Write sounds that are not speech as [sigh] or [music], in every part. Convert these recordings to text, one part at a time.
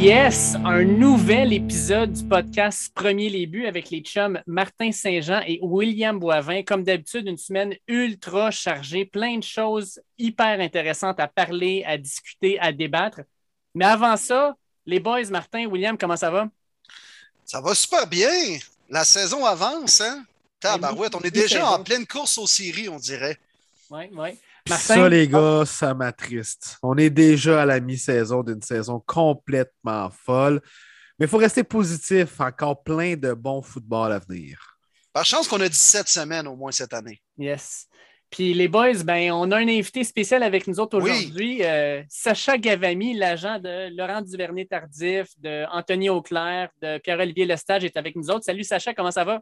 yes, un nouvel épisode du podcast Premier les buts avec les chums Martin Saint-Jean et William Boivin. Comme d'habitude, une semaine ultra chargée, plein de choses hyper intéressantes à parler, à discuter, à débattre. Mais avant ça, les boys, Martin, William, comment ça va? Ça va super bien. La saison avance, hein? Tabarouette, on est déjà en pleine course aux séries, on dirait. Oui, oui. Ça, les gars, ça m'attriste. On est déjà à la mi-saison d'une saison complètement folle. Mais il faut rester positif. Encore plein de bons football à venir. Par chance qu'on a 17 semaines au moins cette année. Yes. Puis les boys, ben, on a un invité spécial avec nous autres aujourd'hui. Euh, Sacha Gavami, l'agent de Laurent Duvernay-Tardif, de Anthony Auclair, de Pierre-Olivier Lestage est avec nous autres. Salut Sacha, comment ça va?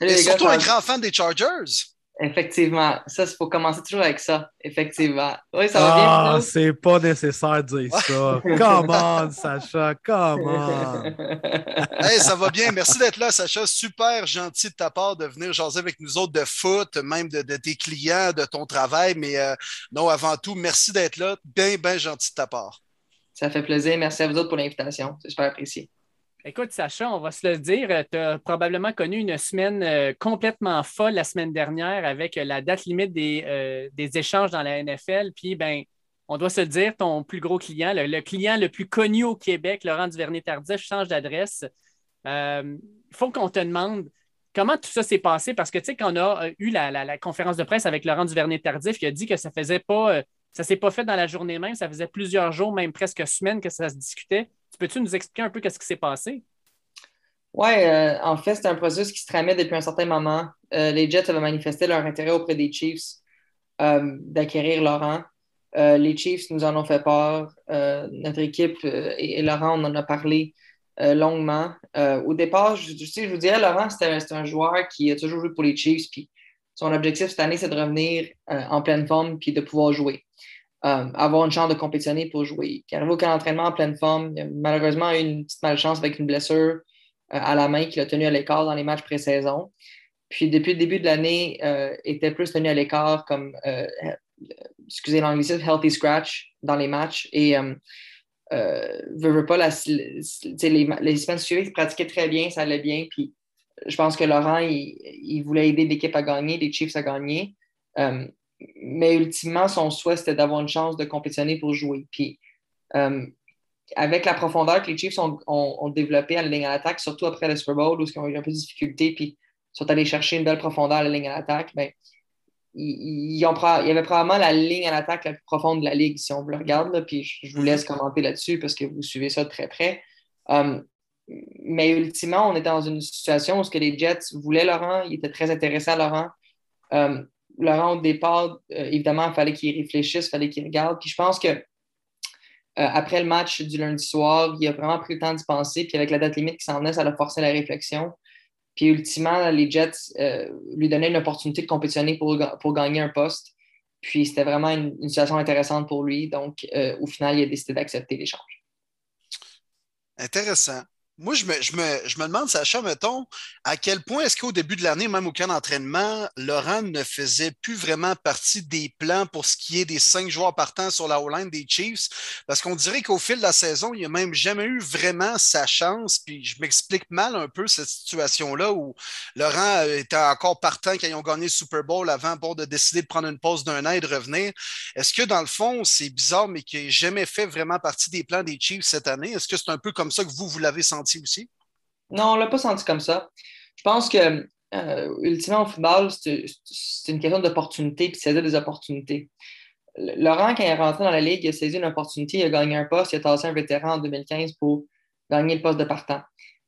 Et surtout un grand fan des Chargers. Effectivement. Ça, il faut commencer toujours avec ça. Effectivement. Oui, ça va bien. Ah, c'est pas nécessaire de dire ça. come on, Sacha, come on. [laughs] hey, ça va bien. Merci d'être là, Sacha. Super gentil de ta part de venir jaser avec nous autres de foot, même de, tes clients, de ton travail. Mais euh, non, avant tout, merci d'être là. Bien, bien gentil de ta part. Ça fait plaisir. Merci à vous autres pour l'invitation. C'est super apprécié. Écoute, Sacha, on va se le dire, tu as probablement connu une semaine euh, complètement folle la semaine dernière avec la date limite euh, des, échanges dans la NFL. Puis, ben, on doit se le dire, ton plus gros client, le, client le plus connu au Québec, Laurent Duvernay-Tardif, change d'adresse. Il euh, faut qu'on te demande comment tout ça s'est passé parce que, tu sais, quand on a eu la, conférence de presse avec Laurent Duvernay-Tardif, il a dit que ça faisait pas, ça s'est pas fait dans la journée même, ça faisait plusieurs jours, même presque semaines que ça se discutait. Peux-tu nous expliquer un peu ce qui s'est passé? Oui, euh, en fait, c'est un processus qui se tramait depuis un certain moment. Euh, les Jets avaient manifesté leur intérêt auprès des Chiefs euh, d'acquérir Laurent. les Chiefs nous en ont fait part. notre équipe et, Laurent, on en a parlé longuement. au départ, je, vous dirais, Laurent, c'est un, joueur qui a toujours joué pour les Chiefs. Puis son objectif cette année, c'est de revenir en pleine forme puis de pouvoir jouer. Euh, avoir une chance de compétitionner pour jouer. Qui arrive au camp en pleine forme, il a malheureusement eu une petite malchance avec une blessure euh, à la main qui l'a tenu à l'écart dans les matchs pré-saison. Puis depuis le début de l'année, euh, était plus tenu à l'écart comme, excusez l'anglicisme, healthy scratch dans les matchs. Et veut, pas, les, les semaines suivantes, il pratiquait très bien, ça allait bien. Puis je pense que Laurent, il, il voulait aider l'équipe à gagner, les Chiefs à gagner mais ultimement, son souhait, c'était d'avoir une chance de compétitionner pour jouer. Puis, euh, avec la profondeur que les Chiefs ont, développée à la ligne à l'attaque, surtout après le Super Bowl, où ils ont eu un peu de difficulté, puis sont allés chercher une belle profondeur à la ligne à l'attaque, ben, ils, il y avait probablement la ligne à l'attaque la plus profonde de la ligue, si on le regarde, puis je, vous laisse commenter là-dessus parce que vous suivez ça de très près. Euh, mais ultimement, on était dans une situation où ce que les Jets voulaient Laurent, ils étaient très intéressés à Laurent. Euh, Laurent, au départ, euh, évidemment, il fallait qu'il réfléchisse, il fallait qu'il regarde. Puis je pense que euh, après le match du lundi soir, il a vraiment pris le temps d'y penser. Puis avec la date limite qui s'en venait, ça a forcé la réflexion. Puis ultimement, les Jets euh, lui donnaient une opportunité de compétitionner pour, pour gagner un poste. Puis c'était vraiment une, situation intéressante pour lui. Donc, au final, il a décidé d'accepter l'échange. Intéressant. Moi, je me, je, me, je me, demande, Sacha, mettons, à quel point est-ce qu'au début de l'année, même au camp d'entraînement, Laurent ne faisait plus vraiment partie des plans pour ce qui est des cinq joueurs partants sur la O-line des Chiefs? Parce qu'on dirait qu'au fil de la saison, il n'a même jamais eu vraiment sa chance. Puis je m'explique mal un peu cette situation-là où Laurent était encore partant quand ils ont gagné le Super Bowl avant bon, de décider de prendre une pause d'un an et de revenir. Est-ce que dans le fond, c'est bizarre, mais qu'il n'a jamais fait vraiment partie des plans des Chiefs cette année? Est-ce que c'est un peu comme ça que vous, vous l'avez senti? Aussi? Non, on ne l'a pas senti comme ça. Je pense que, euh, ultimement, au football, c'est une question d'opportunité puis saisir des opportunités. Laurent, quand il est rentré dans la Ligue, il a saisi une opportunité, il a gagné un poste, il a tassé un vétéran en 2015 pour gagner le poste de partant.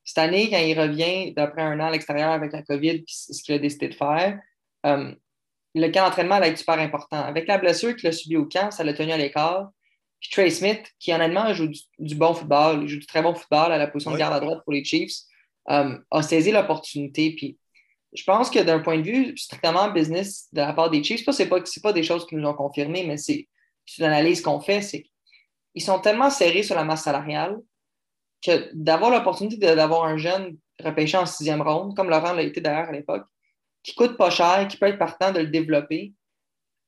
Cette année, quand il revient d'après un an à l'extérieur avec la COVID, ce qu'il a décidé de faire, euh, le camp d'entraînement a été super important. Avec la blessure qu'il a subie au camp, ça l'a tenu à l'écart. Puis Trey Smith, qui honnêtement joue du, bon football, il joue du très bon football à la position de garde à droite pour les Chiefs, euh, a saisi l'opportunité. Puis je pense que d'un point de vue strictement business de la part des Chiefs, ce n'est pas, pas des choses qui nous ont confirmé, mais c'est une analyse qu'on fait, c'est qu'ils sont tellement serrés sur la masse salariale que d'avoir l'opportunité d'avoir un jeune repêché en sixième ronde, comme Laurent l'a été d'ailleurs à l'époque, qui coûte pas cher, qui peut être partant de le développer,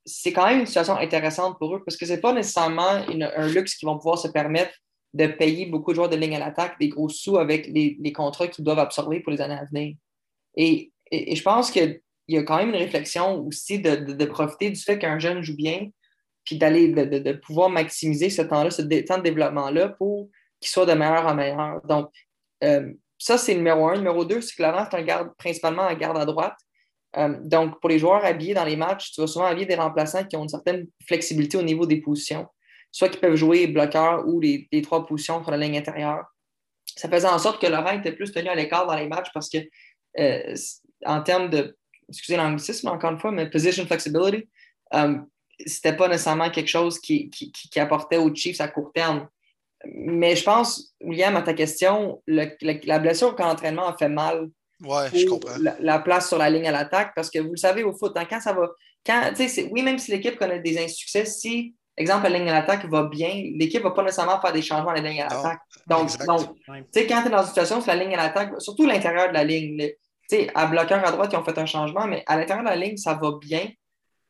c'est quand même une situation intéressante pour eux parce que ce n'est pas nécessairement un luxe qu'ils vont pouvoir se permettre de payer beaucoup de joueurs de ligne à l'attaque des gros sous avec les, contrats qu'ils doivent absorber pour les années à venir. Et, je pense qu'il y a quand même une réflexion aussi de, profiter du fait qu'un jeune joue bien, puis d'aller de, pouvoir maximiser ce temps-là, ce temps de développement-là pour qu'il soit de meilleur en meilleur. Donc, euh, ça, c'est numéro un. Numéro deux, c'est que Laurent est un garde, principalement un garde à droite. Euh, donc, pour les joueurs habillés dans les matchs, tu vas souvent habiller des remplaçants qui ont une certaine flexibilité au niveau des positions, soit qui peuvent jouer bloqueur ou les, trois positions sur la ligne intérieure. Ça faisait en sorte que Laurent était plus tenu à l'écart dans les matchs parce que, euh, en termes de, excusez l'anglicisme encore une fois, mais position flexibility, euh, c'était pas nécessairement quelque chose qui, qui, apportait aux Chiefs à court terme. Mais je pense, William, à ta question, la blessure quand l'entraînement a fait mal Ouais, je comprends. La, place sur la ligne à l'attaque, parce que vous le savez au foot, hein, quand ça va. Quand, oui, même si l'équipe connaît des insuccès, si, exemple, la ligne à l'attaque va bien, l'équipe ne va pas nécessairement faire des changements à la ligne à l'attaque. Donc, donc quand tu es dans une situation où la ligne à l'attaque, surtout l'intérieur de la ligne, sais, à bloqueur à droite, ils ont fait un changement, mais à l'intérieur de la ligne, ça va bien.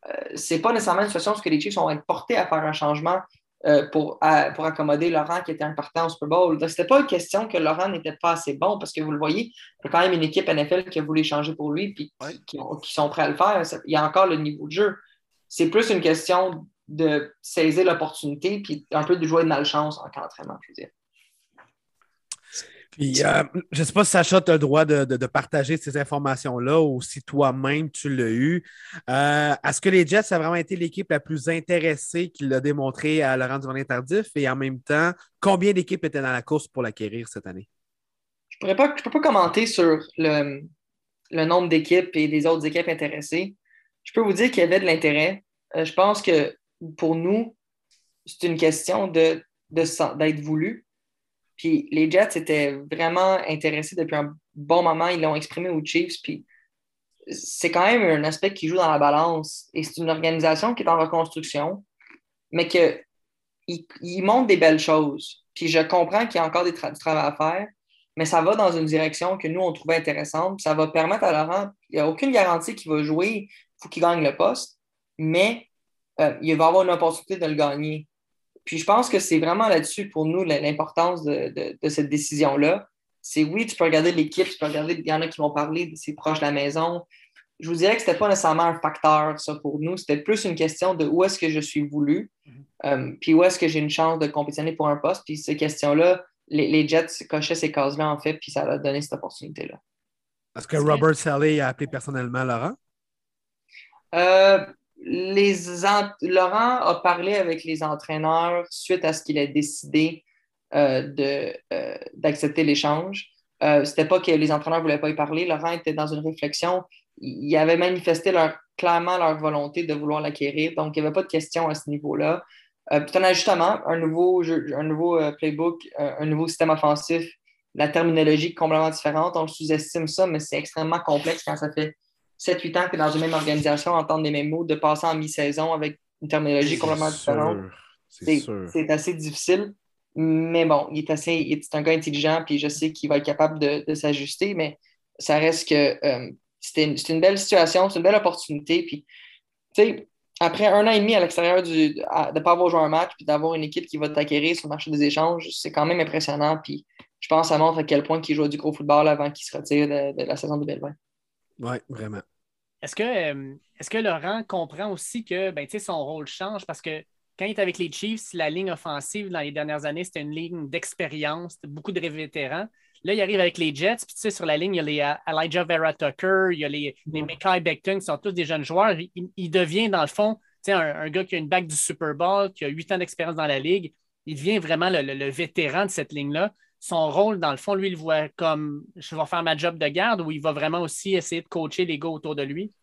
Euh, c'est pas nécessairement une situation où les Chiefs sont portés à faire un changement euh, pour, pour accommoder Laurent qui était un partant au Super Bowl. Ce n'était pas une question que Laurent n'était pas assez bon parce que vous le voyez, il y a quand même une équipe NFL qui a voulu changer pour lui et qui, sont prêts à le faire. Il y a encore le niveau de jeu. C'est plus une question de saisir l'opportunité puis un peu de jouer de malchance en entraînement, je veux dire. Euh, je ne sais pas si Sacha, tu as le droit de, partager ces informations-là ou si toi-même tu l'as eu. Euh, est-ce que les Jets, a vraiment été l'équipe la plus intéressée qui l'a démontré à Laurent Duvernay-Tardif? Et en même temps, combien d'équipes étaient dans la course pour l'acquérir cette année? Je ne peux pas commenter sur le, nombre d'équipes et des autres équipes intéressées. Je peux vous dire qu'il y avait de l'intérêt. Euh, je pense que pour nous, c'est une question d'être voulu puis les Jets étaient vraiment intéressés depuis un bon moment. Ils l'ont exprimé aux Chiefs. Puis c'est quand même un aspect qui joue dans la balance. Et c'est une organisation qui est en reconstruction, mais qu'il il montre des belles choses. Puis je comprends qu'il y a encore des du travail à faire, mais ça va dans une direction que nous, on trouvait intéressante. Ça va permettre à Laurent, il n'y a aucune garantie qu'il va jouer, il faut qu'il gagne le poste, mais euh, il va avoir une opportunité de le gagner. Puis je pense que c'est vraiment là-dessus pour nous l'importance de, cette décision-là. C'est oui, tu peux regarder l'équipe, tu peux regarder, il y en a qui vont parler de ses proches de la maison. Je vous dirais que ce n'était pas nécessairement un facteur, ça, pour nous. C'était plus une question de où est-ce que je suis voulu, mm-hmm. euh, puis où est-ce que j'ai une chance de compétitionner pour un poste. Puis ces questions-là, les, Jets cochaient ces cases-là, en fait, puis ça a donné cette opportunité-là. Est-ce que Robert Sally a appelé personnellement Laurent? Euh, les Laurent a parlé avec les entraîneurs suite à ce qu'il a décidé euh, euh, d'accepter l'échange. Euh, Ce n'était pas que les entraîneurs ne voulaient pas y parler. Laurent était dans une réflexion. Il avait manifesté leur, clairement leur volonté de vouloir l'acquérir. Donc, il n'y avait pas de question à ce niveau-là. puis, on a justement un nouveau, un nouveau playbook, un nouveau système offensif, la terminologie complètement différente. On sous-estime ça, mais c'est extrêmement complexe quand ça fait 7-8 ans que dans une même organisation, entendre les mêmes mots, de passer en mi-saison avec une terminologie complètement différente. C'est assez difficile. Mais bon, il est assez. un gars intelligent, puis je sais qu'il va être capable de, s'ajuster, mais ça reste que euh, c'est une, belle situation, c'est une belle opportunité. Puis, tu sais, après un an et demi à l'extérieur de ne pas avoir joué un match, puis d'avoir une équipe qui va t'acquérir sur le marché des échanges, c'est quand même impressionnant. Puis, je pense que ça montre à quel point il joue du gros football avant qu'il se retire de, de la saison 2020. Oui, vraiment. Est-ce que, euh, est que Laurent comprend aussi que ben, son rôle change? Parce que quand il est avec les Chiefs, la ligne offensive dans les dernières années, c'était une ligne d'expérience, beaucoup de vétérans. Là, il arrive avec les Jets, puis tu sais, sur la ligne, il y a les euh, Elijah Vera Tucker, il y a les, les Mekai Becton, qui sont tous des jeunes joueurs. Il, devient, dans le fond, un, un gars qui a une bague du Super Bowl, qui a huit ans d'expérience dans la ligue. Il devient vraiment le vétéran de cette ligne-là son rôle, dans le fond, lui, il voit comme je vais faire ma job de garde ou il va vraiment aussi essayer de coacher les gars autour de lui?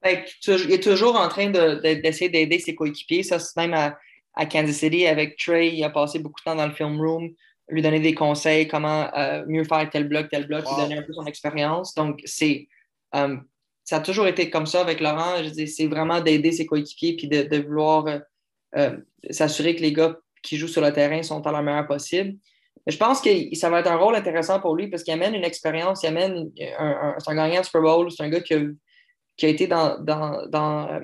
Ben, il est toujours en train d'essayer d'aider ses coéquipiers. Ça, c'est même à, Kansas City avec Trey. Il a passé beaucoup de temps dans le film room, lui donner des conseils, comment euh, mieux faire tel bloc, tel bloc, lui donner un peu son expérience. Donc, c'est. Euh, ça a toujours été comme ça avec Laurent. C'est vraiment d'aider ses coéquipiers puis de, vouloir euh, s'assurer que les gars qui jouent sur le terrain sont à leur meilleur possible. je pense que ça va être un rôle intéressant pour lui parce qu'il amène une expérience, il amène un, c'est un gagnant de Super Bowl, c'est un gars qui a, été dans, dans, euh,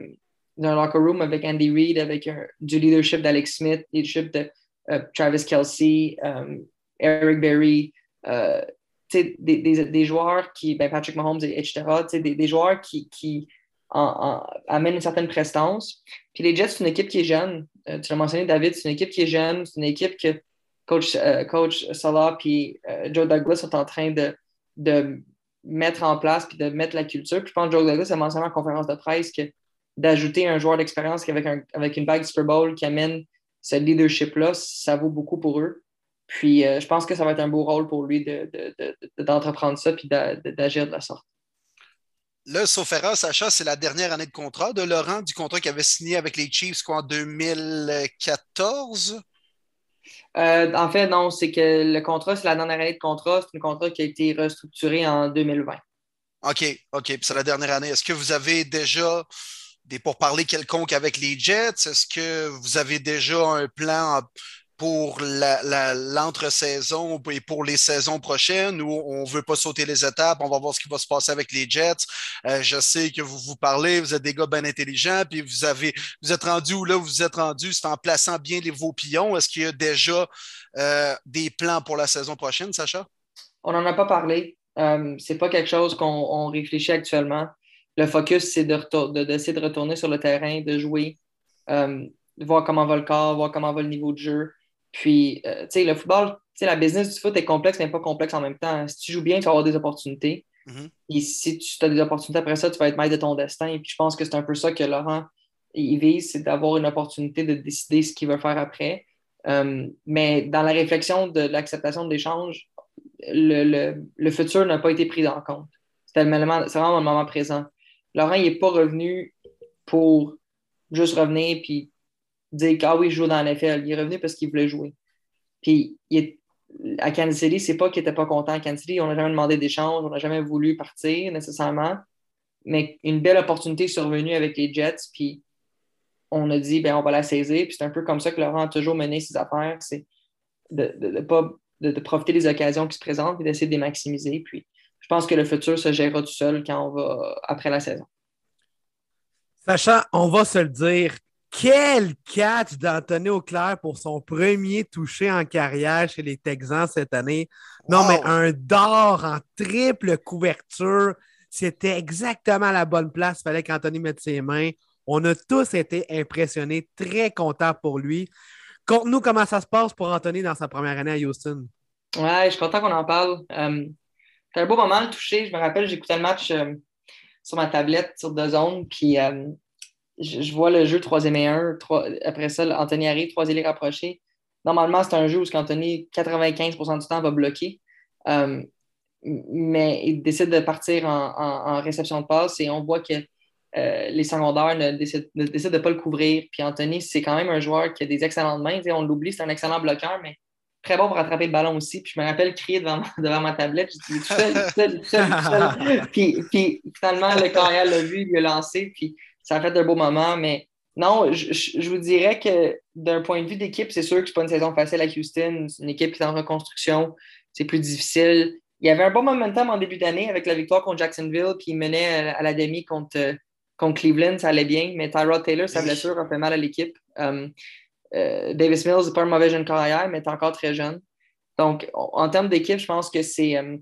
un locker room avec Andy Reid, avec du leadership d'Alex Smith, leadership de Travis Kelsey, Eric Berry, des, joueurs qui, ben Patrick Mahomes, etc., des, joueurs qui amènent une certaine prestance. Puis les Jets, c'est une équipe qui est jeune. Tu l'as mentionné, David, c'est une équipe qui est jeune. C'est une équipe que coach, coach Salah et Joe Douglas sont en train de, de mettre en place puis de mettre la culture. Puis je pense que Joe Douglas a mentionné en conférence de presse que d'ajouter un joueur d'expérience avec, un, avec une bague Super Bowl qui amène ce leadership-là, ça vaut beaucoup pour eux. Puis euh, je pense que ça va être un beau rôle pour lui d'entreprendre de, de, ça puis d'agir de la sorte. Là, sauf erreur, Sacha, c'est la dernière année de contrat de Laurent, du contrat qu'il avait signé avec les Chiefs quoi, en 2014. Euh, en fait, non, c'est que le contrat, c'est la dernière année de contrat. C'est un contrat qui a été restructuré en 2020. OK, OK. Puis c'est la dernière année. Est-ce que vous avez déjà des pourparlers quelconques avec les Jets? Est-ce que vous avez déjà un plan pour l'entre-saison et pour les saisons prochaines où on ne veut pas sauter les étapes, on va voir ce qui va se passer avec les Jets. Euh, je sais que vous vous parlez, vous êtes des gars bien intelligents, puis vous avez vous êtes rendu où là vous êtes rendu, c'est en plaçant bien les, vos pions. Est-ce qu'il y a déjà euh, des plans pour la saison prochaine, Sacha? On n'en a pas parlé. Euh, c'est pas quelque chose qu'on réfléchit actuellement. Le focus, c'est d'essayer de, de, retourner sur le terrain, de jouer, euh, voir comment va le corps, voir comment va le niveau de jeu. Puis, euh, tu sais, le football, tu sais, la business du foot est complexe, mais pas complexe en même temps. Si tu joues bien, tu vas avoir des opportunités. Et si tu as des opportunités après ça, tu vas être maître de ton destin. Et puis, je pense que c'est un peu ça que Laurent il vise, c'est d'avoir une opportunité de décider ce qu'il veut faire après. Euh, mais dans la réflexion de l'acceptation de l'échange, le, le, futur n'a pas été pris en compte. C'est vraiment le moment présent. Laurent, il n'est pas revenu pour juste revenir puis dire ah oui, je joue dans l'NFL. Il est revenu parce qu'il voulait jouer. Puis à Kansas City, c'est pas qu'il n'était pas content à Kansas City. On n'a jamais demandé d'échange, on n'a jamais voulu partir nécessairement. Mais une belle opportunité survenue avec les Jets, puis on a dit ben, on va la saisir. Puis c'est un peu comme ça que Laurent a toujours mené ses affaires. C'est de, de, profiter des occasions qui se présentent et d'essayer de les maximiser. Puis je pense que le futur se gérera tout seul quand on va après la saison. Sachant, on va se le dire, quel catch d'Anthony Auclair pour son premier touché en carrière chez les Texans cette année. Non, mais un d'or en triple couverture. C'était exactement la bonne place. Il fallait qu'Anthony mette ses mains. On a tous été impressionnés, très contents pour lui. Conte-nous comment ça se passe pour Anthony dans sa première année à Houston. Ouais, je suis content qu'on en parle. Euh, c'était un beau moment le toucher. Je me rappelle, j'écoutais le match euh, sur ma tablette sur deux zones, puis euh, je, vois le jeu 3 et 1. après ça, Anthony arrive, 3 élits rapprochés. Normalement, c'est un jeu où Anthony, 95% du temps, va bloquer. Euh, mais il décide de partir en, réception de passe et on voit que les secondaires ne décident, de ne pas le couvrir. Puis Anthony, c'est quand même un joueur qui a des excellentes mains. On l'oublie, c'est un excellent bloqueur, mais très bon pour rattraper le ballon aussi. Puis je me rappelle crier devant, devant ma tablette. Je dis tout seul, tout seul, tout seul, tout [laughs] seul. puis, puis finalement, le carrière l'a vu, il lui a lancé. Puis ça a fait de beaux moments. Mais non, je, vous dirais que d'un point de vue d'équipe, c'est sûr que ce n'est pas une saison facile à Houston. C'est une équipe qui est en reconstruction. C'est plus difficile. Il y avait un bon momentum en début d'année avec la victoire contre Jacksonville, puis il menait à la demi contre, contre Cleveland, ça allait bien. Mais Tyrod Taylor, sa blessure a fait mal à l'équipe. Um, euh, Davis Mills n'est pas un mauvais jeune carrière, mais est encore très jeune. Donc, en termes d'équipe, je pense que euh,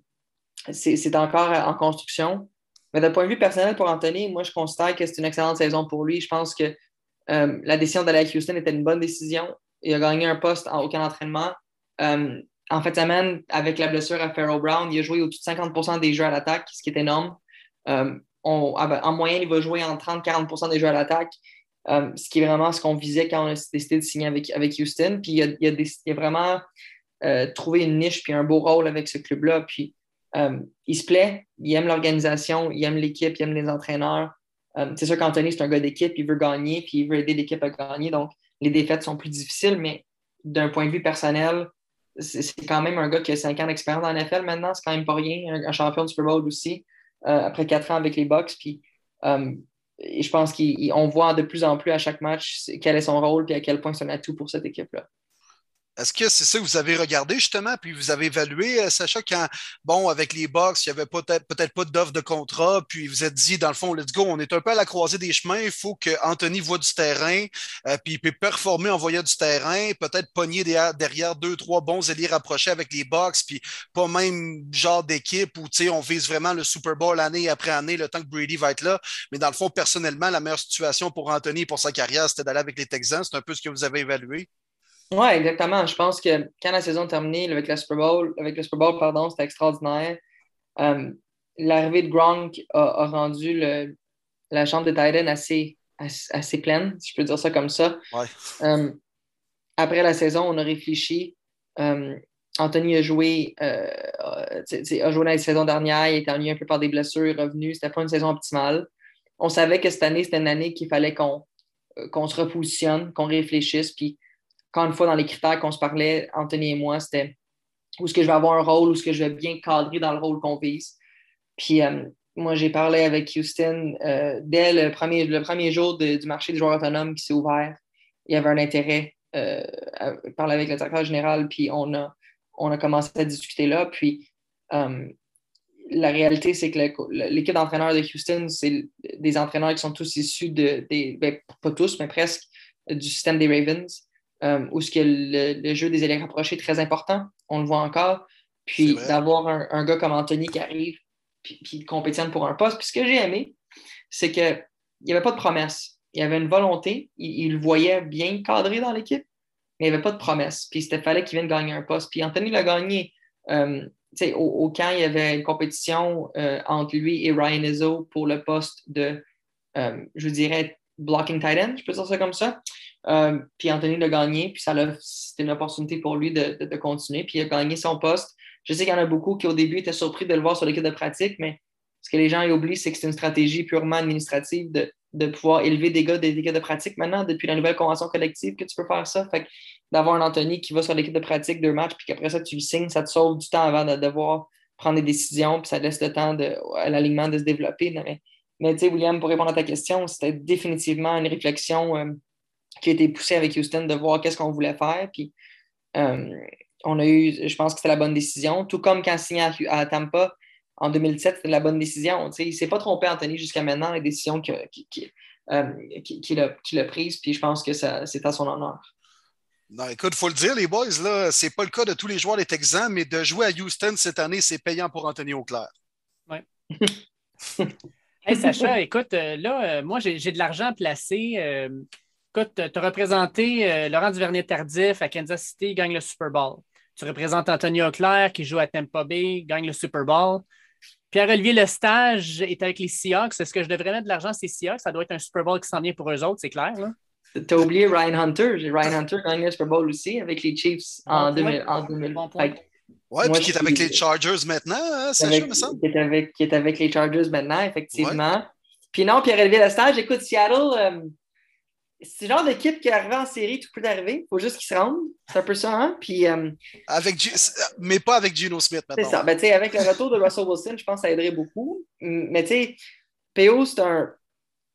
c'est encore en construction. Mais d'un point de vue personnel pour Anthony, moi, je considère que c'est une excellente saison pour lui. Je pense que euh, la décision d'aller à Houston était une bonne décision. Il a gagné un poste en aucun entraînement. en fait, semaine, avec la blessure à Farrell Brown, il a joué au-dessus de 50% des jeux à l'attaque, ce qui est énorme. en moyenne, il va jouer en 30-40% des jeux à l'attaque. Euh, ce qui est vraiment ce qu'on visait quand on a décidé de signer avec, avec Houston. Puis il a, a, vraiment euh, trouvé une niche puis un beau rôle avec ce club-là. Puis euh, il se plaît, il aime l'organisation, il aime l'équipe, il aime les entraîneurs. c'est sûr qu'Anthony, c'est un gars d'équipe, il veut gagner, puis il veut aider l'équipe à gagner. Donc, les défaites sont plus difficiles, mais d'un point de vue personnel, c'est quand même un gars qui a 5 ans d'expérience la NFL maintenant, c'est quand même pas rien, un, champion de Super Bowl aussi, après 4 ans avec les Bucks. Puis je pense qu'on voit de plus en plus à chaque match quel est son rôle et à quel point c'est un atout pour cette équipe-là. Est-ce que c'est ça que vous avez regardé justement, puis vous avez évalué, euh, Sacha, quand, bon, avec les box, il n'y avait peut-être peut pas d'offre de contrat, puis vous êtes dit, dans le fond, let's go, on est un peu à la croisée des chemins, il faut qu'Anthony voit du terrain, euh, puis il peut performer en voyant du terrain, peut-être pogner derrière, deux, trois bons alliés rapprochés avec les box, puis pas même genre d'équipe où, tu sais, on vise vraiment le Super Bowl année après année, le temps que Brady va être là. Mais dans le fond, personnellement, la meilleure situation pour Anthony et pour sa carrière, c'était d'aller avec les Texans. C'est un peu ce que vous avez évalué. Oui, exactement. Je pense que quand la saison est terminée avec le Super Bowl, avec le Super Bowl, pardon, c'était extraordinaire. Euh, l'arrivée de Gronk a, rendu la chambre de Titan assez, assez, pleine, si je peux dire ça comme ça. Euh, après la saison, on a réfléchi. Euh, Anthony a joué, a joué la saison dernière, il était ennuyé un peu par des blessures, revenu. C'était pas une saison optimale. On savait que cette année, c'était une année qu'il fallait qu'on qu'on se repositionne, qu'on réfléchisse. Puis encore une fois, dans les critères qu'on se parlait, Anthony et moi, c'était où est-ce que je vais avoir un rôle, où est-ce que je vais bien cadrer dans le rôle qu'on vise. Puis euh, moi, j'ai parlé avec Houston euh, dès le premier, le premier jour du marché des joueurs autonomes qui s'est ouvert. Il y avait un intérêt euh, à parler avec le directeur général, puis on a, on a commencé à discuter là. Puis la réalité, c'est que l'équipe d'entraîneurs de Houston, c'est des entraîneurs qui sont tous issus de, des, ben, pas tous, mais presque, du système des Ravens où ce que le, jeu des élèves rapprochés est très important. On le voit encore. Puis d'avoir un, gars comme Anthony qui arrive puis, qui compétitionne pour un poste. Puis ce que j'ai aimé, c'est qu'il n'y avait pas de promesse. Il y avait une volonté. Il, le voyait bien cadré dans l'équipe, mais il n'y avait pas de promesse. Puis il fallait qu'il vienne gagner un poste. Puis Anthony l'a gagné. Euh, au, au, camp, il y avait une compétition euh, entre lui et Ryan Izzo pour le poste de, euh, je dirais, blocking tight end, je peux dire ça comme ça. Euh, puis Anthony l'a gagné, puis ça c'était une opportunité pour lui de, continuer, puis il a gagné son poste. Je sais qu'il y en a beaucoup qui au début étaient surpris de le voir sur l'équipe de pratique, mais ce que les gens oublient, c'est que c'est une stratégie purement administrative de, pouvoir élever des gars des équipes de pratique maintenant, depuis la nouvelle convention collective que tu peux faire ça. Fait d'avoir un Anthony qui va sur l'équipe de pratique deux matchs, puis qu'après ça, tu le signes, ça te sauve du temps avant de devoir prendre des décisions, puis ça laisse le temps à l'alignement de se développer. Mais, mais tu sais, William, pour répondre à ta question, c'était définitivement une réflexion euh, qui a été poussé avec Houston de voir qu'est-ce qu'on voulait faire. Puis euh, on a eu, je pense que c'était la bonne décision. Tout comme quand signé à, Tampa en 2007, c'était la bonne décision. il ne s'est pas trompé, Anthony, jusqu'à maintenant, les décisions qu'il euh, a, prises. Puis je pense que c'est à son honneur. Non, écoute, il faut le dire, les boys, là, c'est pas le cas de tous les joueurs des Texans, mais de jouer à Houston cette année, c'est payant pour Anthony Auclair. Oui. [laughs] hey, Sacha, écoute, euh, là, moi, j'ai de l'argent placé. Écoute, tu as représenté euh, Laurent Duvernay-Tardif à Kansas City, gagne le Super Bowl. Tu représentes Anthony Auclair qui joue à Tampa Bay, gagne le Super Bowl. Pierre-Olivier Lestage est avec les Seahawks. Est-ce que je devrais mettre de l'argent sur les Seahawks? Ça doit être un Super Bowl qui s'en vient pour eux autres, c'est clair. Tu as oublié Ryan Hunter. Ryan Hunter gagne le Super Bowl aussi avec les Chiefs en, 2000, en Oui, puis qui est avec les Chargers maintenant, hein, Sacha, me semble? Qui est, avec, qui est avec les Chargers maintenant, effectivement. Puis non, Pierre-Olivier Lestage, écoute, Seattle, euh, c'est le genre d'équipe qui est arrivée en série, tout peut arriver. Il faut juste qu'ils se rendent. C'est un peu ça, hein? Puis, euh, avec mais pas avec Gino Smith maintenant. C'est ça. Ben, avec le retour de Russell Wilson, je pense que ça aiderait beaucoup. Mais tu sais, PO, c'est un.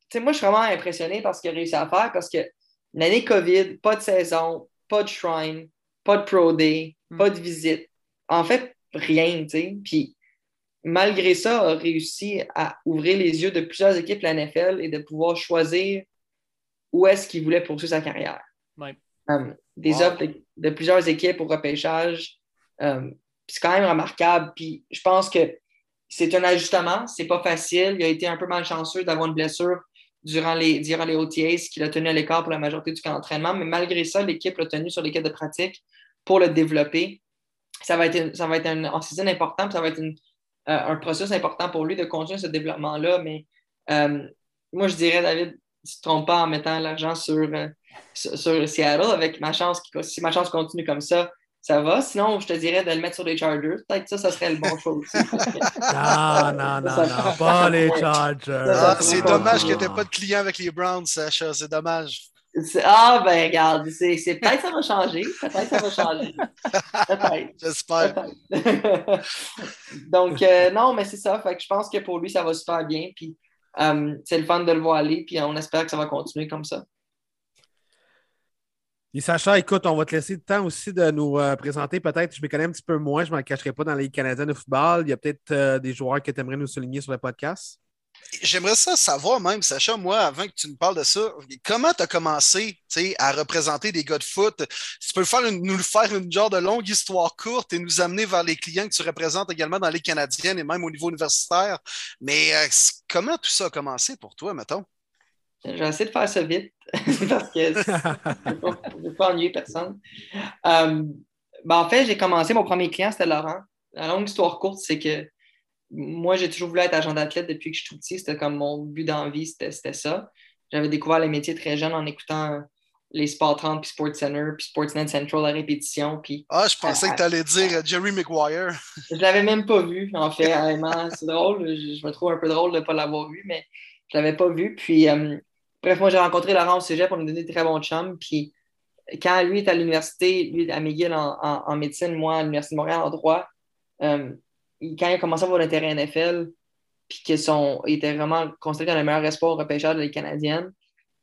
Tu sais, moi, je suis vraiment impressionné par ce qu'il a réussi à faire parce que l'année COVID, pas de saison, pas de shrine, pas de pro day, hmm. pas de visite. En fait, rien, tu sais. Puis, malgré ça, a réussi à ouvrir les yeux de plusieurs équipes de la NFL et de pouvoir choisir où est-ce qu'il voulait poursuivre sa carrière. Euh, des offres de, plusieurs équipes au repêchage. Euh, c'est quand même remarquable. Puis je pense que c'est un ajustement. C'est pas facile. Il a été un peu malchanceux d'avoir une blessure durant les, durant les OTAs qui l'a tenu à l'écart pour la majorité du camp d'entraînement. Mais malgré ça, l'équipe l'a tenu sur l'équipe de pratique pour le développer. Ça va être, ça va être un season important, ça va être euh, un processus important pour lui de continuer ce développement-là. Mais moi, je dirais, David, tu ne te trompes pas en mettant l'argent sur, euh, sur, Seattle. Avec ma chance, si ma chance continue comme ça, ça va. Sinon, je te dirais de le mettre sur les Chargers. Peut-être ça, ça serait le bon choix aussi. [laughs] non, non, non, non, pas les Chargers. Ah, c'est dommage que tu n'aies pas de client avec les Browns, Sacha. C'est dommage. Ah, ben regarde, c'est, peut-être ça va changer. Peut-être ça va changer. Peut-être. J'espère. [laughs] Donc, euh, non, mais c'est ça. Fait que je pense que pour lui, ça va super bien. Puis, euh, c'est le fun de le voir aller, puis on espère que ça va continuer comme ça. Et Sacha, écoute, on va te laisser le temps aussi de nous euh, présenter peut-être, je me connais un petit peu moins, je ne m'en cacherai pas dans les Canadiens de football. Il y a peut-être euh, des joueurs que tu aimerais nous souligner sur le podcast. J'aimerais ça savoir même, Sacha, moi, avant que tu nous parles de ça, comment tu as commencé à représenter des gars de foot? tu peux faire nous faire une genre de longue histoire courte et nous amener vers les clients que tu représentes également dans les Canadiennes et même au niveau universitaire. Mais euh, comment tout ça a commencé pour toi, mettons? Je vais essayer de faire ça vite [laughs] parce que [laughs] je ne veux pas ennuyer personne. Euh, ben, en fait, j'ai commencé, mon premier client, c'était Laurent. La longue histoire courte, c'est que moi, j'ai toujours voulu être agent d'athlète depuis que je suis tout petit. C'était comme mon but d'envie, c'était ça. J'avais découvert les métiers très jeune en écoutant les Sport 30, puis Sports Center, puis Sportsnet Central à répétition. Puis, ah, je pensais que tu allais dire Jerry McGuire. je l'avais même pas vu, en fait, C'est drôle. Je, me trouve un peu drôle de ne pas l'avoir vu, mais je l'avais pas vu. Puis, euh, Bref, moi, j'ai rencontré Laurent au cégep, on nous donné des très bons chums. Puis quand lui est à l'université, lui à McGill en, médecine, moi à l'Université de Montréal en droit, euh, quand il a commencé à avoir l'intérêt NFL, puis qu'il était vraiment considéré comme le meilleur espoir repêcheur de les Canadiennes,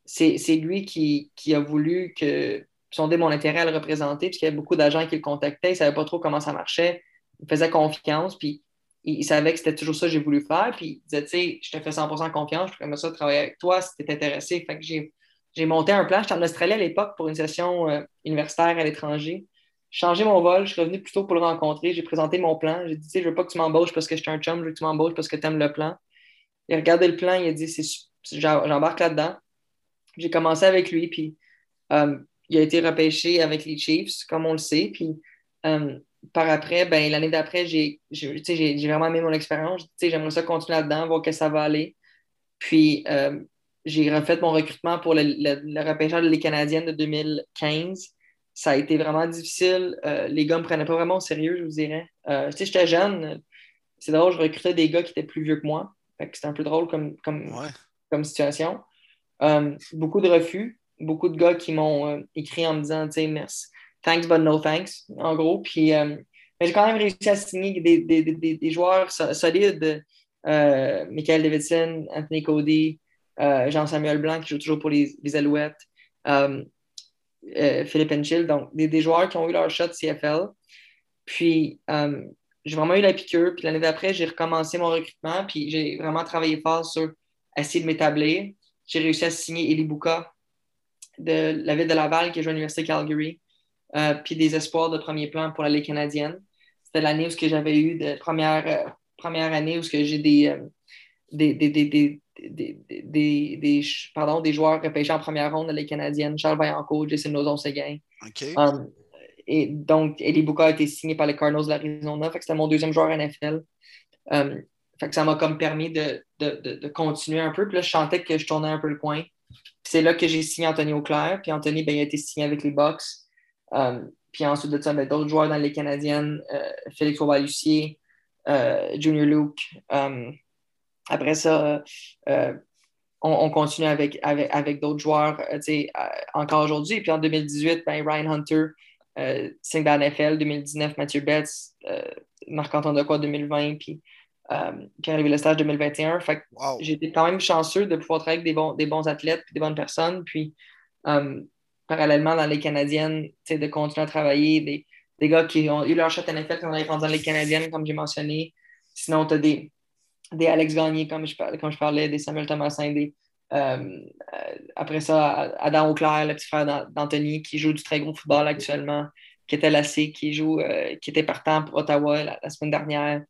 c'est lui qui, a voulu que, sonder mon intérêt à le représenter, puisqu'il y avait beaucoup d'agents qui le contactaient, ils ne savaient pas trop comment ça marchait, il faisait confiance, puis il, savait que c'était toujours ça que j'ai voulu faire. Puis il disait, tu sais, je te fais 100% confiance, je pourrais ça travailler avec toi si tu es intéressé. Fait que j'ai monté un plan. J'étais en Australie à l'époque pour une session euh, universitaire à l'étranger. Changé mon vol, je suis revenu plus tôt pour le rencontrer. J'ai présenté mon plan. J'ai dit, tu sais, je veux pas que tu m'embauches parce que je suis un chum, je veux que tu m'embauches parce que tu aimes le plan. Il a regardé le plan, il a dit, j'embarque là-dedans. J'ai commencé avec lui, puis euh, il a été repêché avec les Chiefs, comme on le sait. Puis euh, par après, ben, l'année d'après, j'ai vraiment aimé mon expérience. J'aimerais ça continuer là-dedans, voir que ça va aller. Puis, euh, j'ai refait mon recrutement pour le, le, repêchage des de 2015. Ça a été vraiment difficile. Euh, les gars ne me prenaient pas vraiment au sérieux, je vous dirais. Euh, j'étais jeune. C'est drôle, je recrutais des gars qui étaient plus vieux que moi. C'était un peu drôle comme, comme, comme situation. beaucoup de refus. Beaucoup de gars qui m'ont écrit en me disant, merci thanks but no thanks, en gros. Puis, euh, mais j'ai quand même réussi à signer des, des, des, des joueurs solides. Euh, Michael Davidson, Anthony Cody, euh, Jean-Samuel Blanc qui joue toujours pour les, les Alouettes, Philippe Enchil, donc des, joueurs qui ont eu leur shot CFL. Puis j'ai vraiment eu la piqûre. Puis l'année d'après, j'ai recommencé mon recrutement. Puis j'ai vraiment travaillé fort sur essayer de m'établir. J'ai réussi à signer Eli Buka de la ville de Laval qui joue à l'Université Calgary. Euh, puis des espoirs de premier plan pour la Ligue canadienne. C'était l'année où j'avais eu de première, euh, première année où j'ai des, euh, des, des, des, des, pardon, des joueurs repêchés en première ronde de la Ligue canadienne, Charles Vaillancourt, Jason Nozon-Seguin. Um, et donc, Eddie Bouka a été signé par les Cardinals de l'Arizona. C'était mon deuxième joueur NFL. Um, fait que ça m'a comme permis de, de, de, continuer un peu. Puis là, je sentais que je tournais un peu le coin. C'est là que j'ai signé Anthony Auclair. Puis Anthony, ben, il a été signé avec les Bucks. Euh, puis ensuite de ça, ben, d'autres joueurs dans les Canadiennes, euh, Félix Auval-Lucier, euh, Junior Luke. Après ça, on, continue avec, avec, avec d'autres joueurs encore aujourd'hui. Puis en 2018, ben, Ryan Hunter, euh, 5 de NFL, 2019, Mathieu Betts, Marc-Antoine Decoy 2020, puis Pierre-Lévi Lestage 2021. Fait j'ai été quand même chanceux de pouvoir travailler avec des bons, des bons athlètes et des bonnes personnes. Puis parallèlement dans les Canadiennes, de continuer à travailler, des, des, gars qui ont eu leur shot NFL quand on est rendu dans les Canadiennes, comme j'ai mentionné. Sinon, tu as des, des Alex Gagné, comme je, comme je parlais, des Samuel Thomasin, des, euh, après ça, Adam Auclair, le petit frère d'Anthony, qui joue du très gros football actuellement, qui était lassé, qui joue, euh, qui était partant pour Ottawa la, semaine dernière.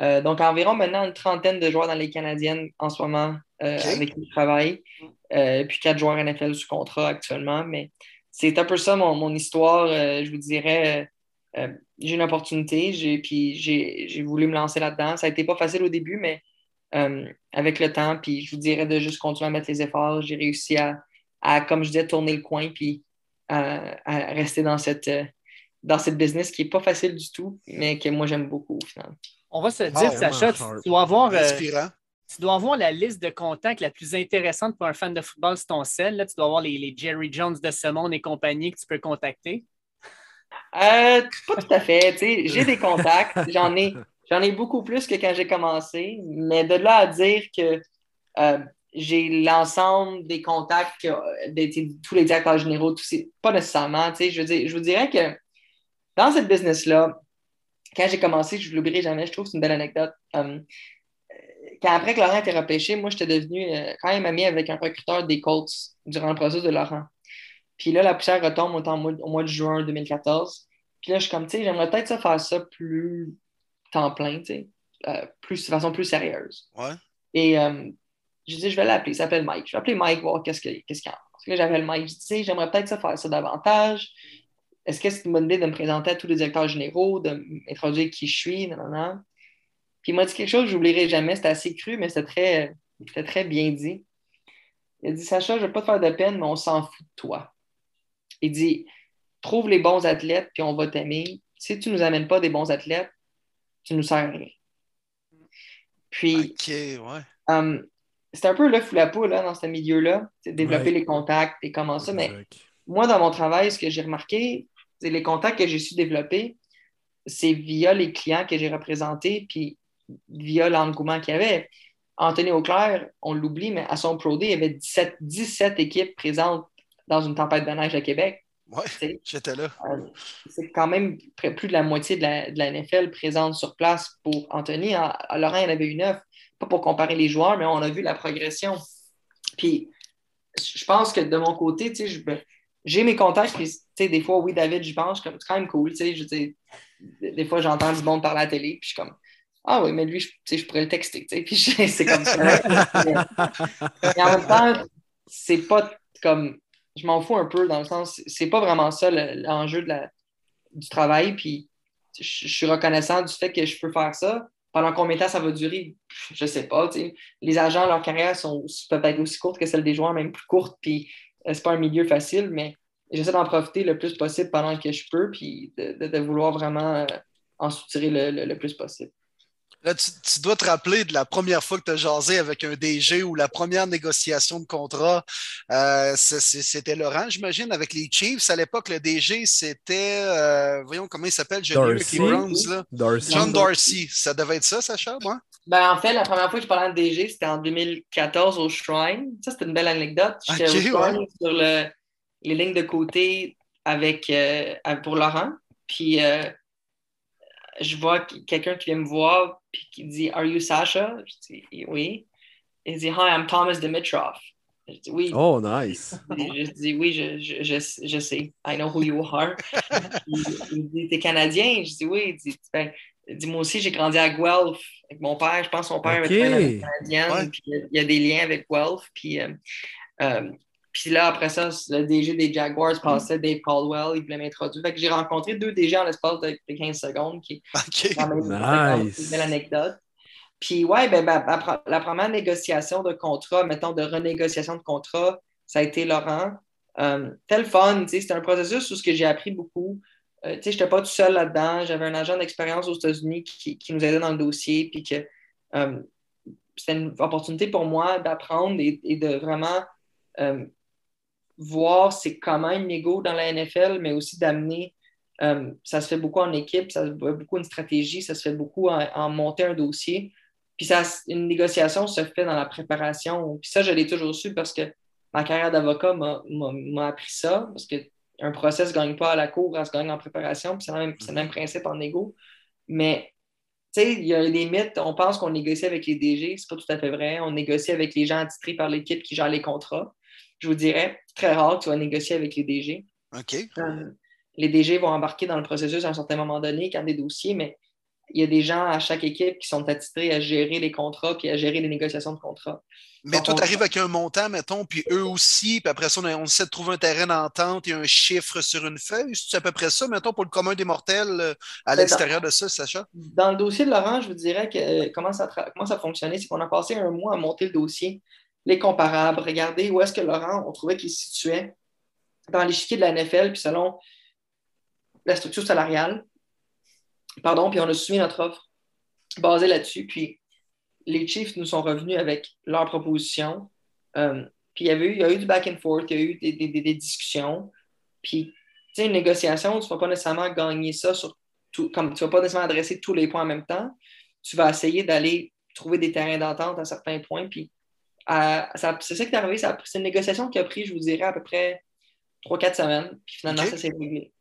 Euh, donc, environ maintenant une trentaine de joueurs dans les Canadiennes en ce moment avec qui je travaille. puis quatre joueurs NFL sous contrat actuellement. Mais c'est un peu ça mon, histoire. je vous dirais, j'ai une opportunité, puis j'ai voulu me lancer là-dedans. Ça n'a été pas facile au début, mais avec le temps, puis je vous dirais de juste continuer à mettre les efforts. J'ai réussi à, à, comme je disais, tourner le coin, puis à, à rester dans cette dans cette business qui n'est pas facile du tout, mais que moi j'aime beaucoup au final. On va se dire, Sacha, tu dois avoir. Euh, tu dois avoir la liste de contacts la plus intéressante pour un fan de football sur ton sel. Là. Tu dois avoir les, Jerry Jones de ce monde et compagnie que tu peux contacter. Euh, pas tout à fait. J'ai des contacts. [laughs] J'en ai, ai beaucoup plus que quand j'ai commencé. Mais de là à dire que euh, j'ai l'ensemble des contacts de tous les directeurs généraux, pas nécessairement. Je, je vous dirais que dans cette business-là, quand j'ai commencé, je ne l'oublierai jamais, je trouve que c'est une belle anecdote. Um, quand après que Laurent était repêché, moi, j'étais devenu euh, quand même ami avec un recruteur des Colts durant le processus de Laurent. Puis là, la poussière retombe au, mois de juin 2014. Puis là, je suis comme, tu sais, j'aimerais peut-être ça faire ça plus temps plein, tu sais, euh, plus, de façon plus sérieuse. Ouais. Et euh, je dis, je vais l'appeler, il s'appelle Mike. Je vais appeler Mike, voir qu'est-ce qu'il qu y a. Parce que là, j'appelle Mike, je dis, tu sais, j'aimerais peut-être ça faire ça davantage. Est-ce que c'est une bonne idée de me présenter à tous les directeurs généraux, de m'introduire qui je suis, non, non, non. Puis il m'a dit quelque chose que je n'oublierai jamais, c'était assez cru, mais c'était très, très bien dit. Il a dit, Sacha, je ne vais pas te faire de peine, mais on s'en fout de toi. Il dit trouve les bons athlètes, puis on va t'aimer. Si tu ne nous amènes pas des bons athlètes, tu ne nous sers à rien. Puis, um, c'est un peu le fou la poule dans ce milieu-là, développer les contacts et comment ça. Mais moi, dans mon travail, ce que j'ai remarqué, c'est les contacts que j'ai su développer, c'est via les clients que j'ai représentés, puis via l'engouement qu'il y avait. Anthony Auclair, on l'oublie, mais à son Pro Day, il y avait 17, 17 équipes présentes dans une tempête de neige à Québec. Oui, j'étais là. Euh, c'est quand même plus de la moitié de la, de la, NFL présente sur place pour Anthony. Laurent, il y en avait eu neuf. Pas pour comparer les joueurs, mais on a vu la progression. Puis, je pense que de mon côté, ben, j'ai mes contacts, puis des fois, oui, David, je pense, c'est quand même cool. Je, des fois, j'entends du monde parler à la télé, puis je suis comme Ah oui, mais lui, je, je pourrais le texter. Puis [laughs] c'est comme ça. mais en même temps, c'est pas comme je m'en fous un peu dans le sens, c'est pas vraiment ça l'enjeu du travail. Puis je, suis reconnaissant du fait que je peux faire ça. Pendant combien de temps ça va durer, je sais pas. Les agents, leur carrière sont peut-être aussi courtes que celle des joueurs, même plus courtes. Puis euh, c'est pas un milieu facile, mais j'essaie d'en profiter le plus possible pendant que je peux, puis de, vouloir vraiment euh, en soutirer le plus possible. Là, tu, dois te rappeler de la première fois que tu as jasé avec un DG ou la première négociation de contrat. Euh, c'était Laurent, j'imagine, avec les Chiefs. À l'époque, le DG, c'était, euh, voyons comment il s'appelle, John Darcy. Ça devait être ça, Sacha, moi? Ben, en fait, la première fois que je parlais de DG, c'était en 2014 au Shrine. Ça, c'était une belle anecdote. J'étais au Shrine sur le, les lignes de côté avec, euh, pour Laurent. Puis je vois quelqu'un qui vient me voir puis qui dit Are you Sasha? Je dis oui. Il dit Hi, I'm Thomas Dimitrov. Je dis oui. Oh, nice. Je dis oui, je, je, je, sais. I know who you are. il, dit T'es Canadien? Je dis oui. Il dit, ben, moi aussi, j'ai grandi à Guelph avec mon père. Je pense que son père était canadien. il y a des liens avec Guelph. Puis, euh, euh, puis là, après ça, le DG des Jaguars passait Dave Caldwell, il voulait m'introduire. Fait que j'ai rencontré deux DG en l'espace de 15 secondes, qui [laughs] est nice. une belle anecdote. Puis ouais, ben, ben la première négociation de contrat, mettons, de renégociation de contrat, ça a été Laurent. Euh, tel fun, c'était un processus où ce que j'ai appris beaucoup. Euh, je n'étais pas tout seul là-dedans. J'avais un agent d'expérience aux États-Unis qui, nous aidait dans le dossier. Puis que euh, c'était une opportunité pour moi d'apprendre et, de vraiment euh, voir c'est comment une négo dans la NFL, mais aussi d'amener, euh, ça se fait beaucoup en équipe, ça se fait beaucoup une stratégie, ça se fait beaucoup en, monter un dossier. Puis ça, une négociation se fait dans la préparation. Puis ça, je l'ai toujours su parce que ma carrière d'avocat m'a appris ça, parce qu'un procès ne gagne pas à la cour, elle se gagne en préparation, puis c'est le, même, le même principe en négo. Mais tu sais, il y a des mythes. On pense qu'on négocie avec les DG, c'est pas tout à fait vrai. On négocie avec les gens attitrés par l'équipe qui gère les contrats je vous dirais, très rare que tu vas négocier avec les DG. OK. Euh, les DG vont embarquer dans le processus à un certain moment donné quand des dossiers, mais il y a des gens à chaque équipe qui sont attitrés à gérer les contrats puis à gérer les négociations de contrats. Mais toi, tu arrives avec un montant, mettons, puis eux aussi, puis après ça, on, essaie de trouver un terrain d'entente et un chiffre sur une feuille. C'est à peu près ça, mettons, pour le commun des mortels euh, à l'extérieur de ça, Sacha? Dans le dossier de Laurent, je vous dirais que euh, comment, ça comment ça a fonctionné, c'est qu'on a passé un mois à monter le dossier les comparables, regarder où est-ce que Laurent, on trouvait qu'il se situait dans l'échiquier de la NFL, puis selon la structure salariale. Pardon, puis on a soumis notre offre basée là-dessus. Puis les Chiefs nous sont revenus avec leur proposition. Euh, puis il y, avait eu, il y a eu du back and forth, il y a eu des, discussions. Puis, tu sais, une négociation, tu ne vas pas nécessairement gagner ça sur tout, comme tu ne vas pas nécessairement adresser tous les points en même temps. Tu vas essayer d'aller trouver des terrains d'entente à certains points, puis c'est ça qui est arrivé. C'est une négociation qui a pris, je vous dirais, à peu près 3-4 semaines. Puis finalement, ça s'est réglé.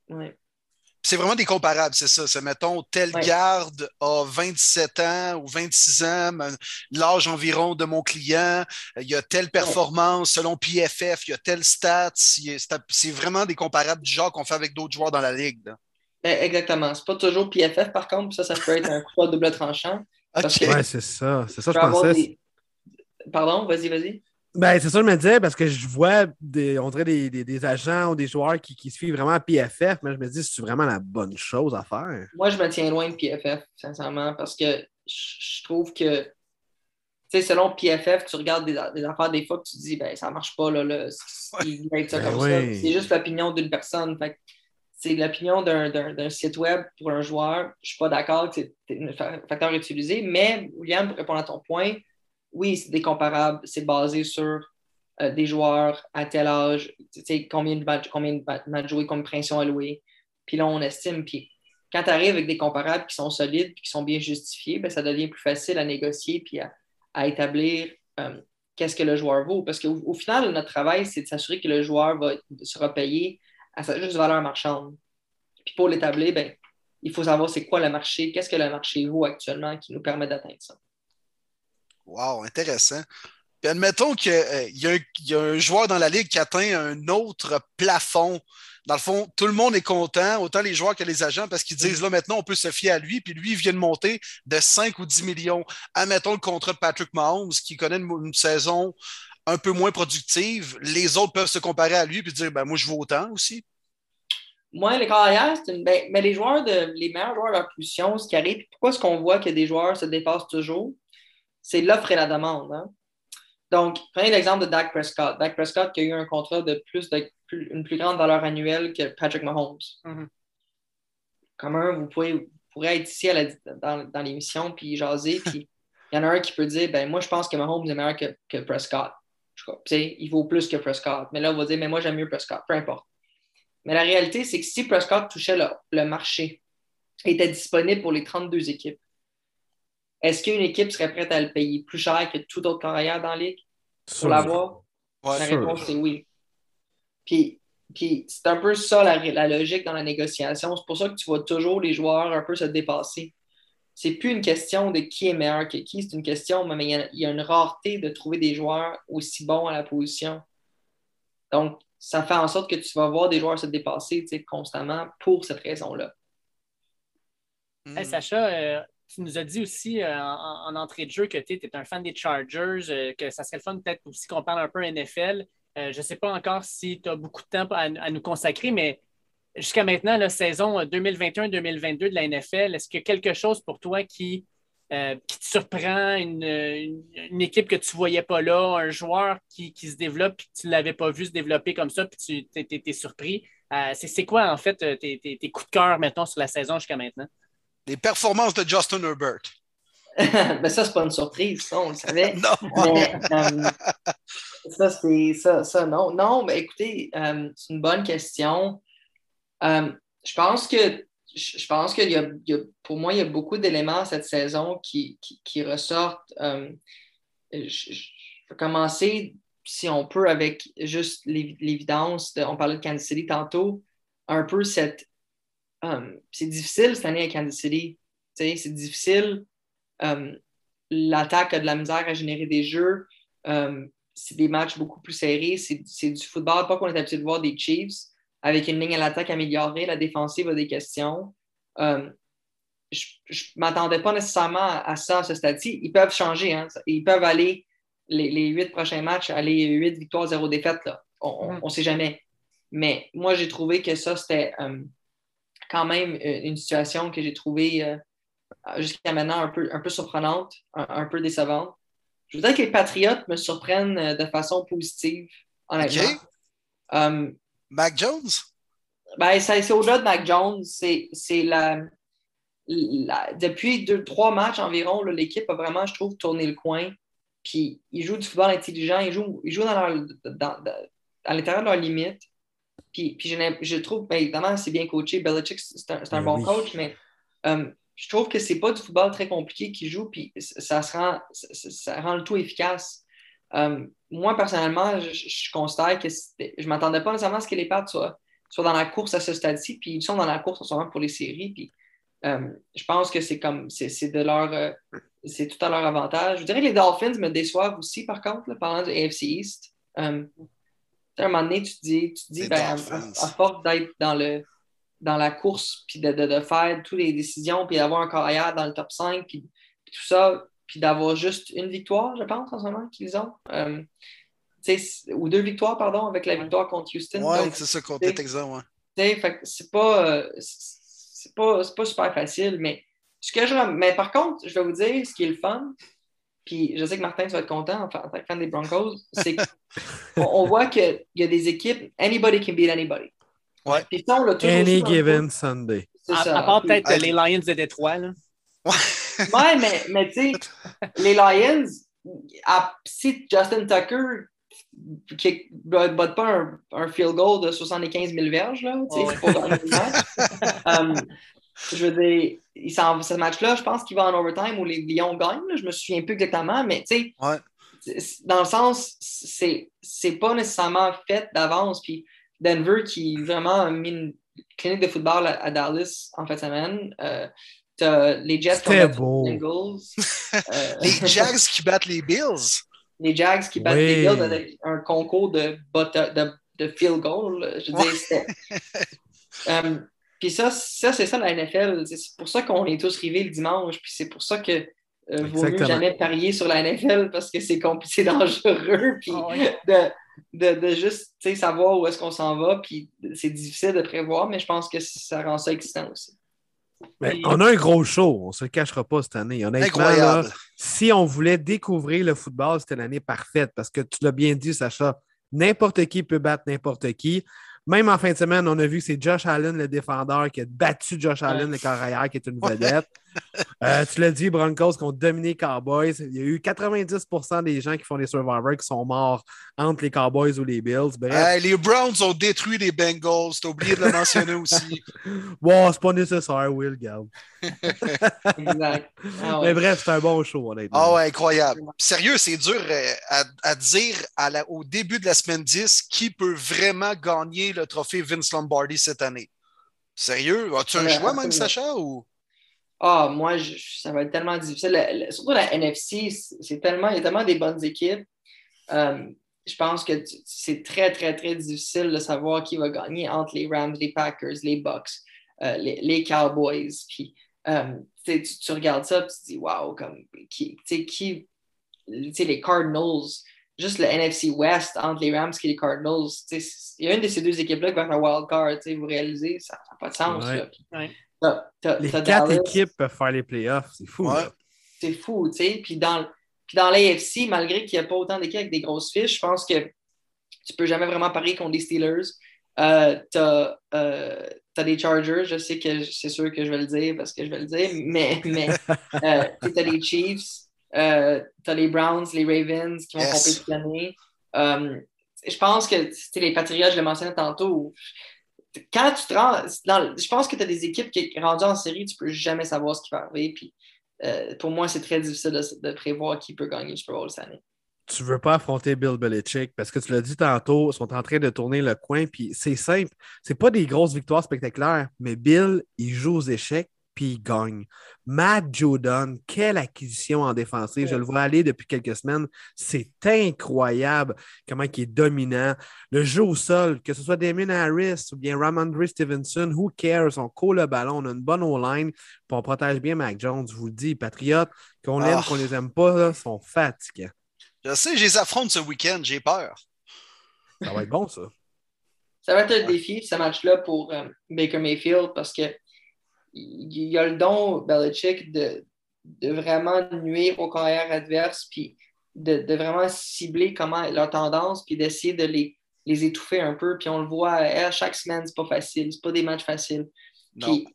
C'est vraiment des comparables, c'est ça. C'est, mettons, tel garde a 27 ans ou 26 ans, l'âge environ de mon client, il y a telle performance selon PFF, il y a telle stats. C'est vraiment des comparables du genre qu'on fait avec d'autres joueurs dans la ligue. Ben, exactement. C'est pas toujours PFF, par contre, ça, ça peut être un coup de double tranchant. [laughs] Oui, c'est ça. C'est ça, je pensais. Pardon, vas-y, vas-y. Ben, c'est ça, je me disais, parce que je vois des, on dirait des, agents ou des joueurs qui, qui suivent vraiment PFF, mais je me dis, c'est vraiment la bonne chose à faire? Moi, je me tiens loin de PFF, sincèrement, parce que je trouve que, tu sais, selon PFF, tu regardes des, affaires des fois que tu te dis, ben, ça marche pas, là, là il va être ça ben comme ça. C'est juste l'opinion d'une personne. Fait c'est l'opinion d'un site web pour un joueur. Je suis pas d'accord que c'est un facteur utilisé, mais William, pour répondre à ton point, oui, c'est décomparable. C'est basé sur euh, des joueurs à tel âge, combien de matchs, combien de matchs joués, combien de pression allouée. Puis là, on estime. Puis quand tu arrives avec des comparables qui sont solides et qui sont bien justifiés, ben, ça devient plus facile à négocier puis à, établir euh, qu'est-ce que le joueur vaut. Parce qu'au final, notre travail, c'est de s'assurer que le joueur va, sera payé à sa juste valeur marchande. Puis pour l'établir, ben, il faut savoir c'est quoi le marché, qu'est-ce que le marché vaut actuellement qui nous permet d'atteindre ça. Wow, intéressant. Puis admettons qu'il euh, y, a un joueur dans la ligue qui atteint un autre plafond. Dans le fond, tout le monde est content, autant les joueurs que les agents, parce qu'ils disent là maintenant, on peut se fier à lui, puis lui, il vient de monter de 5 ou 10 millions. Admettons le contrat de Patrick Mahomes, qui connaît une, saison un peu moins productive. Les autres peuvent se comparer à lui et dire ben, moi, je veux autant aussi. Moi, les carrières, c'est une. Ben, mais les joueurs de. Les meilleurs joueurs de leur position, ce qui arrive, pourquoi est-ce qu'on voit que des joueurs se dépassent toujours? C'est l'offre et la demande. Hein. Donc, prenez l'exemple de Dak Prescott. Dak Prescott qui a eu un contrat de plus de une plus grande valeur annuelle que Patrick Mahomes. Mm-hmm. Comme un, vous, pouvez, pourrez être ici dans, l'émission puis jaser, [laughs] puis il y en a un qui peut dire ben moi je pense que Mahomes est meilleur que, que Prescott. il vaut plus que Prescott. Mais là, on va dire mais moi j'aime mieux Prescott, peu importe. Mais la réalité, c'est que si Prescott touchait le, le marché, était disponible pour les 32 équipes, est-ce qu'une équipe serait prête à le payer plus cher que tout autre carrière dans la ligue pour l'avoir? la réponse, c'est oui. Puis, puis c'est un peu ça la, logique dans la négociation. C'est pour ça que tu vois toujours les joueurs un peu se dépasser. C'est plus une question de qui est meilleur que qui, c'est une question, mais il y, a, une rareté de trouver des joueurs aussi bons à la position. Donc, ça fait en sorte que tu vas voir des joueurs se dépasser constamment pour cette raison-là. Sacha, euh, tu nous as dit aussi euh, en, entrée de jeu que tu es un fan des Chargers, euh, que ça serait le fun peut-être aussi qu'on parle un peu NFL. Euh, je ne sais pas encore si tu as beaucoup de temps à, nous consacrer, mais jusqu'à maintenant, la saison 2021-2022 de la NFL, est-ce qu'il y a quelque chose pour toi qui, te surprend, une, équipe que tu ne voyais pas là, un joueur qui, se développe et que tu ne l'avais pas vu se développer comme ça, puis tu étais surpris? C'est quoi en fait tes, tes coups de cœur maintenant sur la saison jusqu'à maintenant? Les performances de Justin Herbert. [laughs] ben ça, c'est pas une surprise, ça, on le savait. [laughs] non. Mais, euh, ça, c'est ça, ça, non. Non, mais écoutez, euh, c'est une bonne question. Euh, je pense que je pense qu'il y, y, a, pour moi, il y a beaucoup d'éléments cette saison qui, qui, ressortent. je, vais commencer, si on peut, avec juste l'évidence. On parlait de Kansas City tantôt, un peu cette Um, c'est difficile cette année à Kansas City. C'est difficile. Um, l'attaque a de la misère à générer des jeux. Um, c'est des matchs beaucoup plus serrés. C'est du football, pas qu'on est habitué de voir des Chiefs avec une ligne à l'attaque améliorée. La défensive a des questions. je ne m'attendais pas nécessairement à, ça à ce stade-ci. Ils peuvent changer. Hein. Ils peuvent aller, les huit prochains matchs, aller huit victoires, zéro défaite. On ne sait jamais. Mais moi, j'ai trouvé que ça, c'était quand même euh, une situation que j'ai trouvée euh, jusqu'à maintenant un peu, un peu surprenante, un, peu décevante. Je voudrais que les Patriotes me surprennent euh, de façon positive, honnêtement. Um, Mac Jones? Ben, c'est au-delà de Mac Jones. C'est la, Depuis deux, trois matchs environ, l'équipe a vraiment, je trouve, tourné le coin. Puis ils jouent du football intelligent, ils jouent, ils jouent dans à l'intérieur de leurs limites. Puis, je, trouve, bien évidemment, c'est bien coaché. Belichick, c'est un, ben bon coach, mais euh, je trouve que c'est pas du football très compliqué qu'il joue, puis ça, rend, ça, rend le tout efficace. Euh, moi, personnellement, je, je considère que je ne m'attendais pas nécessairement à ce que les Pats soient, soient dans la course à ce stade-ci, puis ils sont dans la course en ce moment pour les séries, puis euh, je pense que c'est comme c'est de leur c'est tout à leur avantage. Je dirais que les Dolphins me déçoivent aussi, par contre, parlant de AFC East. À un moment donné, tu te dis, tu dis ben, à, force d'être dans le dans la course, puis de, de, faire toutes les décisions, puis d'avoir un carrière dans le top 5, puis, tout ça, puis d'avoir juste une victoire, je pense, en ce moment qu'ils ont. ou deux victoires, pardon, avec la victoire contre Houston. Oui, c'est ça, contre Texas, ouais. C'est pas c'est pas, pas super facile, mais ce que je. Mais par contre, je vais vous dire ce qui est le fun, puis je sais que Martin, tu vas être content en tant que fan des Broncos, c'est qu'on [laughs] on voit qu'il y a des équipes, anybody can beat anybody. Ouais. Puis ça, on Any given Sunday. À, ça. à, part peut-être les Lions de Détroit. Là. Ouais. [laughs] ouais, mais, mais tu sais, les Lions, si Justin Tucker qui ne bat pas un, un, field goal de 75 000 verges, là, oh, ouais. pour gagner le match. um, je veux dire, ce match-là, je pense qu'il va en overtime où les Lions gagnent. Là, je me souviens plus exactement, mais tu sais, ouais. dans le sens, c'est, c'est pas nécessairement fait d'avance. Puis Denver qui vraiment a mis une clinique de football à, à Dallas en fin de semaine. Euh, les Jets qui beau. les Eagles. [laughs] Euh, les Jags qui battent les Bills les Jags qui battent les Bills avec un concours de, de, de field goal. Je veux dire, [laughs] euh, puis ça, ça c'est ça la NFL. C'est pour ça qu'on est tous rivés le dimanche. Puis c'est pour ça que euh, vaut mieux jamais parier sur la NFL parce que c'est compliqué, [laughs] dangereux. Puis ah de, de, de, juste savoir où est-ce qu'on s'en va. Puis c'est difficile de prévoir, mais je pense que ça rend ça excitant aussi on a un gros show, on ne se le cachera pas cette année. Incroyable. si on voulait découvrir le football, c'était l'année parfaite parce que tu l'as bien dit, Sacha, n'importe qui peut battre n'importe qui. Même en fin de semaine, on a vu que c'est Josh Allen, le défendeur, qui a battu Josh Allen, le carrière, qui est une vedette. Euh, tu l'as dit, Broncos qui ont dominé les Cowboys. Il y a eu 90% des gens qui font des Survivors qui sont morts entre les Cowboys ou les Bills. les Browns ont détruit les Bengals. T'as oublié de le mentionner aussi. [laughs] bon, c'est pas nécessaire, Will, Gall. exact. Ah Mais bref, c'est un bon show, honnêtement. Ah ouais, incroyable. Sérieux, c'est dur euh, à, dire au début de la semaine 10 qui peut vraiment gagner le trophée Vince Lombardi cette année. Sérieux? As-tu un choix, même, Sacha? Ou... Ah, moi, ça va être tellement difficile. surtout la NFC, c'est tellement, il y a tellement des bonnes équipes. Euh, je pense que c'est très, très, très difficile de savoir qui va gagner entre les Rams, les Packers, les Bucks, euh, les, Cowboys. Puis, euh, tu, tu, regardes ça, et tu te dis, wow, comme, qui, qui les Cardinals, juste le NFC West entre les Rams et les Cardinals, il y a une de ces deux équipes-là qui va faire un wild card, vous réalisez, ça n'a pas de sens. Les quatre équipes peuvent faire les playoffs, c'est fou. C'est fou, tu sais. Puis dans, puis dans l'AFC, malgré qu'il n'y a pas autant d'équipes avec des grosses fiches, je pense que tu ne peux jamais vraiment parier contre des Steelers. Euh, tu as, euh, des Chargers, je sais que c'est sûr que je vais le dire parce que je vais le dire, mais, mais [laughs] euh, tu as les Chiefs, euh, tu as les Browns, les Ravens qui vont yes. compétitionner. Euh, je pense que les Patriots, je l'ai mentionné tantôt, quand tu te rends. Je pense que tu as des équipes qui, rendues en série, tu ne peux jamais savoir ce qui va arriver. Puis, euh, pour moi, c'est très difficile de, prévoir qui peut gagner le Super Bowl cette année. Tu ne veux pas affronter Bill Belichick parce que tu l'as dit tantôt, ils sont en train de tourner le coin. Puis c'est simple. C'est pas des grosses victoires spectaculaires, mais Bill, il joue aux échecs puis il gagne. Matt Judon, quelle acquisition en défensive. Je le vois aller depuis quelques semaines. C'est incroyable comment il est dominant. Le jeu au sol, que ce soit Damien Harris ou bien Ramondre Stevenson, who cares? On colle le ballon, on a une bonne O-line, puis on protège bien Mac Jones. Je vous le dis, Patriotes, qu'on l'aime, oh. qu'on les aime pas, sont fatigués. Je sais, je les affronte ce week-end, j'ai peur. Ça va être bon, ça. Ça va être un défi, ce match-là, pour euh, Baker Mayfield, parce que il y a le don, Belichick, de, de vraiment nuire aux carrières adverses, puis de, de, vraiment cibler comment leur tendance, puis d'essayer de les, les étouffer un peu. Puis on le voit à chaque semaine, c'est pas facile, c'est pas des matchs faciles. Puis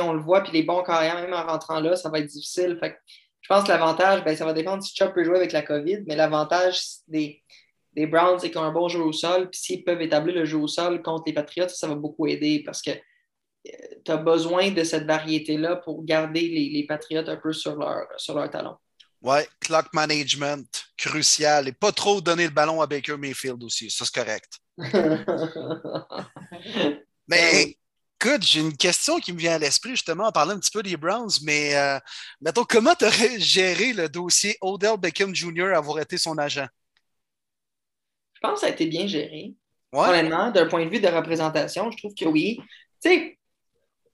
on le voit, puis les bons carrières, même en rentrant là, ça va être difficile. Fait je pense que l'avantage, ben, ça va dépendre si Chubb peut jouer avec la COVID, mais l'avantage des, des Browns, c'est qu'ils ont un bon jeu au sol, puis s'ils peuvent établir le jeu au sol contre les Patriots, ça va beaucoup aider parce que tu as besoin de cette variété-là pour garder les, les, Patriotes un peu sur leur, sur leur talon. Ouais, clock management, crucial. Et pas trop donner le ballon à Baker Mayfield aussi. Ça, c'est correct. [laughs] mais écoute, j'ai une question qui me vient à l'esprit justement en parlant un petit peu des Browns. Mais euh, mettons, comment tu aurais [laughs] géré le dossier Odell Beckham Jr. avoir été son agent? Je pense que ça a été bien géré. Honnêtement, d'un point de vue de représentation, je trouve que oui. Tu sais,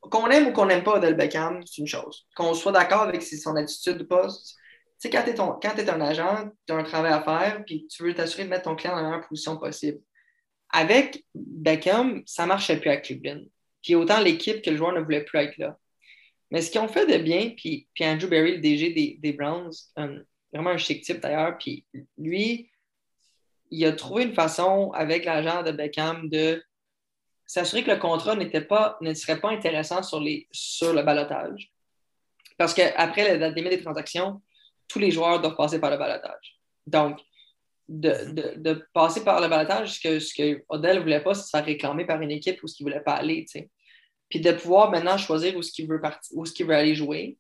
qu'on aime ou qu'on n'aime pas Odell Beckham, c'est une chose. Qu'on soit d'accord avec son attitude de poste, tu sais, quand tu es, un agent, tu as un travail à faire, puis tu veux t'assurer de mettre ton client dans la meilleure position possible. Avec Beckham, ça ne marchait plus à Cleveland. Puis autant l'équipe que le joueur ne voulait plus être là. Mais ce qu'ils ont fait de bien, puis, Andrew Berry, le DG des, des Browns, vraiment un chic type d'ailleurs, puis lui, il a trouvé une façon avec l'agent de Beckham de s'assurer que le contrat n'était pas, ne serait pas intéressant sur, les, sur le balotage. Parce qu'après la date des transactions, tous les joueurs doivent passer par le balotage. Donc, de, passer par le balotage, ce que, ce que Odell ne voulait pas, c'est se faire réclamer par une équipe où ce qu'il ne voulait pas aller. Puis de pouvoir maintenant choisir où ce qu'il veut, où ce qu'il veut aller jouer,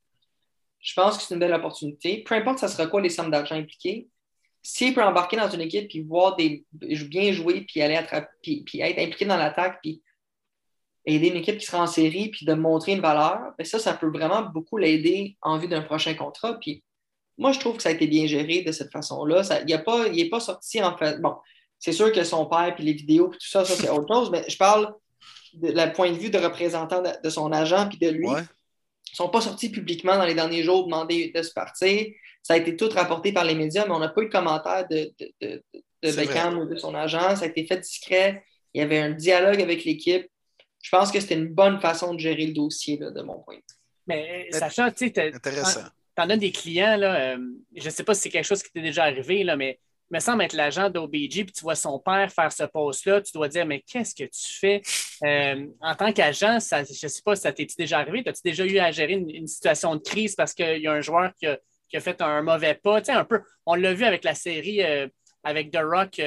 je pense que c'est une belle opportunité. Peu importe ça sera quoi les sommes d'argent impliquées, s'il peut embarquer dans une équipe puis voir des bien jouer puis aller attraper, puis, être impliqué dans l'attaque puis aider une équipe qui sera en série puis de montrer une valeur, bien ça, ça peut vraiment beaucoup l'aider en vue d'un prochain contrat. Puis moi, je trouve que ça a été bien géré de cette façon-là. Il n'est pas, sorti en fait. Bon, c'est sûr que son père puis les vidéos puis tout ça, ça c'est autre chose, mais je parle de la point de vue de représentant de, son agent puis de lui. Ne sont pas sortis publiquement dans les derniers jours demander de se partir. Ça a été tout rapporté par les médias, mais on n'a pas eu de commentaire de, de, Beckham ou de son agent. Ça a été fait discret. Il y avait un dialogue avec l'équipe. Je pense que c'était une bonne façon de gérer le dossier, de mon point de vue. Mais sachant, tu sais, intéressant tu as des clients, là, euh, je ne sais pas si c'est quelque chose qui t'est déjà arrivé, là, mais me semble être l'agent d'OBG, puis tu vois son père faire ce poste-là, tu dois dire, mais qu'est-ce que tu fais? Euh, en tant qu'agent, je ne sais pas si ça t'est déjà arrivé, as-tu déjà eu à gérer une, situation de crise parce qu'il y a un joueur qui a, fait un mauvais pas? Tu sais, un peu, on l'a vu avec la série euh, avec The Rock.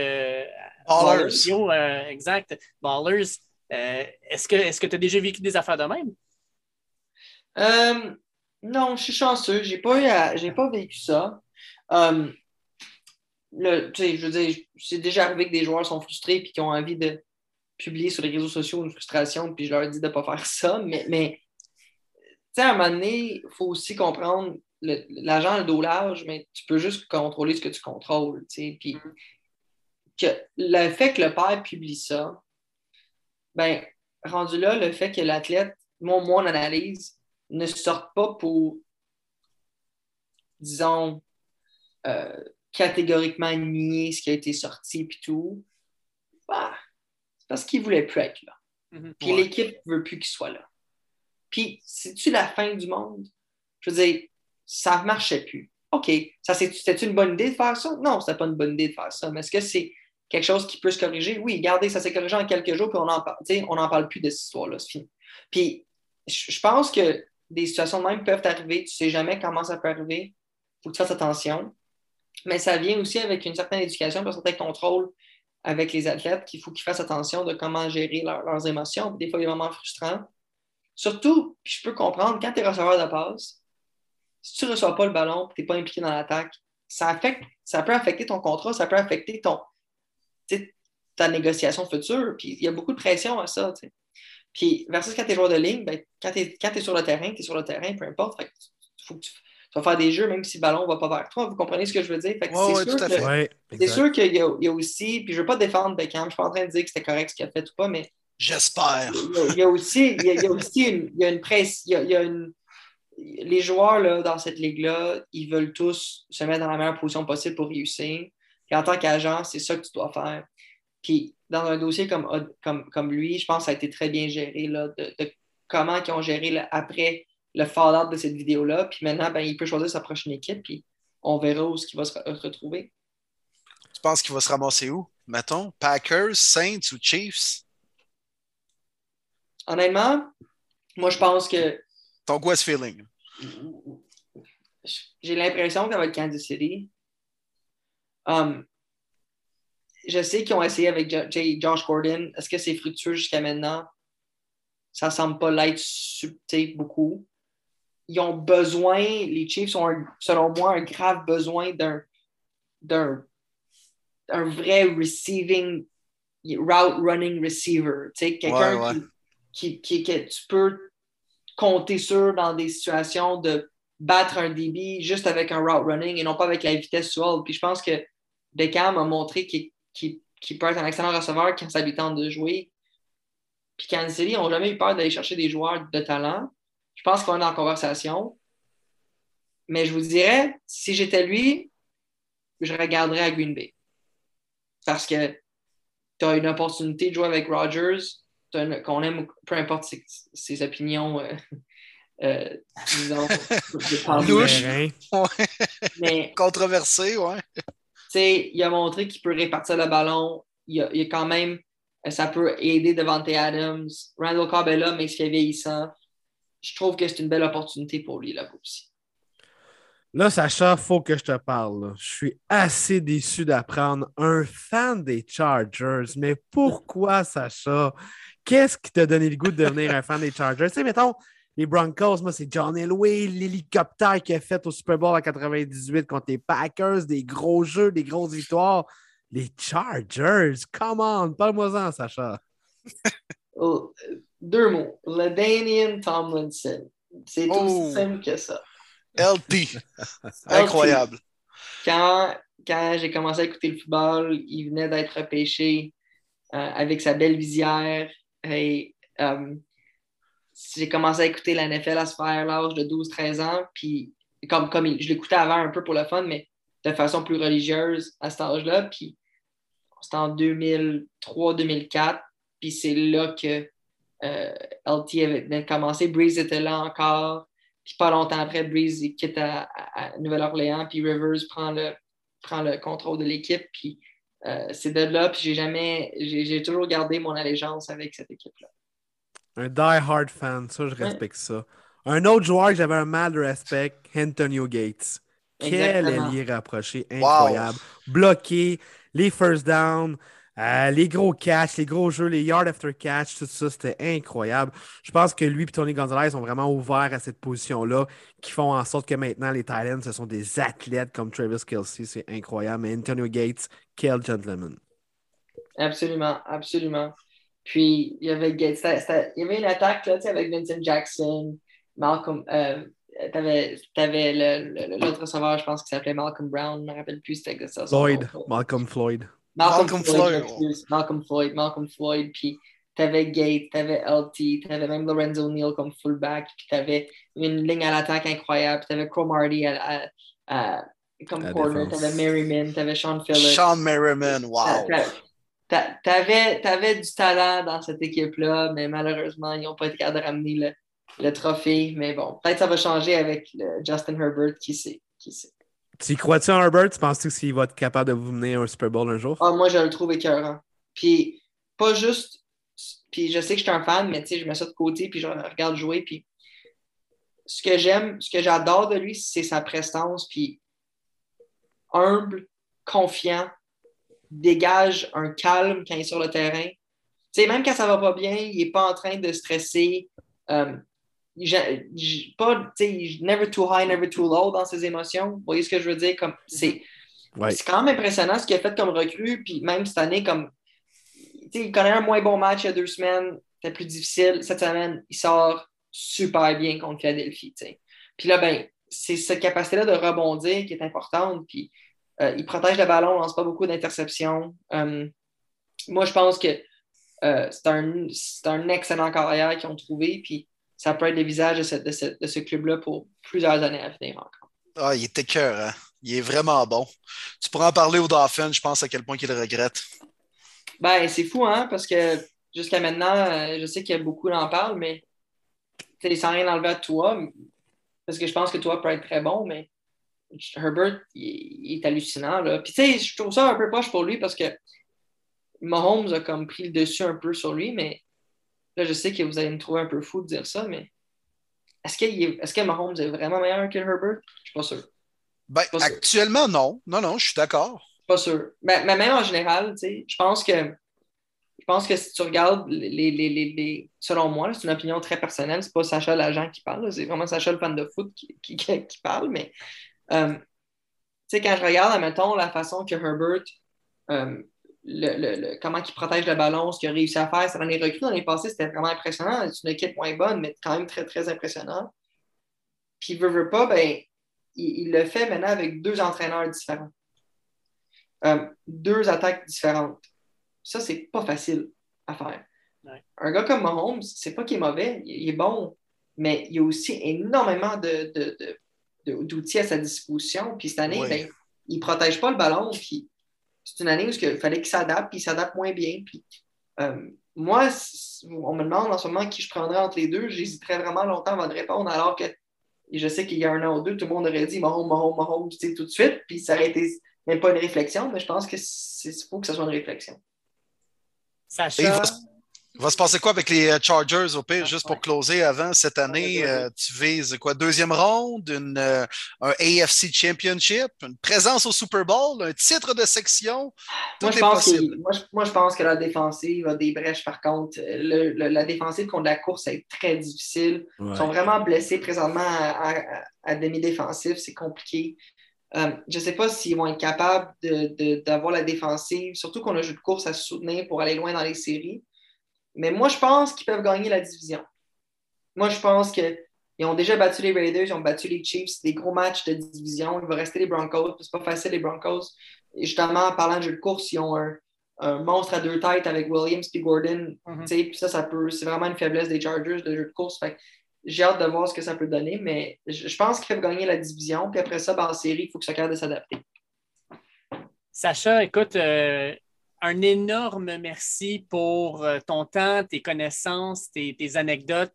Ballers. exact, Ballers. est-ce que tu as déjà vécu des affaires de même? Non, je suis chanceux. J'ai pas, j'ai pas vécu ça. Um, le, je veux dire, c'est déjà arrivé que des joueurs sont frustrés et qui ont envie de publier sur les réseaux sociaux une frustration, puis je leur dis de ne pas faire ça. Mais, mais à un moment donné, il faut aussi comprendre l'agent le dos large, mais tu peux juste contrôler ce que tu contrôles. Puis que le fait que le père publie ça, ben, rendu là, le fait que l'athlète, moi, mon analyse, ne sortent pas pour, disons, euh, catégoriquement nier ce qui a été sorti et tout, bah, c'est parce qu'ils ne voulaient plus être là. Mhm. Puis l'équipe ne veut plus qu'il soit là. Puis, c'est-tu la fin du monde? Je veux dire, ça ne marchait plus. OK, ça c'était une bonne idée de faire ça? Non, c'était pas une bonne idée de faire ça. Mais est-ce que c'est quelque chose qui peut se corriger? Oui, regardez, ça s'est corrigé en quelques jours, puis on n'en on parle plus de cette histoire-là, c'est fini. Puis, je pense que des situations de même peuvent arriver. Tu ne sais jamais comment ça peut arriver. Il faut que tu fasses attention. Mais ça vient aussi avec une certaine éducation, un certain contrôle avec les athlètes qu'il faut qu'ils fassent attention de comment gérer leurs émotions. Des fois, il y a des moments frustrants. Surtout, je peux comprendre, quand tu es receveur de passe, si tu ne reçois pas le ballon tu n'es pas impliqué dans l'attaque, ça, affecte, ça peut affecter ton contrat, ça peut affecter ton, ta négociation future. Puis il y a beaucoup de pression à ça. Puis, versus quand tu es joueur de ligne, ben, quand tu es, sur le terrain, tu es sur le terrain, peu importe. Il faut que tu, vas faire des jeux même si le ballon ne va pas vers toi. Vous comprenez ce que je veux dire? c'est sûr qu'il y, y, a aussi, puis je ne veux pas défendre Beckham, je ne suis pas en train de dire que c'était correct ce qu'il a fait ou pas, mais. J'espère. Il y a aussi, il y a, aussi une, il y a une presse, il y a, une. Les joueurs là, dans cette ligue-là, ils veulent tous se mettre dans la meilleure position possible pour réussir. Et en tant qu'agent, c'est ça que tu dois faire. Puis dans un dossier comme, comme, comme lui, je pense que ça a été très bien géré là, de, comment ils ont géré après le fallout de cette vidéo-là. Puis maintenant, ben, il peut choisir sa prochaine équipe, puis on verra où ce qu'il va se retrouver. Tu penses qu'il va se ramasser où, mettons? Packers, Saints ou Chiefs? Honnêtement, moi, je pense que. Ton quoi ce feeling? J'ai l'impression que ça va être Kansas City. Um, je sais qu'ils ont essayé avec Josh Gordon. Est-ce que c'est fructueux jusqu'à maintenant? Ça ne semble pas l'être beaucoup. Ils ont besoin, les Chiefs ont, un- selon moi, un grave besoin d'un d'un un vrai receiving, route running receiver. Tu sais, quelqu'un Ouais, ouais. qui, qui, qui- que tu peux compter sur dans des situations de battre un DB juste avec un route running et non pas avec la vitesse suave. Puis je pense que Beckham a montré qu'il qu'il- qu'il peut être un excellent receveur quand ça lui tente de jouer. Puis Kansas City n'ont jamais eu peur d'aller chercher des joueurs de talent. Je pense qu'on est la conversation. Mais je vous dirais, si j'étais lui, je regarderais à Green Bay. Parce que tu as une opportunité de jouer avec Rodgers, qu'on aime, peu importe ses, ses opinions, euh, [laughs] euh, disons, de par- Louche. Terrain. mais [laughs] Controversé, ouais. tu sais, il a montré qu'il peut répartir le ballon. Il a, il a quand même, ça peut aider Devante Adams. Randall Cobb est là, mais il se fait vieillissant. Je trouve que c'est une belle opportunité pour lui là aussi. Là, Sacha, faut que je te parle. là. Je suis assez déçu d'apprendre un fan des Chargers. Mais pourquoi, Sacha? Qu'est-ce qui t'a donné le goût de devenir un fan des Chargers? Tu sais, mettons, les Broncos, moi, c'est John Elway, l'hélicoptère qu'il a fait au Super Bowl en 98 contre les Packers, des gros jeux, des grosses victoires. Les Chargers, come on, parle-moi-en, Sacha. [laughs] Oh, euh, deux mots. LaDainian Tomlinson. C'est Oh. aussi simple que ça. LT. Incroyable. Quand, quand j'ai commencé à écouter le football, il venait d'être repêché euh, avec sa belle visière. Et euh, j'ai commencé à écouter la NFL à se faire l'âge de 12-13 ans. Puis, comme, comme il- je l'écoutais avant un peu pour le fun, mais de façon plus religieuse à cet âge-là. Puis, c'était en 2003-2004. Puis, c'est là que euh, LT avait commencer. Breeze était là encore. Puis pas longtemps après, Breeze quitte à, à- à Nouvelle-Orléans, puis Rivers prend le, prend le contrôle de l'équipe. Puis euh, c'est de là, puis j'ai jamais, j'ai j'ai toujours gardé mon allégeance avec cette équipe-là. Un die-hard fan, ça, je respecte ça. Un autre joueur que j'avais un mal de respect, Antonio Gates. Quel ailier rapproché, incroyable. Bloqué, les first down, euh, les gros catch, les gros jeux, les yard after catch, tout ça, c'était incroyable. Je pense que lui et Tony Gonzalez ont vraiment ouvert à cette position-là, qui font en sorte que maintenant les Titans, ce sont des athlètes comme Travis Kelsey, c'est incroyable. Mais Antonio Gates, quel gentleman. Absolument, absolument. Puis il y avait Gates, il y avait une attaque là, tu sais, avec Vincent Jackson, Malcolm. Euh, T'avais avais l'autre receveur, je pense, qui s'appelait Malcolm Brown, je ne me rappelle plus c'était ça. Floyd. Malcolm Floyd. Malcolm, Malcolm Floyd. Malcolm Floyd, Malcolm Floyd, puis t'avais Gate, t'avais LT, t'avais même Lorenzo Neal comme fullback, puis t'avais une ligne à l'attaque incroyable, puis t'avais Cromartie à, à- à- comme À corner, t'avais Merriman, t'avais Sean Phillips. Sean Merriman, wow. T'a- t'a- T'avais, t'avais du talent dans cette équipe-là, mais malheureusement, ils n'ont pas été capables de ramener le, le trophée. Mais bon, peut-être ça va changer avec le Justin Herbert, qui sait. Qui sait. Tu crois-tu en Herbert? Tu penses-tu qu'il va être capable de vous mener un Super Bowl un jour? Ah, moi, je le trouve écœurant. Puis, pas juste. Puis, je sais que je suis un fan, mais tu sais, je mets ça de côté, puis je regarde jouer. Puis, ce que j'aime, ce que j'adore de lui, c'est sa prestance, puis humble, confiant, dégage un calme quand il est sur le terrain. Tu sais, même quand ça va pas bien, il n'est pas en train de stresser. Euh, pas, sais, il- never too high, never too low dans ses émotions. Vous voyez ce que je veux dire? Comme, c'est, Ouais. c'est quand même impressionnant ce qu'il a fait comme recrue, puis même cette année, comme il connaît un moins bon match il y a deux semaines, c'était plus difficile. Cette semaine, il sort super bien contre Philadelphie. Puis là, ben, c'est cette capacité-là de rebondir qui est importante. Puis euh, il protège le ballon, lance pas beaucoup d'interceptions. Euh, moi, je pense que euh, c'est un, c'est un excellent carrière qu'ils ont trouvé. Puis ça peut être le visage de ce, de ce, de ce club-là pour plusieurs années à venir encore. Ah, il était cœur, hein? Il est vraiment bon. Tu pourras en parler aux Dolphins, je pense à quel point qu'il le regrette. Ben, c'est fou, hein, parce que jusqu'à maintenant, euh, je sais qu'il y a beaucoup en parlent, mais sans rien enlever à toi, parce que je pense que toi peut être très bon, mais Herbert, il, il est hallucinant. Là. Puis tu sais, je trouve ça un peu proche pour lui parce que Mahomes a comme pris le dessus un peu sur lui, mais là, je sais que vous allez me trouver un peu fou de dire ça, mais est-ce que, est, est-ce que Mahomes est vraiment meilleur que Herbert? Je suis pas sûr. Ben, Pas sûr. actuellement, non. Non, non, je suis d'accord. Pas sûr. Mais, mais même en général, je pense que Je pense que si tu regardes, les, les, les, les selon moi, c'est une opinion très personnelle, c'est pas Sacha l'agent qui parle, c'est vraiment Sacha le fan de foot qui, qui, qui parle, mais euh, quand je regarde, mettons, la façon que Herbert, euh, le, le, comment il protège le ballon, ce qu'il a réussi à faire, ça dans les recrues dans les passés, c'était vraiment impressionnant. C'est une équipe moins bonne, mais quand même très, très impressionnant. Puis, veut, veut pas, ben, il, il, le fait maintenant avec deux entraîneurs différents. Euh, deux attaques différentes. Ça, c'est pas facile à faire. Ouais. Un gars comme Mahomes, c'est pas qu'il est mauvais, il, il, est bon, mais il y a aussi énormément de, de, de, d'outils à sa disposition. Puis cette année, ben, il ne protège pas le ballon. Puis c'est une année où il fallait qu'il s'adapte, puis il s'adapte moins bien. Puis, euh, moi, on me demande en ce moment qui je prendrais entre les deux. J'hésiterais vraiment longtemps avant de répondre, alors que et je sais qu'il y a un an ou deux, tout le monde aurait dit Mahomes, Mahomes, Mahomes, tu sais, tout de suite. Puis ça aurait été même pas une réflexion, mais je pense qu'il faut que ce soit une réflexion. Sacha, il va se passer quoi avec les euh, Chargers au pire, juste pour closer avant cette année? Ouais, ouais. euh, tu vises quoi? Deuxième ronde, une, euh, un AFC Championship, une présence au Super Bowl, un titre de section. Tout Moi je, est pense possible. moi, je, moi, je pense que la défensive a des brèches, par contre. Le- le- la défensive contre la course, c'est très difficile. Ouais. Ils sont vraiment blessés présentement à, à- à demi-défensif. C'est compliqué. Euh, je ne sais pas s'ils vont être capables d'avoir la défensive, surtout qu'on a un jeu de course à soutenir pour aller loin dans les séries. Mais moi, je pense qu'ils peuvent gagner la division. Moi, je pense qu'ils ont déjà battu les Raiders, ils ont battu les Chiefs, c'est des gros matchs de division. Il va rester les Broncos. C'est pas facile, les Broncos. Et justement, en parlant de jeu de course, ils ont un, un monstre à deux têtes avec Williams et Gordon. Mhm. Puis ça, ça peut, c'est vraiment une faiblesse des Chargers de jeu de course. J'ai hâte de voir ce que ça peut donner, mais je, je pense qu'ils peuvent gagner la division. Puis après ça, ben, en série, il faut que ça capable de s'adapter. Sacha, écoute, euh, un énorme merci pour euh, ton temps, tes connaissances, tes, tes anecdotes.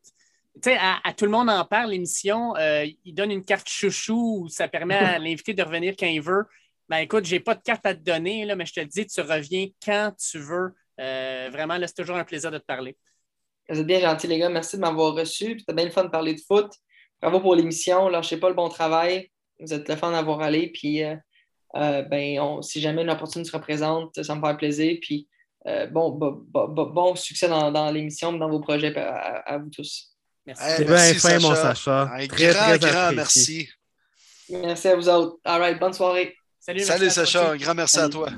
Tu sais, à, à tout le monde en parle, l'émission, euh, il donne une carte chouchou où ça permet à [laughs] l'invité de revenir quand il veut. Ben écoute, j'ai pas de carte à te donner, là, mais je te le dis, tu reviens quand tu veux. Euh, vraiment, là, c'est toujours un plaisir de te parler. Vous êtes bien gentils, les gars. Merci de m'avoir reçu. C'était bien le fun de parler de foot. Bravo pour l'émission. Lâchez pas le bon travail. Vous êtes le fun d'avoir allé. Puis, euh, euh, ben, on- si jamais une opportunité se représente, ça me fait plaisir. Puis, euh, bon, bon, bon, bon- bon succès dans, dans l'émission, dans vos projets à, vous tous. Merci. Hey, C'est bien merci, fin, mon Sacha. Un très, grand, très grand apprécié. merci. Merci à vous autres. All right, bonne soirée. Salut, Salut Sacha, un grand merci à toi.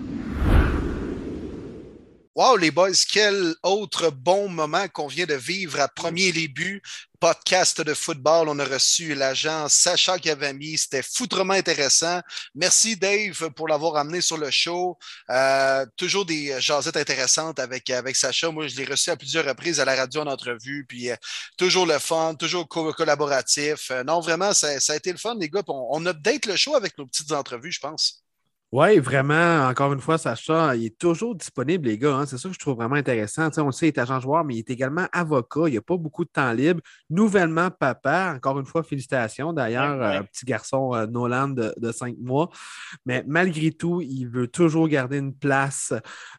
Wow, les boys, quel autre bon moment qu'on vient de vivre à premier début. Podcast de football. On a reçu l'agent Sacha Gavami. C'était foutrement intéressant. Merci Dave pour l'avoir amené sur le show. Euh, toujours des jasettes intéressantes avec, Sacha. Moi, je l'ai reçu à plusieurs reprises à la radio en entrevue. Puis euh, toujours le fun, toujours co- collaboratif. Euh, non, vraiment, ça, a été le fun, les gars. On, on update le show avec nos petites entrevues, je pense. Oui, vraiment, encore une fois, Sacha, il est toujours disponible, les gars. hein. C'est ça que je trouve vraiment intéressant. On le sait, il est agent joueur, mais il est également avocat. Il n'a pas beaucoup de temps libre. Nouvellement papa, encore une fois, félicitations. D'ailleurs, Ouais, ouais. euh, petit garçon euh, Nolan de, de cinq mois. Mais malgré tout, il veut toujours garder une place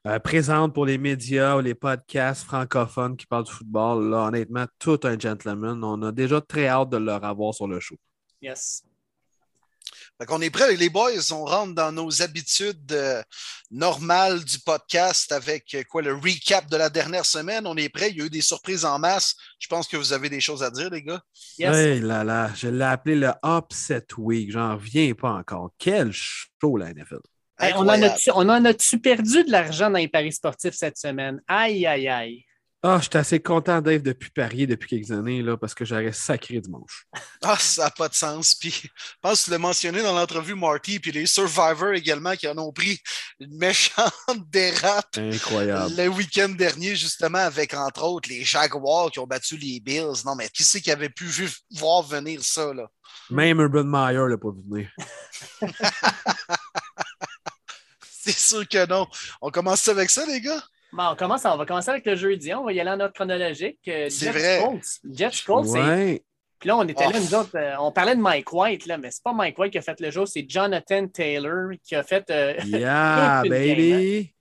euh, présente pour les médias ou les podcasts francophones qui parlent du football. Là, honnêtement, tout un gentleman. On a déjà très hâte de le revoir sur le show. Yes. Fait qu'on est prêts, les boys. On rentre dans nos habitudes euh, normales du podcast avec euh, quoi le recap de la dernière semaine. On est prêts. Il y a eu des surprises en masse. Je pense que vous avez des choses à dire, les gars. Yes. Hey là là, je l'ai appelé le Upset Week. J'en reviens pas encore. Quel show, la NFL. Hey, on, en a-tu, on en a-tu perdu de l'argent dans les paris sportifs cette semaine? Aïe, aïe, aïe. Ah, je suis assez content d'être depuis parier depuis quelques années là, parce que j'aurais sacré dimanche. Ah, ça n'a pas de sens. Puis, je pense que tu l'as mentionné dans l'entrevue, Marty, puis les Survivors également qui en ont pris une méchante [laughs] dérape Incroyable. le week-end dernier, justement, avec entre autres les Jaguars qui ont battu les Bills. Non, mais qui c'est qui avait pu voir venir ça, là? Même Urban Meyer l'a pas vu venir. [laughs] C'est sûr que non. On commence avec ça, les gars? Bon, on, commence, on va commencer avec le jeudi. On va y aller en ordre chronologique. Euh, C'est vrai. Colts. Jets Colts, c'est- Ouais. Puis là, on était Oh. là, nous autres, euh, on parlait de Mike White, là, mais c'est pas Mike White qui a fait le jour, c'est Jonathan Taylor qui a fait. euh, [laughs] Yeah, [laughs] baby.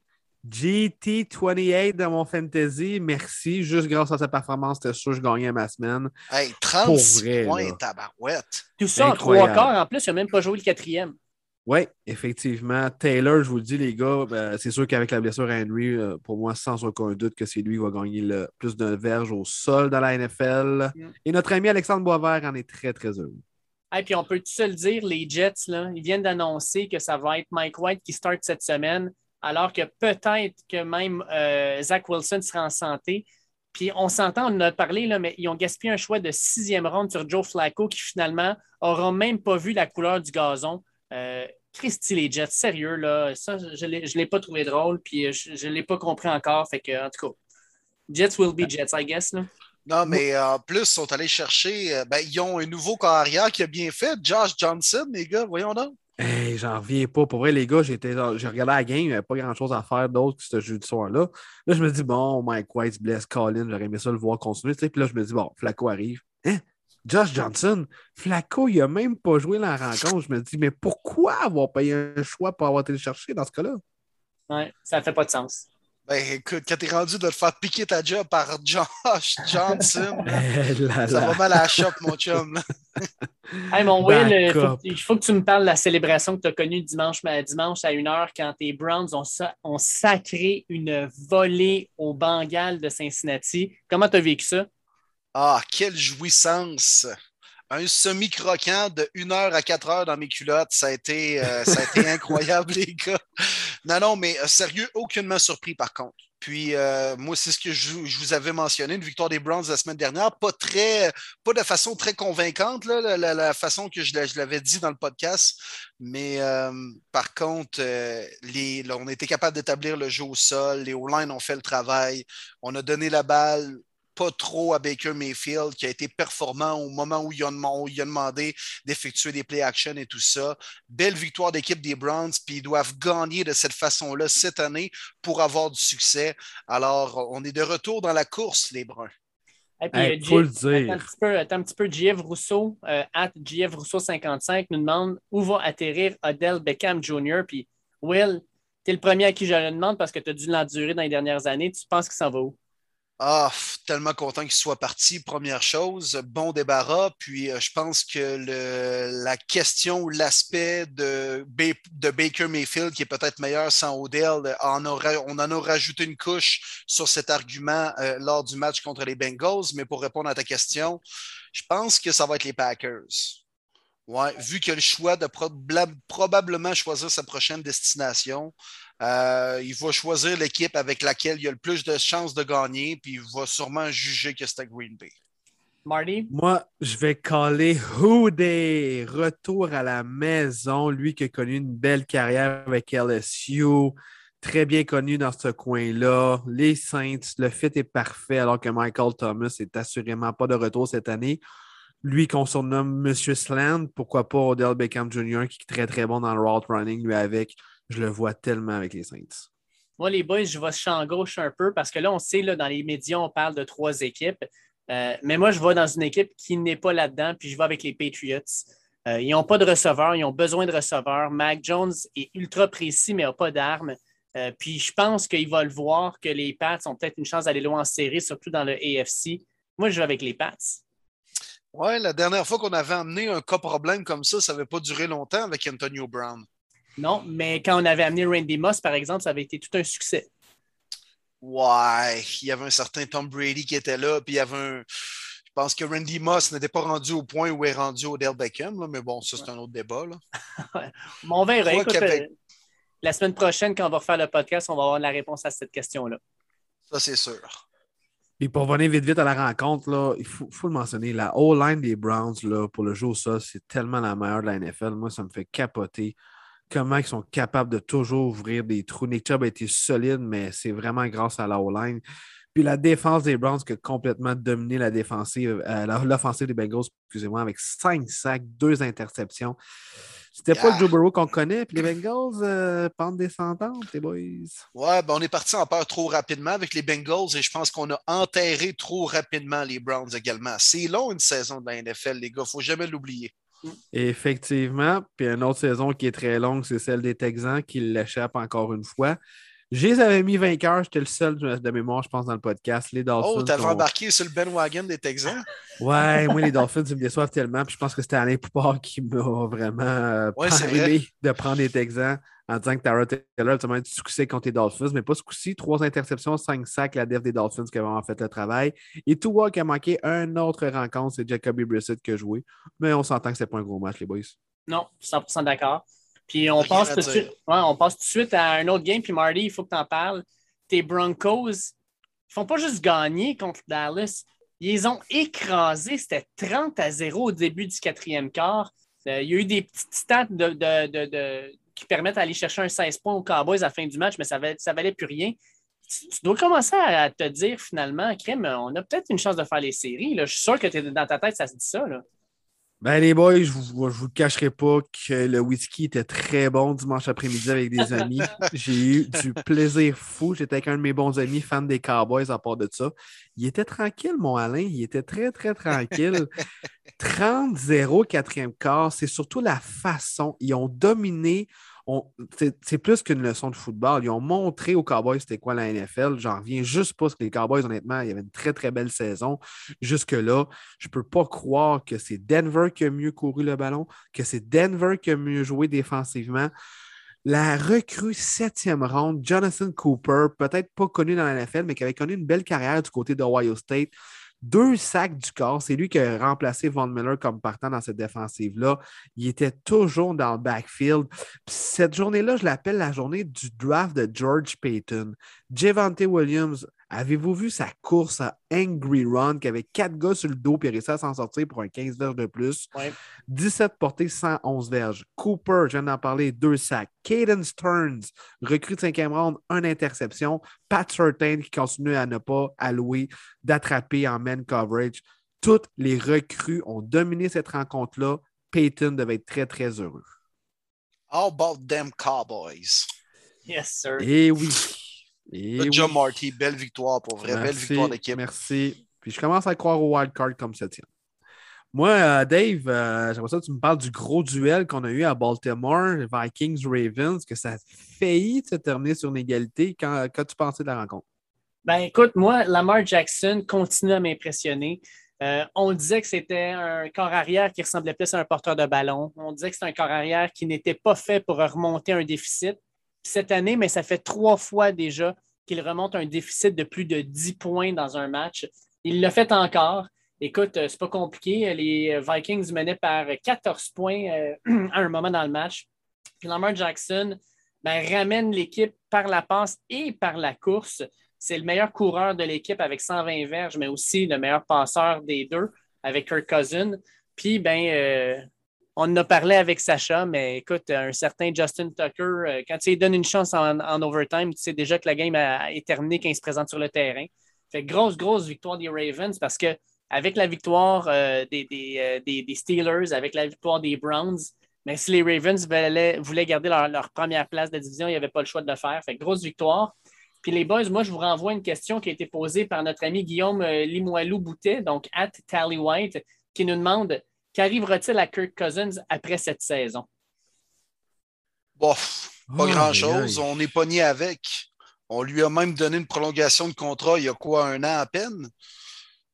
GT28 dans mon fantasy. Merci. Juste grâce à sa performance, c'était sûr que je gagnais ma semaine. Hey, 36 vrai, points, tabarouette. tout ça en trois quarts. En plus, il n'a même pas joué le quatrième. Oui, effectivement. Taylor, je vous le dis, les gars, ben, c'est sûr qu'avec la blessure à Henry, euh, pour moi, sans aucun doute que c'est lui qui va gagner le plus de verges au sol dans la NFL. Mm. Et notre ami Alexandre Boisvert en est très, très heureux. Et puis on peut tout se le dire, les Jets, là, ils viennent d'annoncer que ça va être Mike White qui start cette semaine, alors que peut-être que même euh, Zach Wilson sera en santé. Puis on s'entend, on en a parlé, là, mais ils ont gaspillé un choix de sixième ronde sur Joe Flacco qui finalement n'aura même pas vu la couleur du gazon. Euh, Christy, les Jets, sérieux, là, ça, je ne l'ai pas trouvé drôle, puis je ne l'ai pas compris encore. Fait que, en tout cas, Jets will be Jets, I guess. Là. Non, mais en plus, ils sont allés chercher. euh, ben, ils ont un nouveau carrière qui a bien fait, Josh Johnson, les gars, voyons donc. Hey, j'en reviens pas. Pour vrai, les gars, j'étais, j'ai regardé la game, il n'y avait pas grand-chose à faire d'autre que ce jeudi soir-là. Là, je me dis, bon, Mike White se blesse, Colin, j'aurais aimé ça le voir continuer. tu sais. Puis là, je me dis, bon, Flacco arrive. Hein? Josh Johnson, Flacco, il n'a même pas joué la rencontre. Je me dis, mais pourquoi avoir payé un choix pour avoir été le chercher dans ce cas-là? Ouais, ça ne fait pas de sens. Ben, écoute, quand t'es rendu de te faire piquer ta job par Josh Johnson, [laughs] Eh là ça va mal à la shop, mon chum. là. [laughs] Hey, mon Will, euh, faut- il faut que tu me parles de la célébration que tu as connue dimanche, dimanche à 1h quand tes Browns ont sacré une volée au Bengals de Cincinnati. Comment tu as vécu ça? Ah, quelle jouissance! Un semi-croquant de 1 heure à 4 heures dans mes culottes, ça a été, euh, ça a été [laughs] incroyable, les gars. Non, non, mais euh, sérieux, aucunement surpris par contre. Puis, euh, moi, c'est ce que je, je vous avais mentionné, une victoire des Browns la semaine dernière, pas très, pas de façon très convaincante, là, la, la- la façon que je, l'a- je l'avais dit dans le podcast. Mais euh, par contre, euh, les, là, on a été capable d'établir le jeu au sol, les O-line ont fait le travail, on a donné la balle pas trop à Baker Mayfield, qui a été performant au moment où il a, dem- où il a demandé d'effectuer des play action et tout ça. Belle victoire d'équipe des Browns, puis ils doivent gagner de cette façon-là cette année pour avoir du succès. Alors, on est de retour dans la course, les Bruns. Et puis, Hey, euh, faut le Attends dire. un petit peu, attends un petit peu. JF Rousseau, euh, at JF Rousseau 55, nous demande où va atterrir Odell Beckham Jr. Puis, Will, tu es le premier à qui je le demande parce que tu as dû l'endurer dans les dernières années. Tu penses que ça va où? Ah, tellement content qu'il soit parti. Première chose, bon débarras. Puis euh, je pense que la question ou l'aspect de, Ba- de Baker Mayfield, qui est peut-être meilleur sans Odell, on en a rajouté une couche sur cet argument euh, lors du match contre les Bengals. Mais pour répondre à ta question, je pense que ça va être les Packers. Ouais, vu qu'il a le choix de probablement choisir sa prochaine destination, euh, il va choisir l'équipe avec laquelle il a le plus de chances de gagner, puis il va sûrement juger que c'est à Green Bay. Marty? Moi, je vais caller Houday. Retour à la maison. Lui qui a connu une belle carrière avec LSU. Très bien connu dans ce coin-là. Les Saints, le fit est parfait alors que Michael Thomas est assurément pas de retour cette année. Lui qu'on surnomme Monsieur Sland, pourquoi pas Odell Beckham Jr. qui est très très bon dans le route running, lui avec. Je le vois tellement avec les Saints. Moi, les boys, je vais champ gauche un peu parce que là, on sait, là, dans les médias, on parle de trois équipes. Euh, mais moi, je vais dans une équipe qui n'est pas là-dedans, puis je vais avec les Patriots. Euh, ils n'ont pas de receveur, ils ont besoin de receveurs. Mac Jones est ultra précis, mais n'a pas d'armes. Euh, puis je pense qu'il va le voir que les Pats ont peut-être une chance d'aller loin en série, surtout dans le AFC. Moi, je vais avec les Pats. Ouais, la dernière fois qu'on avait amené un cas problème comme ça, ça n'avait pas duré longtemps avec Antonio Brown. Non, mais quand on avait amené Randy Moss, par exemple, ça avait été tout un succès. Ouais, il y avait un certain Tom Brady qui était là, puis il y avait un. Je pense que Randy Moss n'était pas rendu au point où est rendu Odell Beckham, là, mais bon, ça, c'est un autre débat. Là. Mais on verra. Écoute, euh, la semaine prochaine, quand on va refaire le podcast, on va avoir la réponse à cette question-là. Ça, c'est sûr. Puis pour revenir vite vite à la rencontre, là, il faut, faut le mentionner, la O-line des Browns là, pour le jeu au sol, c'est tellement la meilleure de la NFL. Moi, ça me fait capoter comment ils sont capables de toujours ouvrir des trous. Nick Chubb a été solide, mais c'est vraiment grâce à la O-line. Puis la défense des Browns qui a complètement dominé la défensive, euh, l'offensive des Bengals, excusez-moi, avec cinq sacs, deux interceptions. C'était pas le Joe Burrow qu'on connaît, puis les Bengals, euh, pente descendante, les boys. Ouais, ben on est parti en peur trop rapidement avec les Bengals et je pense qu'on a enterré trop rapidement les Browns également. C'est long une saison de la NFL, les gars, faut jamais l'oublier. Effectivement. Puis une autre saison qui est très longue, c'est celle des Texans qui l'échappe encore une fois. Je les avais mis vainqueurs. J'étais le seul de mémoire, je pense, dans le podcast. Les Dolphins. Oh, t'avais embarqué sur le Ben Wagon des Texans? Ouais, moi, les Dolphins, ils me déçoivent tellement. Puis je pense que c'était Alain Poupard qui m'a vraiment euh, Ouais, de prendre les Texans en disant que Tara Taylor a du succès contre les Dolphins, mais pas ce coup-ci. Trois interceptions, cinq sacs, la def des Dolphins qui a vraiment fait le travail. Et Tua qui a manqué une autre rencontre, c'est Jacoby Brissett qui a joué. Mais on s'entend que c'est pas un gros match, les boys. Non, 100% d'accord. Puis on passe, tout suite, ouais, on passe tout de suite à un autre game. Puis Marty, il faut que tu en parles. Tes Broncos, ils font pas juste gagner contre Dallas. Ils ont écrasés. C'était 30 à 0 au début du quatrième quart. Euh, il y a eu des petites stats de, de- de- de- qui permettent d'aller chercher un 16 points aux Cowboys à la fin du match, mais ça valait, ça valait plus rien. Tu, tu dois commencer à te dire finalement, Crème, on a peut-être une chance de faire les séries. là. Je suis sûr que dans ta tête, ça se dit ça. Là. Ben, les boys, je vous, je vous cacherai pas que le whisky était très bon dimanche après-midi avec des amis. J'ai eu du plaisir fou. J'étais avec un de mes bons amis, fan des Cowboys à part de ça. Il était tranquille, mon Alain. Il était très, très tranquille. [laughs] 30-0 quatrième quart, c'est surtout la façon. Ils ont dominé. C'est plus qu'une leçon de football. Ils ont montré aux Cowboys c'était quoi la NFL. J'en reviens juste pas parce que les Cowboys, honnêtement, il y avait une très, très belle saison. Jusque-là, je peux pas croire que c'est Denver qui a mieux couru le ballon, que c'est Denver qui a mieux joué défensivement. La recrue septième ronde, Jonathan Cooper, peut-être pas connu dans la NFL, mais qui avait connu une belle carrière du côté d'Ohio State. Deux sacs du corps. C'est lui qui a remplacé Von Miller comme partant dans cette défensive-là. Il était toujours dans le backfield. Cette journée-là, je l'appelle la journée du draft de George Payton. Javante Williams, avez-vous vu sa course à Angry Run qui avait quatre gars sur le dos et réussi à s'en sortir pour un 15 verges de plus? Ouais. 17 portées, 111 verges. Cooper, je viens d'en parler, deux sacs. Caden Stearns, recrue de cinquième round, une interception. Pat Surtain qui continue à ne pas allouer d'attraper en man coverage. Toutes les recrues ont dominé cette rencontre-là. Peyton devait être très, très heureux. How about them Cowboys? Yes, sir. Et oui. Et Good job. Marty. Belle victoire pour vrai. Belle victoire d'équipe. Merci. Puis je commence à croire au wild card comme septième. Moi, euh, Dave, euh, j'aimerais ça que tu me parles du gros duel qu'on a eu à Baltimore, Vikings-Ravens, que ça a failli se terminer sur une égalité. Quand, qu'as-tu pensé de la rencontre? Ben écoute, moi, Lamar Jackson continue à m'impressionner. Euh, on disait que c'était un corps arrière qui ressemblait plus à un porteur de ballon. On disait que c'était un corps arrière qui n'était pas fait pour remonter un déficit. Cette année, mais ça fait trois fois déjà qu'il remonte un déficit de plus de 10 points dans un match. Il l'a fait encore. Écoute, euh, c'est pas compliqué. Les Vikings menaient par 14 points euh, [clears throat] à un moment dans le match. Puis Lamar Jackson ben, ramène l'équipe par la passe et par la course. C'est le meilleur coureur de l'équipe avec 120 verges, mais aussi le meilleur passeur des deux avec Kirk Cousin. Puis, ben, euh, on en a parlé avec Sacha, mais écoute, un certain Justin Tucker, euh, quand tu lui donnes une chance en, overtime, tu sais déjà que la game est terminée quand il se présente sur le terrain. Fait grosse, grosse victoire des Ravens parce que avec la victoire euh, euh, des- Steelers, avec la victoire des Browns, mais si les Ravens voulaient, garder leur, première place de division, il n'y avait pas le choix de le faire. Fait grosse victoire. Puis les boys, moi, je vous renvoie une question qui a été posée par notre ami Guillaume Limoilou-Boutet, donc at Tally White, qui nous demande qu'arrivera-t-il à Kirk Cousins après cette saison? Bof, pas grand-chose. On est pogné avec. On lui a même donné une prolongation de contrat il y a quoi, un an à peine?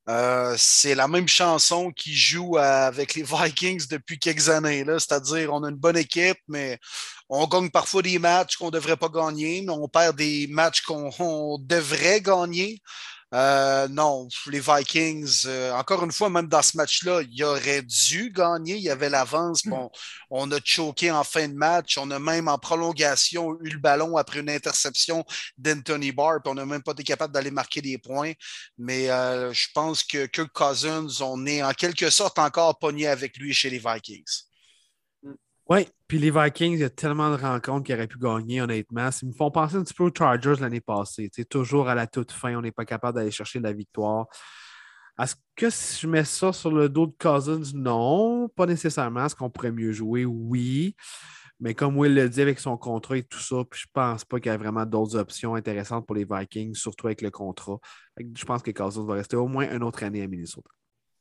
Euh, c'est la même chanson qui joue avec les [laughs] Vikings depuis quelques années. là. C'est-à-dire, on a une bonne équipe, mais on gagne parfois des matchs qu'on ne devrait pas gagner, mais on perd des matchs qu'on on devrait gagner. Euh, non, les Vikings, euh, encore une fois, même dans ce match-là, il aurait dû gagner. Il y avait l'avance. Bon, on a choqué en fin de match. On a même en prolongation eu le ballon après une interception d'Anthony Barr. Puis on n'a même pas été capable d'aller marquer des points. Mais euh, je pense que Kirk Cousins, on est en quelque sorte encore pogné avec lui chez les Vikings. Oui, puis les Vikings, il y a tellement de rencontres qu'ils auraient pu gagner, honnêtement. Ils me font penser un petit peu aux Chargers l'année passée. Tu sais, toujours à la toute fin, on n'est pas capable d'aller chercher la victoire. Est-ce que si je mets ça sur le dos de Cousins? Non, pas nécessairement. Est-ce qu'on pourrait mieux jouer? Oui. Mais comme Will le dit avec son contrat et tout ça, puis je pense pas qu'il y a vraiment d'autres options intéressantes pour les Vikings, surtout avec le contrat. Je pense que Cousins va rester au moins une autre année à Minnesota.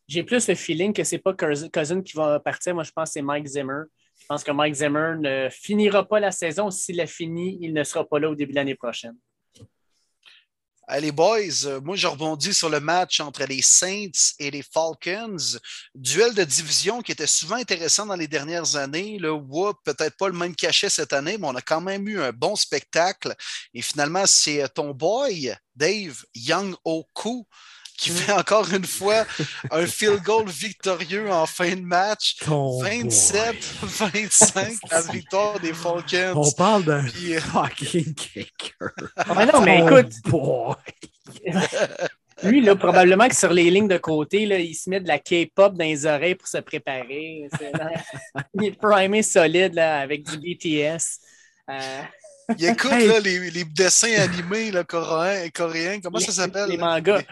J'ai plus le feeling que c'est pas Cousin Cousin qui va partir. Moi, je pense que c'est Mike Zimmer. Je pense que Mike Zimmer ne finira pas la saison. S'il la finit, il ne sera pas là au début de l'année prochaine. les boys, euh, moi je rebondis sur le match entre les Saints et les Falcons. Duel de division qui était souvent intéressant dans les dernières années. Le whoop, peut-être pas le même cachet cette année, mais on a quand même eu un bon spectacle. Et finalement, c'est ton boy, Dave Young Oku, qui fait encore une fois un field goal victorieux en fin de match. 27-25, la victoire des Falcons. On parle d'un Puis, euh, fucking kicker. Ah non, mais écoute, boy. lui, là, probablement que sur les lignes de côté, là, il se met de la K-pop dans les oreilles pour se préparer. [laughs] Il est primé solide là, avec du BTS. Euh, Il écoute Hey. là, les, les dessins animés là, coréens, coréens. Comment ça s'appelle? Les là? mangas. Tu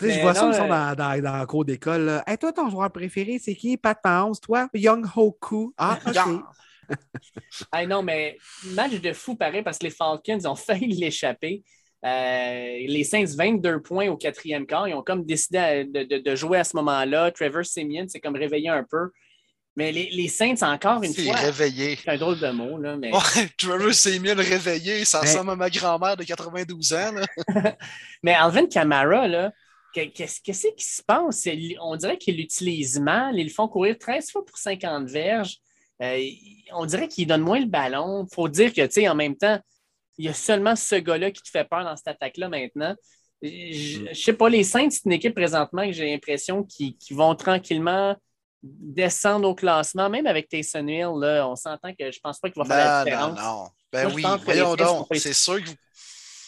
sais, Mais je vois ça, non, ils sont euh, dans, dans, dans la cour d'école. Hey, toi, ton joueur préféré, c'est qui? Pat Mahomes, toi? Young Hoku. Ah, [laughs] OK. Ah [laughs] non, mais match de fou pareil parce que les Falcons ont [laughs] failli l'échapper. Euh, les Saints, 22 points au quatrième quart. Ils ont comme décidé à- de, de- de jouer à ce moment-là. Trevor Simeon s'est comme réveillé un peu. Mais les, les Saints, encore une fois, réveillé. c'est un drôle de mot, là, mais Ouais, Trevor Samuel réveillé, ça ressemble à ma grand-mère de 92 ans. là. [laughs] Mais Alvin Kamara, là, que- qu'est-ce qui se passe? On dirait qu'ils l'utilisent mal. Ils le font courir 13 fois pour 50 verges. Euh, on dirait qu'il donne moins le ballon. Il faut dire que, tu sais, en même temps, il y a seulement ce gars-là qui te fait peur dans cette attaque-là maintenant. Je ne sais pas, les Saints, c'est une équipe présentement que j'ai l'impression qu'ils qu'ils vont tranquillement descendre au classement, même avec Taysom Hill, là, on s'entend que je pense pas qu'il va faire la Non, différence. non, non. Ben Moi, oui, voyons donc. C'est sûr que vous-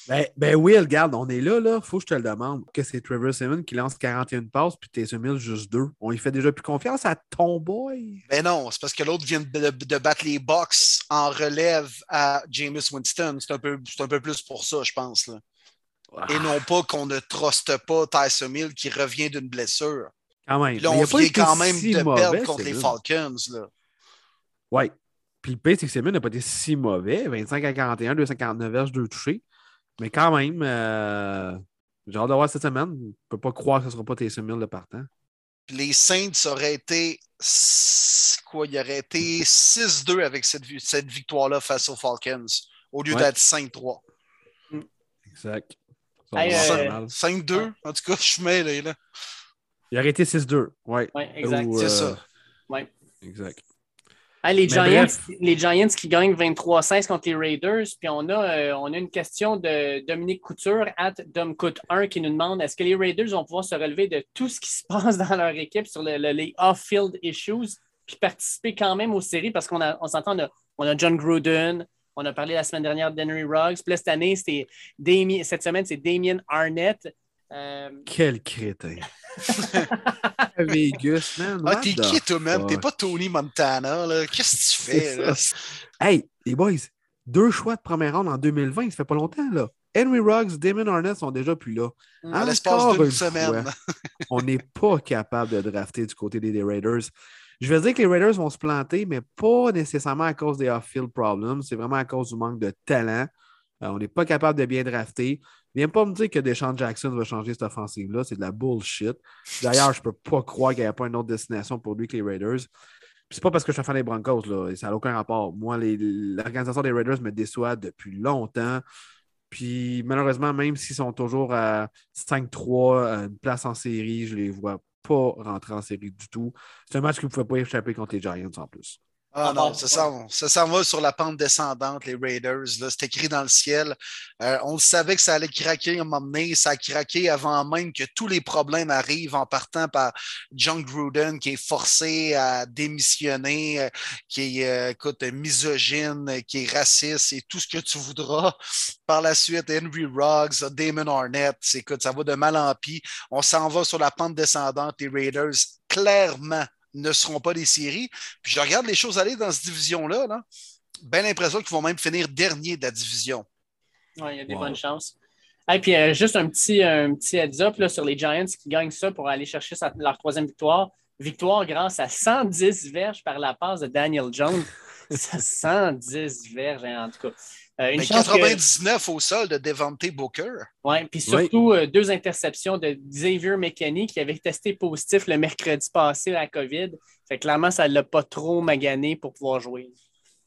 Ben, ben oui, regarde, on est là, là. Faut que je te le demande. Que c'est Trevor Simmons qui lance 41 passes, puis Taysom Hill juste deux. On y fait déjà plus confiance à ton boy. Ben non, c'est parce que l'autre vient de, de battre les Bucks en relève à Jameis Winston. C'est un, peu- c'est un peu plus pour ça, je pense. Là. Ah, Et non pas qu'on ne truste pas Tyson Hill qui revient d'une blessure. Quand même. Là, on a pas vient été quand même si de mauvais, perdre contre les. Falcons. Là. Ouais. Puis le pire, c'est que n'a pas été si mauvais. 25 à 41, 249 verges, 2 touchés. Mais quand même, euh, j'ai hâte de voir cette semaine. Je ne peux pas croire que ce ne sera pas Taysom Hill de partant. Puis les Saints auraient été. Quoi, il aurait été 6-2 avec cette, vi- cette victoire-là face aux Falcons, au lieu Ouais. d'être 5-3. Exact. Ça Hey, va euh, faire mal. 5-2, en tout cas, je suis mêlé, là. Il aurait été 6-2. Ouais. Oui, exact. Ou, C'est euh, ça. Ouais. Exact. Ah, les, Giants, les Giants qui gagnent 23-16 contre les Raiders. Puis on a, euh, on a une question de Dominique Couture, at Domcoute1, qui nous demande est-ce que les Raiders vont pouvoir se relever de tout ce qui se [laughs] passe dans leur équipe sur le- le- les off-field issues, puis participer quand même aux séries? Parce qu'on a- on s'entend, on a, on a John Gruden, on a parlé la semaine dernière d'Henry Ruggs. Puis là, cette année, c'était Damien- cette semaine, c'est Damien Arnett. Euh, Quel crétin. [laughs] Vegas, man. Ah, t'es qui, toi, même? T'es pas Tony Montana, là. Qu'est-ce que tu fais, là? Hey, les boys, deux choix de première ronde en 2020, ça fait pas longtemps, là. Henry Ruggs, Damon Arnett sont déjà plus là. À l'espace d'une une semaine. fois, [laughs] on n'est pas capable de drafter du côté des, des Raiders. Je vais dire que les Raiders vont se planter, mais pas nécessairement à cause des off-field problems. C'est vraiment à cause du manque de talent. Euh, on n'est pas capable de bien drafter. Viens pas me dire que Deshaun Jackson va changer cette offensive-là. C'est de la bullshit. D'ailleurs, je peux pas croire qu'il n'y a pas une autre destination pour lui que les Raiders. C'est pas parce que je suis fan des Broncos, là. Ça n'a aucun rapport. Moi, l'organisation des Raiders me déçoit depuis longtemps. Puis malheureusement, même s'ils sont toujours à 5-3, à une place en série, je les vois pas rentrer en série du tout. C'est un match que vous ne pouvez pas échapper contre les Giants en plus. Ah Ah, non, ça s'en ça s'en va sur la pente descendante, les Raiders. là. C'est écrit dans le ciel. Euh, on le savait que ça allait craquer à un moment donné. Ça a craqué avant même que tous les problèmes arrivent en partant par John Gruden qui est forcé à démissionner, euh, qui est, euh, écoute, misogyne, qui est raciste et tout ce que tu voudras. Par la suite, Henry Ruggs, Damon Arnett. C'est- Écoute, ça va de mal en pis. On s'en va sur la pente descendante. Les Raiders, clairement, ne seront pas des séries. Puis je regarde les choses aller dans cette division-là. Là. Ben l'impression qu'ils vont même finir dernier de la division. Ouais, il y a des Wow. bonnes chances. Et puis, euh, juste un petit, un petit heads-up là, sur les Giants qui gagnent ça pour aller chercher sa- leur troisième victoire. Victoire grâce à 110 verges par la passe de Daniel Jones. [laughs] 110 verges, hein, en tout cas. Euh, une Mais chance que- 99 au sol de Devante Booker. Ouais, puis surtout, euh, deux interceptions de Xavier McKinney qui avait testé positif le mercredi passé à la COVID. Fait que clairement, ça ne l'a pas trop magané pour pouvoir jouer.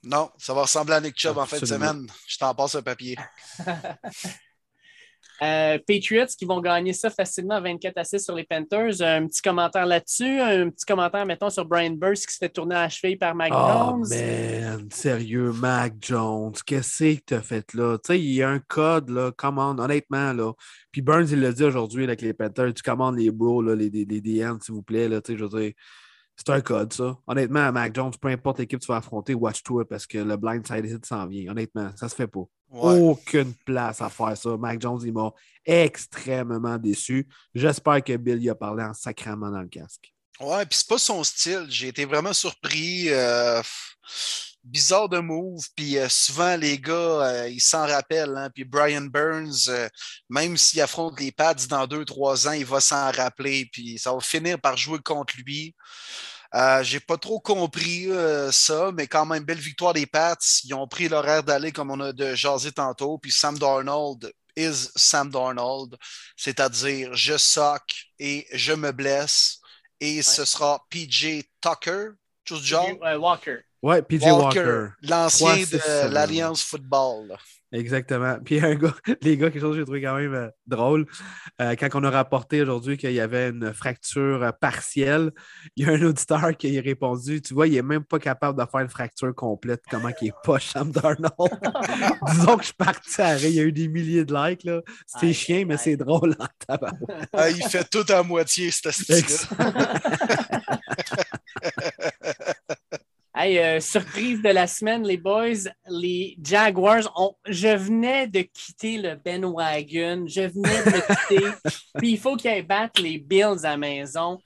Non, ça va ressembler à Nick Chubb en fin de semaine. Je t'en passe un papier. [laughs] Euh, Patriots qui vont gagner ça facilement 24 à 6 sur les Panthers. Un petit commentaire là-dessus. Un petit commentaire, mettons, sur Brian Burst qui se fait tourner à la cheville par Mac Oh, Jones. man, sérieux, Mac Jones, qu'est-ce que t'as fait là? Tu sais, il y a un code, là, commande, honnêtement, là. Puis Burns, il l'a dit aujourd'hui avec les Panthers, tu commandes les bros, là, les, les, les DN, s'il vous plaît, là, tu sais, je veux dire, c'est un code, ça. Honnêtement, Mac Jones, peu importe l'équipe que tu vas affronter, watch-toi parce que le blindside hit s'en vient. Honnêtement, ça se fait pas. Ouais. Aucune place à faire ça. Mac Jones, il m'a extrêmement déçu. J'espère que Bill y a parlé en sacrament dans le casque. Ouais, puis c'est pas son style. J'ai été vraiment surpris. euh, bizarre de move. Puis euh, souvent, les gars, euh, ils s'en rappellent. hein. Puis Brian Burns, euh, même s'il affronte les Pats dans deux, trois ans, il va s'en rappeler. Puis ça va finir par jouer contre lui. J'ai pas trop compris ça, mais quand même, belle victoire des Pats. Ils ont pris l'horaire d'aller comme on a de jaser tantôt. Puis Sam Darnold is Sam Darnold, c'est-à-dire je sock et je me blesse. Et ce sera PJ Tucker, chose du genre? Walker. Ouais, PJ Walker, Walker. l'ancien de l'Alliance Football. Exactement. Puis un gars, [laughs] les gars, quelque chose que j'ai trouvé quand même euh, drôle. euh, quand on a rapporté aujourd'hui qu'il y avait une fracture euh, partielle, il y a un auditeur qui a répondu Tu vois, il n'est même pas capable de faire une fracture complète. Comment qu'il est pas [laughs] Sam Darnold [laughs] Disons que je suis parti à rire. Il y a eu des milliers de likes. là. C'était Aïe, chien, mais c'est drôle en tabarouette. Ah, il fait tout à moitié, ce style Hey, euh, surprise de la semaine, les boys. Les Jaguars ont. Je venais de quitter le Ben Wagon. Je venais de le quitter. [laughs] Puis il faut qu'ils battent les Bills à la maison.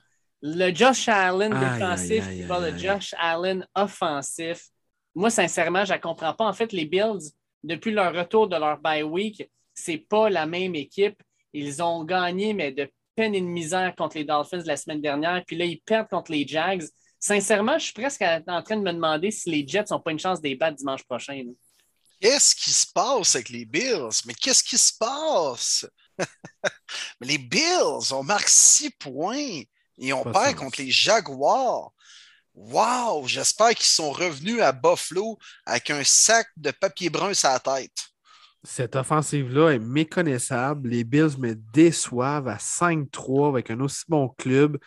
Le Josh Allen Aïe, défensif aïe, aïe, le. Josh Allen offensif. Moi, sincèrement, je ne comprends pas. En fait, les Bills, depuis leur retour de leur bye week, c'est pas la même équipe. Ils ont gagné, mais de peine et de misère contre les Dolphins la semaine dernière. Puis là, ils perdent contre les Jags. Sincèrement, je suis presque à- en train de me demander si les Jets n'ont pas une chance de les battre dimanche prochain. là. Qu'est-ce qui se passe avec les Bills? Mais qu'est-ce qui se passe? [laughs] Mais les Bills, on marque six points et on Pas perd sens. contre les Jaguars. Wow! J'espère qu'ils sont revenus à Buffalo avec un sac de papier brun sur la tête. Cette offensive-là est méconnaissable. Les Bills me déçoivent à 5-3 avec un aussi bon club.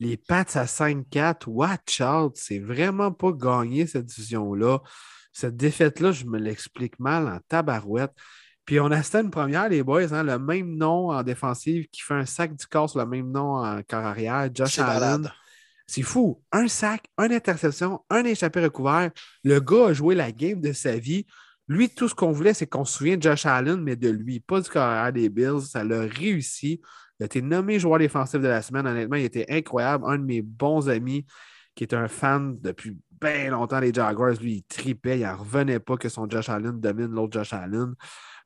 Les Pats à 5-4, watch out. C'est vraiment pas gagné cette division-là. Cette défaite-là, je me l'explique mal en tabarouette. Puis on assistait à une première, les boys, hein, le même nom en défensive qui fait un sac du corps sur le même nom en corps arrière, Josh Allen. C'est fou. Un sac, une interception, un échappé recouvert. Le gars a joué la game de sa vie. Lui, tout ce qu'on voulait, c'est qu'on se souvienne de Josh Allen, mais de lui, pas du carrière des Bills. Ça l'a réussi. Il a été nommé joueur défensif de la semaine. Honnêtement, il était incroyable. Un de mes bons amis, qui est un fan depuis bien longtemps des Jaguars, lui, il tripait. Il n'en revenait pas que son Josh Allen domine l'autre Josh Allen.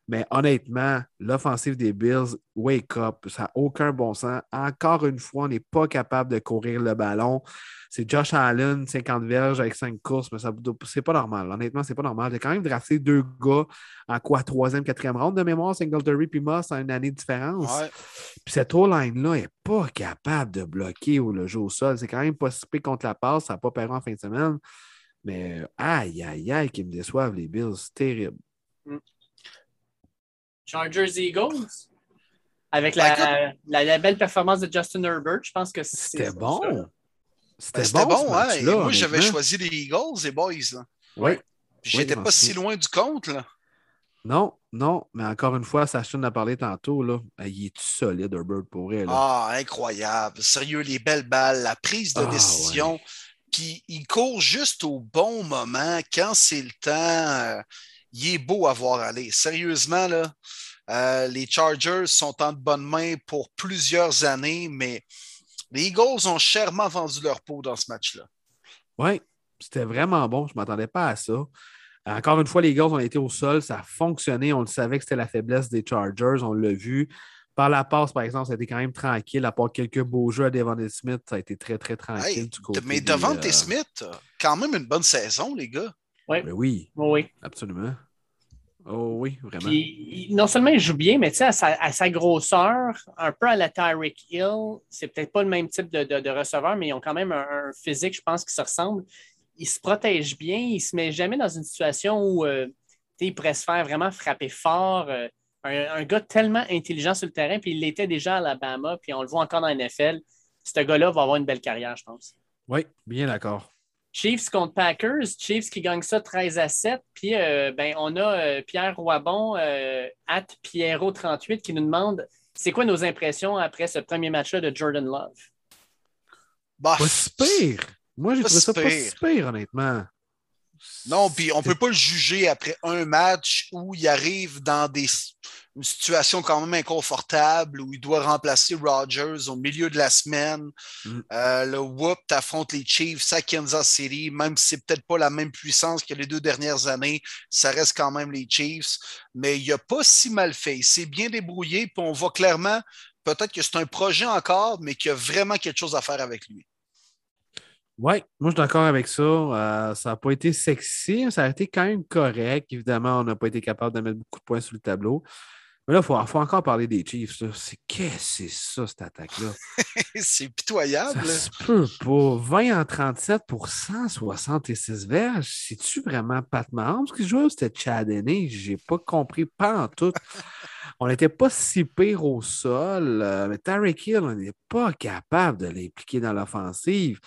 Mais honnêtement, l'offensive des Bills, wake up, ça n'a aucun bon sens. Encore une fois, on n'est pas capable de courir le ballon. C'est Josh Allen, 50 verges avec 5 courses, mais ça c'est pas normal. Honnêtement, c'est pas normal. J'ai quand même drafté deux gars en quoi, troisième, quatrième round de mémoire, Singletary puis Moss à une année de différence. Ouais. Puis cette O-line-là n'est pas capable de bloquer ou le jeu au sol. C'est quand même pas si contre la passe, ça n'a pas perdu en fin de semaine. Mais aïe, aïe, aïe, qui me déçoivent les Bills. C'est terrible. Chargers Eagles. Avec la, la, la belle performance de Justin Herbert, je pense que c'est. C'était bon. Ben, C'était C'était bon, bon, ce hein? Moi, j'avais choisi les Eagles, les boys. là. Oui. J'étais pas si loin du compte. Là. Non, non, mais encore une fois, Sacha en a parlé tantôt. Là. Ah, Il est solide, Herbert, pour. Là? Ah, incroyable. Sérieux, les belles balles, la prise de Ah, décision. ouais. Puis il court juste au bon moment, quand c'est le temps. Il est beau à voir aller. Sérieusement, là, euh, les Chargers sont en de bonnes mains pour plusieurs années, mais les Eagles ont chèrement vendu leur peau dans ce match-là. Oui, c'était vraiment bon. Je ne m'attendais pas à ça. Encore une fois, les Eagles ont été au sol. Ça a fonctionné. On le savait que c'était la faiblesse des Chargers. On l'a vu. Par la passe, par exemple, ça a été quand même tranquille. À part quelques beaux jeux à Devon Smith, ça a été très, très tranquille Hey, du côté. mais des, devant euh, Smith, quand même une bonne saison, les gars. Ben oui, Oui. absolument. Oh oui, vraiment. Puis, non seulement il joue bien, mais tu sais, à sa, à sa grosseur, un peu à la Tyreek Hill, c'est peut-être pas le même type de, de- de receveur, mais ils ont quand même un, un physique, je pense, qui se ressemble. Il se protège bien, il se met jamais dans une situation où euh, il pourrait se faire vraiment frapper fort. euh, un, gars tellement intelligent sur le terrain, puis il l'était déjà à Alabama, puis on le voit encore dans la NFL. Ce gars-là va avoir une belle carrière, je pense. Oui, bien d'accord. Chiefs contre Packers, Chiefs qui gagnent ça 13 à 7. Puis euh, ben, on a euh, Pierre Roibon, euh, at Pierrot38, qui nous demande c'est quoi nos impressions après ce premier match-là de Jordan Love? Bah, pas si pire. Moi, j'ai trouvé ça pas si pire, honnêtement. Non, puis on ne peut pas le juger après un match où il arrive dans des une situation quand même inconfortable où il doit remplacer Rodgers au milieu de la semaine. Mm. Euh, le Whoop affronte les Chiefs à Kansas City, même si c'est peut-être pas la même puissance que les deux dernières années, ça reste quand même les Chiefs. Mais il n'a pas si mal fait. Il s'est bien débrouillé, puis on voit clairement, peut-être que c'est un projet encore, mais qu'il y a vraiment quelque chose à faire avec lui. Oui, moi je suis d'accord avec ça. Euh, ça n'a pas été sexy, ça a été quand même correct. Évidemment, on n'a pas été capable de mettre beaucoup de points sur le tableau. Mais là, il faut, encore parler des Chiefs. C'est qu'est-ce que c'est ça, cette attaque-là? [laughs] c'est pitoyable. Ça se peut pas. 20 en 37 pour 166 verges. C'est-tu vraiment Pat Mahomes qui joue ou c'était Chad Je J'ai pas compris, pas en tout. on n'était pas si pire au sol. Euh, mais Tarek Hill, on n'est pas capable de l'impliquer dans l'offensive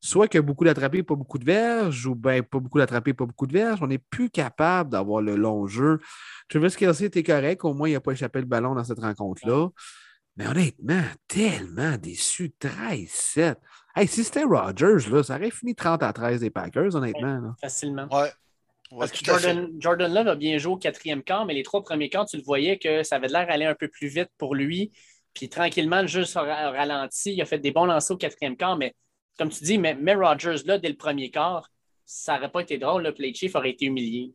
soit qu'il y a beaucoup d'attrapés, pas beaucoup de verges, ou bien pas beaucoup d'attrapés, pas beaucoup de verges. On n'est plus capable d'avoir le long jeu. Travis Kelsey était correct, au moins il n'a pas échappé le ballon dans cette rencontre-là. Mais honnêtement, tellement déçu. 13-7. Hey, si c'était Rodgers, là, ça aurait fini 30 à 13 des Packers, honnêtement. facilement. Ouais. Parce que Jordan, Jordan Love a bien joué au quatrième quart, mais les trois premiers quarts, tu le voyais que ça avait l'air d'aller un peu plus vite pour lui. Puis tranquillement, le jeu s'est ralenti. Il a fait des bons lancers au quatrième quart, mais comme tu dis, mais, mais Rodgers, là, dès le premier quart, ça n'aurait pas été drôle. Le play chief aurait été humilié.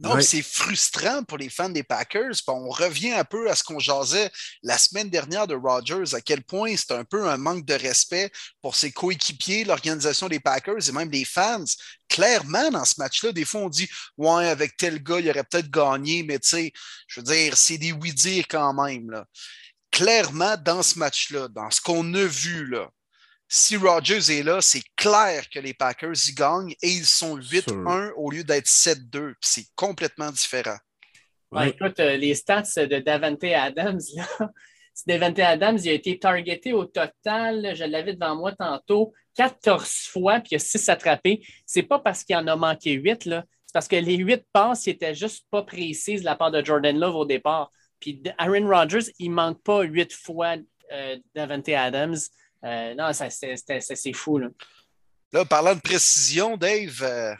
Non, c'est frustrant pour les fans des Packers. on revient un peu à ce qu'on jasait la semaine dernière de Rodgers, à quel point c'est un peu un manque de respect pour ses coéquipiers, l'organisation des Packers et même les fans. Clairement, dans ce match-là, des fois, on dit Ouais, avec tel gars, il aurait peut-être gagné, mais tu sais, je veux dire, c'est des oui-dire quand même. Là. Clairement, dans ce match-là, dans ce qu'on a vu, là, si Rodgers est là, c'est clair que les Packers y gagnent et ils sont 8-1 au lieu d'être 7-2. C'est complètement différent. écoute, euh, les stats de Davante Adams, là, [laughs] Davante Adams il a été targeté au total, je l'avais devant moi tantôt, 14 fois, puis il y a 6 attrapés. C'est pas parce qu'il en a manqué 8, là. c'est parce que les 8 passes n'étaient juste pas précises de la part de Jordan Love au départ. Puis Aaron Rodgers, il ne manque pas 8 fois euh, Davante Adams. Euh, non, c'est fou. Là. là. parlant de précision, Dave, euh,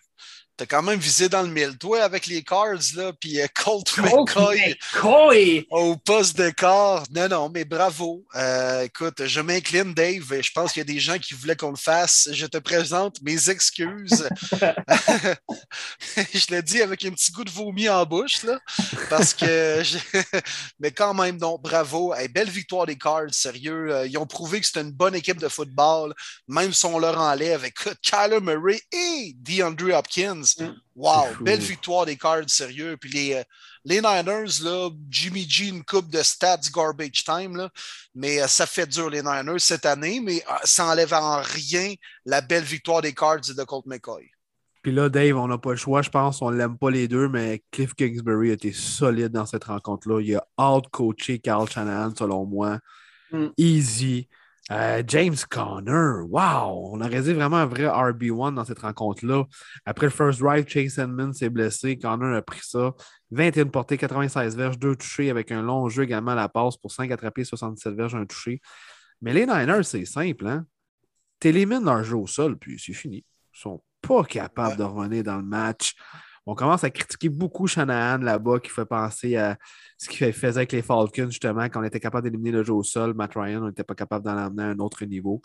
T'as quand même visé dans le mille. Toi, avec les Cards, là, puis euh, Colt, [laughs] McCoy, au poste de corps. Non, non, mais bravo. Euh, écoute, je m'incline, Dave. Je pense qu'il y a des gens qui voulaient qu'on le fasse. Je te présente mes excuses. [laughs] [laughs] je le dis avec un petit goût de vomi en bouche, là, parce que... mais quand même, non, bravo. belle victoire des Cards, sérieux. Euh, ils ont prouvé que c'était une bonne équipe de football, même si on leur enlève. Écoute, Kyler Murray et DeAndre Hopkins Mm. Wow, belle victoire des Cards, sérieux. Puis les, euh, les Niners, là, Jimmy G, une coupe de stats garbage time, là, mais euh, ça fait dur les Niners cette année, mais euh, ça n'enlève en rien la belle victoire des Cards et de Colt McCoy. Puis là, Dave, on n'a pas le choix, je pense. On ne l'aime pas les deux, mais Cliff Kingsbury a été solide dans cette rencontre-là. Il a out-coaché Carl Shanahan, selon moi. Mm. Easy. Euh, James Conner, wow! On aurait dit vraiment un vrai RB1 dans cette rencontre-là. Après le first drive, Chase Edmonds s'est blessé. Conner a pris ça. 21 portées, 96 verges, 2 touchés avec un long jeu également à la passe pour 5 attrapés, 77 verges, un touché. Mais les Niners, c'est simple. Hein? T'élimines leur jeu au sol, puis c'est fini. Ils sont pas capables de revenir dans le match on commence à critiquer beaucoup Shanahan là-bas, qui fait penser à ce qu'il faisait avec les Falcons, justement, quand on était capable d'éliminer le jeu au sol. Matt Ryan, on n'était pas capable d'en amener à un autre niveau.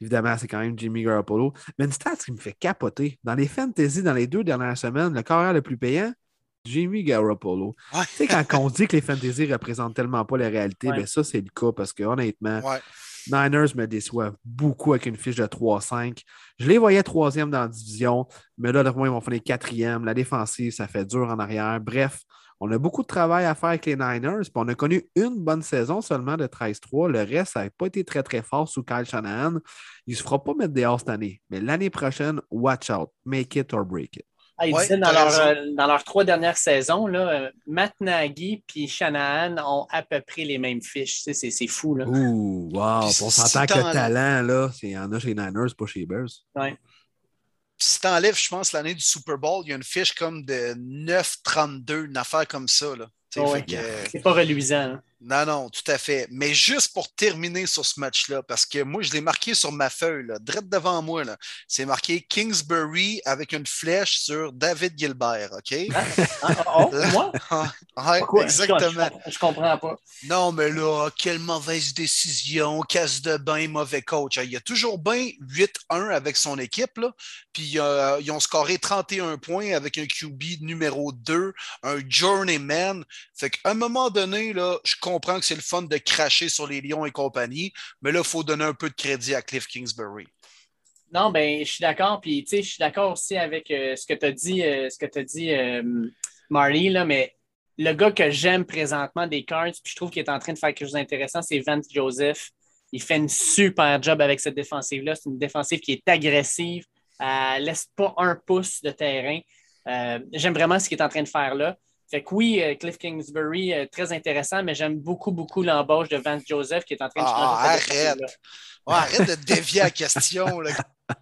Évidemment, c'est quand même Jimmy Garoppolo. Mais une stat qui me fait capoter. Dans les fantasy, dans les deux dernières semaines, le carrière le plus payant, Jimmy Garoppolo. Tu sais, quand on dit que les fantasy ne représentent tellement pas la réalité, ben ça, c'est le cas parce que honnêtement, Niners me déçoivent beaucoup avec une fiche de 3-5. Je les voyais troisième dans la division, mais là, ils vont finir quatrième. La défensive, ça fait dur en arrière. Bref, on a beaucoup de travail à faire avec les Niners. Puis on a connu une bonne saison seulement de 13-3. Le reste, ça n'a pas été très, très fort sous Kyle Shanahan. Il ne se fera pas mettre dehors cette année. Mais l'année prochaine, watch out. Make it or break it. Ah, ils Ouais, disaient dans, leur, euh, dans leurs trois dernières saisons, là, euh, Matt Nagy et Shanahan ont à peu près les mêmes fiches. Tu sais, C'est c'est fou. Là. Ouh, wow. Puis On s'entend que le talent, là, c'est- il y en a chez les Niners, pas chez les Bears. Ouais. si tu enlèves, je pense, l'année du Super Bowl, il y a une fiche comme de 9-32, une affaire comme ça. Là. Oh, ouais. que, euh, C'est pas reluisant. hein. Non, non, tout à fait. Mais juste pour terminer sur ce match-là, parce que moi, je l'ai marqué sur ma feuille, là, direct devant moi. là. C'est marqué Kingsbury avec une flèche sur David Gilbert, OK? [laughs] Ah, oh, moi? [laughs] Ouais, Pourquoi? exactement. Je, je comprends pas. Non, mais là, quelle mauvaise décision, casse de bain, mauvais coach. Il y a toujours bien 8-1 avec son équipe, là. Puis euh, ils ont scoré 31 points avec un QB numéro 2, un journeyman. Fait qu'à un moment donné, là, je comprends que c'est le fun de cracher sur les Lions et compagnie, mais là, il faut donner un peu de crédit à Cliff Kingsbury. Non, ben, je suis d'accord. Puis, tu sais, je suis d'accord aussi avec euh, ce que tu as dit, euh, ce que tu dit, euh, Marley, là, mais le gars que j'aime présentement des Cards, puis je trouve qu'il est en train de faire quelque chose d'intéressant, c'est Vance Joseph. Il fait une super job avec cette défensive-là. C'est une défensive qui est agressive. Elle laisse pas un pouce de terrain. J'aime vraiment ce qu'il est en train de faire là. Fait que oui, euh, Cliff Kingsbury, euh, très intéressant, mais j'aime beaucoup, beaucoup l'embauche de Vance Joseph qui est en train de Ah, changer cette arrête. arrête de dévier la question. Là. [laughs]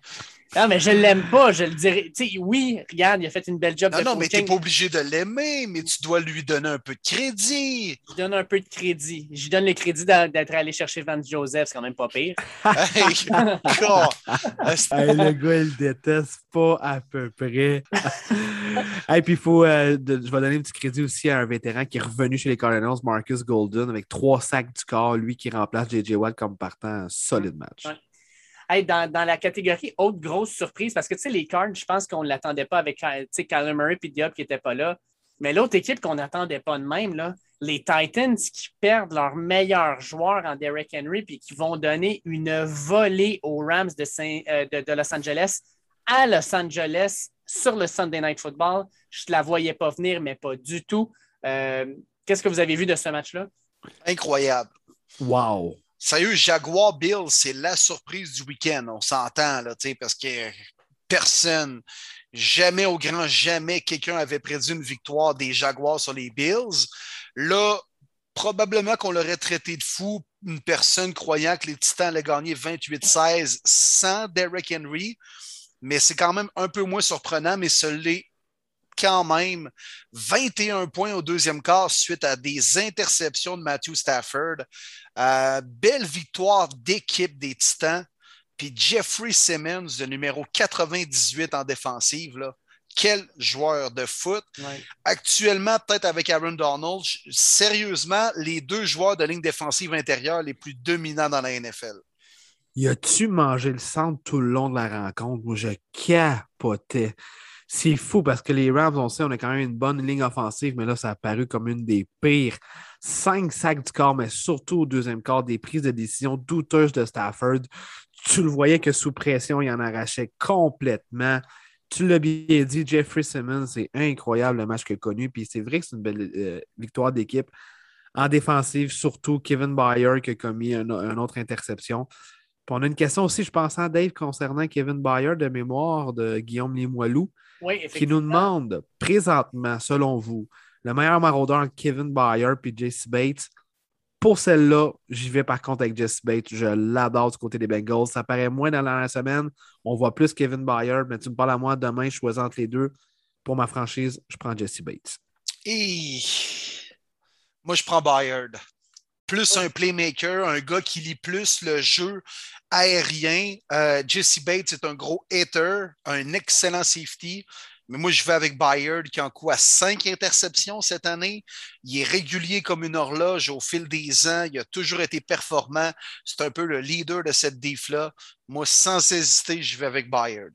Non, mais je ne l'aime pas, je le dirais. Tu sais, oui, regarde, il a fait une belle job Non, de non, mais tu coaching. pas obligé de l'aimer, mais tu dois lui donner un peu de crédit. Je donne un peu de crédit. Je lui donne le crédit d'être allé chercher Vance Joseph, c'est quand même pas pire. Hey, [laughs] le gars, il le déteste pas à peu près. [laughs] [laughs] Et puis, faut. euh, je vais donner un petit crédit aussi à un vétéran qui est revenu chez les Cardinals, Marcus Golden, avec trois sacs du corps, lui qui remplace J.J. Watt comme partant. Solide match. Dans, la catégorie autre grosse surprise, parce que les Cards, je pense qu'on ne l'attendait pas avec sais, Kyler Murray et Diop qui n'étaient pas là. Mais l'autre équipe qu'on n'attendait pas de même, là, les Titans qui perdent leur meilleur joueur en Derrick Henry puis qui vont donner une volée aux Rams de, euh, Los Angeles à Los Angeles sur le Sunday Night Football. Je ne la voyais pas venir, mais pas du tout. Euh, Qu'est-ce que vous avez vu de ce match-là? Incroyable. Wow! Sérieux, Jaguar Bill, c'est la surprise du week-end. On s'entend, là, tu sais, parce que personne, jamais au grand jamais, quelqu'un avait prédit une victoire des Jaguars sur les Bills. Là, probablement qu'on l'aurait traité de fou, une personne croyant que les Titans allaient gagner 28-16 sans Derrick Henry. Mais c'est quand même un peu moins surprenant, mais ce l'est quand même 21 points au deuxième quart suite à des interceptions de Matthew Stafford. Euh, belle victoire d'équipe des Titans. Puis Jeffrey Simmons, le numéro 98 en défensive, là. Quel joueur de foot. Actuellement, peut-être avec Aaron Donald, sérieusement, les deux joueurs de ligne défensive intérieure les plus dominants dans la NFL. Y a-tu mangé le centre tout le long de la rencontre? Moi, je capotais. C'est fou parce que les Rams, on sait, on a quand même une bonne ligne offensive, mais là, ça a paru comme une des pires. Cinq sacs du corps, mais surtout au deuxième quart, des prises de décision douteuses de Stafford. Tu le voyais que sous pression, il en arrachait complètement. Tu l'as bien dit, Jeffrey Simmons, c'est incroyable le match qu'il a connu. Puis c'est vrai que c'est une belle euh, victoire d'équipe. En défensive, surtout Kevin Byard qui a commis un, un autre interception. Puis on a une question aussi, je pense, à Dave, concernant Kevin Byard de mémoire de Guillaume Limoilou, Oui, qui nous demande présentement, selon vous, le meilleur maraudeur entre Kevin Byard et Jesse Bates. Pour celle-là, j'y vais par contre avec Jesse Bates. Je l'adore du côté des Bengals. Ça paraît moins dans la semaine. On voit plus Kevin Byard, mais tu me parles à moi demain, je choisis entre les deux. Pour ma franchise, je prends Jesse Bates. Et moi, je prends Bayard. Plus un playmaker, un gars qui lit plus le jeu aérien. Euh, Jesse Bates est un gros hitter, un excellent safety. Mais moi, je vais avec Bayard qui en coup à cinq interceptions cette année. Il est régulier comme une horloge au fil des ans. Il a toujours été performant. C'est un peu le leader de cette diff-là. Moi, sans hésiter, je vais avec Bayard.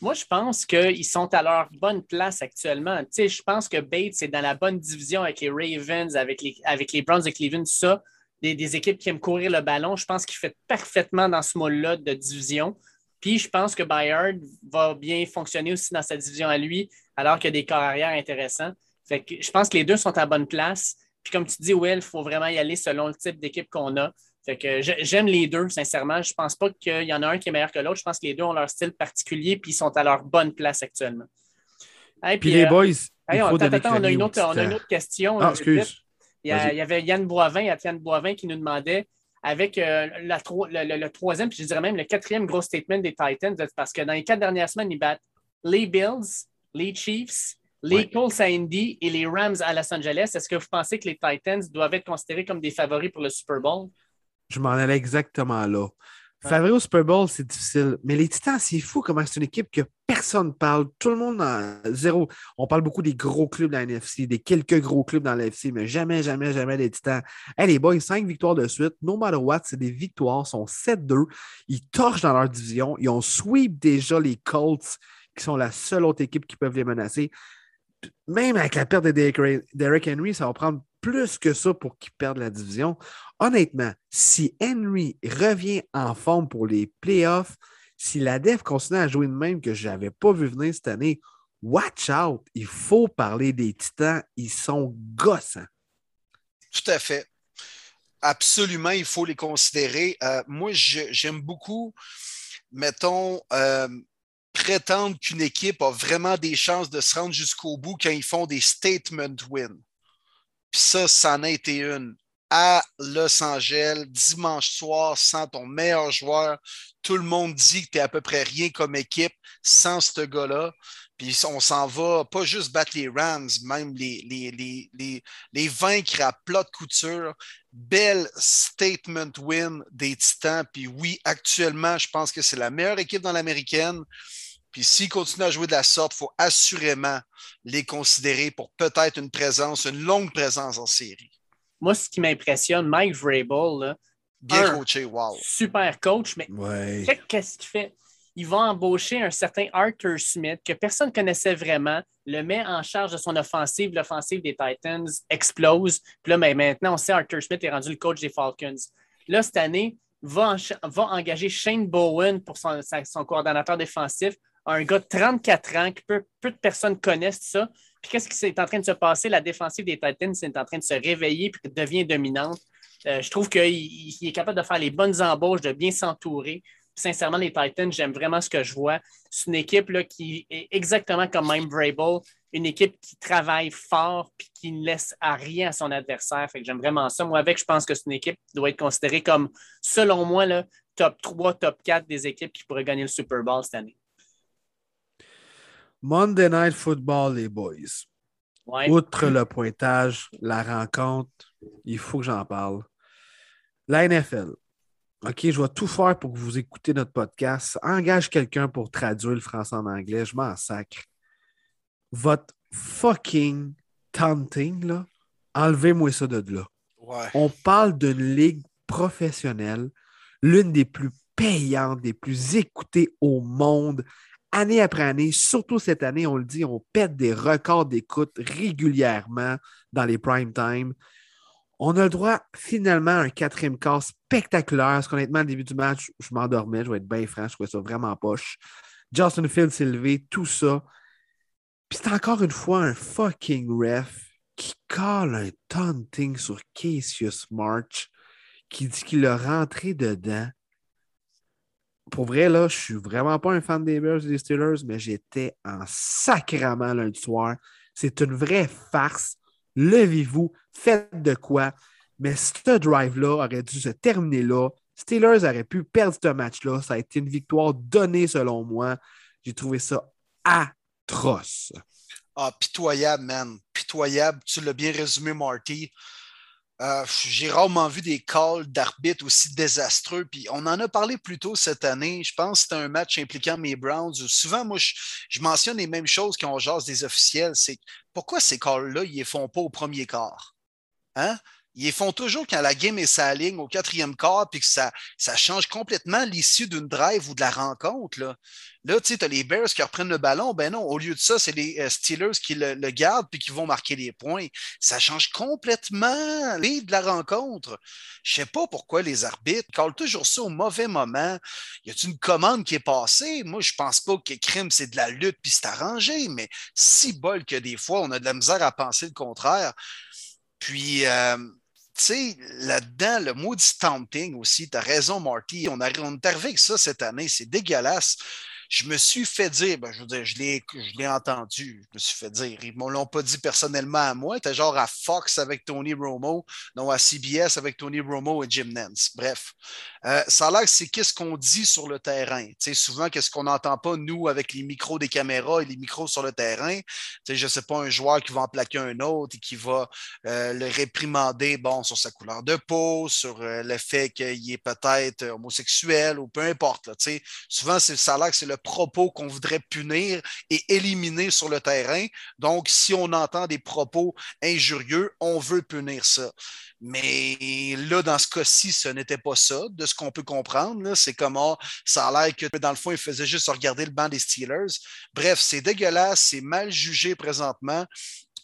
Moi, je pense qu'ils sont à leur bonne place actuellement. Je pense que Bates est dans la bonne division avec les Ravens, avec les, avec les Browns de Cleveland, ça, des, équipes qui aiment courir le ballon. Je pense qu'il fait parfaitement dans ce moule-là de division. Puis je pense que Bayard va bien fonctionner aussi dans sa division à lui, alors qu'il y a des corps arrière intéressants. Fait que je pense que les deux sont à bonne place. Puis comme tu dis, Will, il faut vraiment y aller selon le type d'équipe qu'on a. Fait que j'aime les deux, sincèrement. Je pense pas qu'il y en a un qui est meilleur que l'autre. Je pense que les deux ont leur style particulier puis ils sont à leur bonne place actuellement. puis, les boys, il faut attends, on, a une autre, on a une autre question. Ah, excuse. Il y, a, il y, avait Yann Boivin, Yann Boivin qui nous demandait avec euh, la, le, le, troisième, puis je dirais même le quatrième gros statement des Titans, parce que dans les quatre dernières semaines, ils battent les Bills, les Chiefs, les Colts à Indy et les Rams à Los Angeles. Est-ce que vous pensez que les Titans doivent être considérés comme des favoris pour le Super Bowl? Je m'en allais exactement là. Favori au Super Bowl, c'est difficile. Mais les Titans, c'est fou comment c'est une équipe que personne ne parle. Tout le monde en zéro. On parle beaucoup des gros clubs dans la NFC, des quelques gros clubs dans la NFC, mais jamais, jamais, jamais les Titans. Hey, les boys, cinq victoires de suite. No matter what, c'est des victoires. Ils sont 7-2. Ils torchent dans leur division. Ils ont sweep déjà les Colts, qui sont la seule autre équipe qui peuvent les menacer. Même avec la perte de Derek Henry, ça va prendre plus que ça pour qu'ils perdent la division. Honnêtement, si Henry revient en forme pour les playoffs, si la def continue à jouer de même que je n'avais pas vu venir cette année, watch out. Il faut parler des Titans. Ils sont gossants. Tout à fait. Absolument, il faut les considérer. Euh, moi, j'aime beaucoup, mettons, euh, prétendre qu'une équipe a vraiment des chances de se rendre jusqu'au bout quand ils font des statement wins. Puis ça, ça en a été une. À Los Angeles, dimanche soir, sans ton meilleur joueur, tout le monde dit que tu es à peu près rien comme équipe sans ce gars-là. Puis on s'en va pas juste battre les Rams, même les, les, les, les, vaincre à plat de couture. Belle statement win des Titans. Puis oui, actuellement, je pense que c'est la meilleure équipe dans l'américaine. Puis s'ils continuent à jouer de la sorte, il faut assurément les considérer pour peut-être une présence, une longue présence en série. Moi, ce qui m'impressionne, Mike Vrabel, bien coaché, wow. Super coach, mais qu'est-ce qu'il fait? Il va embaucher un certain Arthur Smith que personne ne connaissait vraiment, le met en charge de son offensive. L'offensive des Titans explose. Puis là, mais maintenant, on sait Arthur Smith est rendu le coach des Falcons. Là, cette année, va, va engager Shane Bowen pour son, son coordonnateur défensif un gars de 34 ans que peu, de personnes connaissent ça. Puis qu'est-ce qui est en train de se passer? La défensive des Titans est en train de se réveiller et devient dominante. Euh, je trouve qu'il est capable de faire les bonnes embauches, de bien s'entourer. Sincèrement, les Titans, j'aime vraiment ce que je vois. C'est une équipe là, qui est exactement comme même Vrabel, une équipe qui travaille fort et qui ne laisse à rien à son adversaire. Fait que j'aime vraiment ça. Moi, avec, je pense que c'est une équipe qui doit être considérée comme, selon moi, le top 3, top 4 des équipes qui pourraient gagner le Super Bowl cette année. Monday Night Football, les boys. Outre le pointage, la rencontre, il faut que j'en parle. La NFL. OK, je vais tout faire pour que vous écoutez notre podcast. Engage quelqu'un pour traduire le français en anglais. Je m'en sacre. Votre fucking taunting, là, enlevez-moi ça de là. On parle d'une ligue professionnelle, l'une des plus payantes, des plus écoutées au monde année après année, surtout cette année, on le dit, on pète des records d'écoute régulièrement dans les prime time. On a le droit finalement à un quatrième quart spectaculaire. Parce qu'honnêtement, au début du match, je m'endormais, je vais être bien franc, je trouvais ça vraiment poche. Justin Fields s'est levé, tout ça. Puis c'est encore une fois un fucking ref qui colle un taunting sur Cassius March, qui dit qu'il a rentré dedans pour vrai, là, je suis vraiment pas un fan des Bears et des Steelers, mais j'étais en sacrament lundi soir. C'est une vraie farce. Levez-vous, faites de quoi. Mais ce drive-là aurait dû se terminer là. Steelers auraient pu perdre ce match-là. Ça a été une victoire donnée selon moi. J'ai trouvé ça atroce. Ah, pitoyable, man. Pitoyable. Tu l'as bien résumé, Marty. Euh, j'ai rarement vu des calls d'arbitres aussi désastreux. Puis on en a parlé plus tôt cette année. Je pense que c'était un match impliquant mes Browns. Souvent, moi, je, mentionne les mêmes choses qu'on jase des officiels. C'est pourquoi ces calls-là, ils ne les font pas au premier quart? Hein? Ils font toujours quand la game est sa ligne au quatrième quart, puis que ça, change complètement l'issue d'une drive ou de la rencontre. Là, là tu sais, tu as les Bears qui reprennent le ballon. Ben non, au lieu de ça, c'est les euh, Steelers qui le, gardent puis qui vont marquer les points. Ça change complètement l'idée de la rencontre. Je sais pas pourquoi les arbitres collent toujours ça au mauvais moment. Y a-t-il une commande qui est passée? Moi, je pense pas que crime, c'est de la lutte puis c'est arrangé, mais si bol que des fois, on a de la misère à penser le contraire. Puis, euh, sais, là-dedans, le maudit taunting aussi, tu as raison, Marty. On, a, on est arrivé avec ça cette année, c'est dégueulasse. Je me suis fait dire, ben, je veux dire, je l'ai, je l'ai entendu, je me suis fait dire. Ils ne l'ont pas dit personnellement à moi. C'était genre à Fox avec Tony Romo, non à CBS avec Tony Romo et Jim Nance. Bref, euh, ça a l'air c'est qu'est-ce qu'on dit sur le terrain. souvent, qu'est-ce qu'on n'entend pas, nous, avec les micros des caméras et les micros sur le terrain. je ne sais pas, un joueur qui va en plaquer un autre et qui va euh, le réprimander bon, sur sa couleur de peau, sur euh, le fait qu'il est peut-être homosexuel ou peu importe. Souvent, ça a l'air que c'est le propos qu'on voudrait punir et éliminer sur le terrain. Donc, si on entend des propos injurieux, on veut punir ça. Mais là, dans ce cas-ci, ce n'était pas ça, de ce qu'on peut comprendre. C'est comment ça a l'air que, dans le fond, il faisait juste regarder le banc des Steelers. Bref, c'est dégueulasse, c'est mal jugé présentement.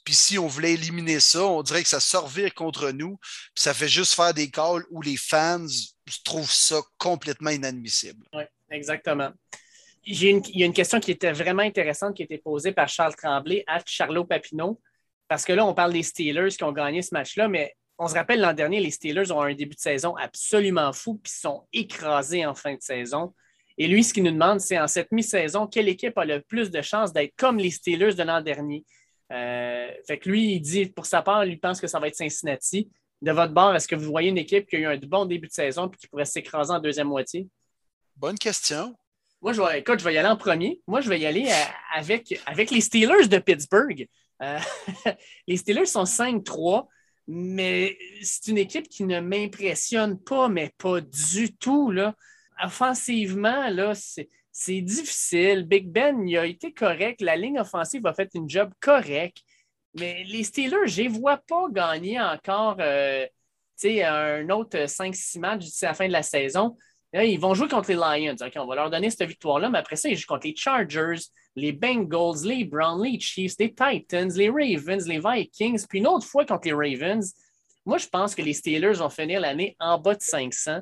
Puis si on voulait éliminer ça, on dirait que ça servir contre nous. Puis ça fait juste faire des calls où les fans trouvent ça complètement inadmissible. Oui, exactement. Il y a une question qui était vraiment intéressante qui a été posée par Charles Tremblay à Charlot Papineau. Parce que là, on parle des Steelers qui ont gagné ce match-là, mais on se rappelle l'an dernier, les Steelers ont un début de saison absolument fou, puis sont écrasés en fin de saison. Et lui, ce qu'il nous demande, c'est en cette mi-saison, quelle équipe a le plus de chances d'être comme les Steelers de l'an dernier? Euh, fait que lui, il dit, pour sa part, il pense que ça va être Cincinnati. De votre bord, est-ce que vous voyez une équipe qui a eu un bon début de saison et qui pourrait s'écraser en deuxième moitié? Bonne question. Moi, je vais, écoute, je vais y aller en premier. Moi, je vais y aller euh, avec, avec les Steelers de Pittsburgh. Euh, [laughs] les Steelers sont 5-3, mais c'est une équipe qui ne m'impressionne pas, mais pas du tout. Là. Offensivement, là, c'est, difficile. Big Ben, il a été correct. La ligne offensive a fait une job correct. Mais les Steelers, je ne les vois pas gagner encore euh, un autre 5-6 matchs d'ici la fin de la saison. Ils vont jouer contre les Lions. on va leur donner cette victoire-là, mais après ça, ils jouent contre les Chargers, les Bengals, les Browns, les Chiefs, les Titans, les Ravens, les Vikings, puis une autre fois contre les Ravens. Moi, je pense que les Steelers vont finir l'année en bas de 500.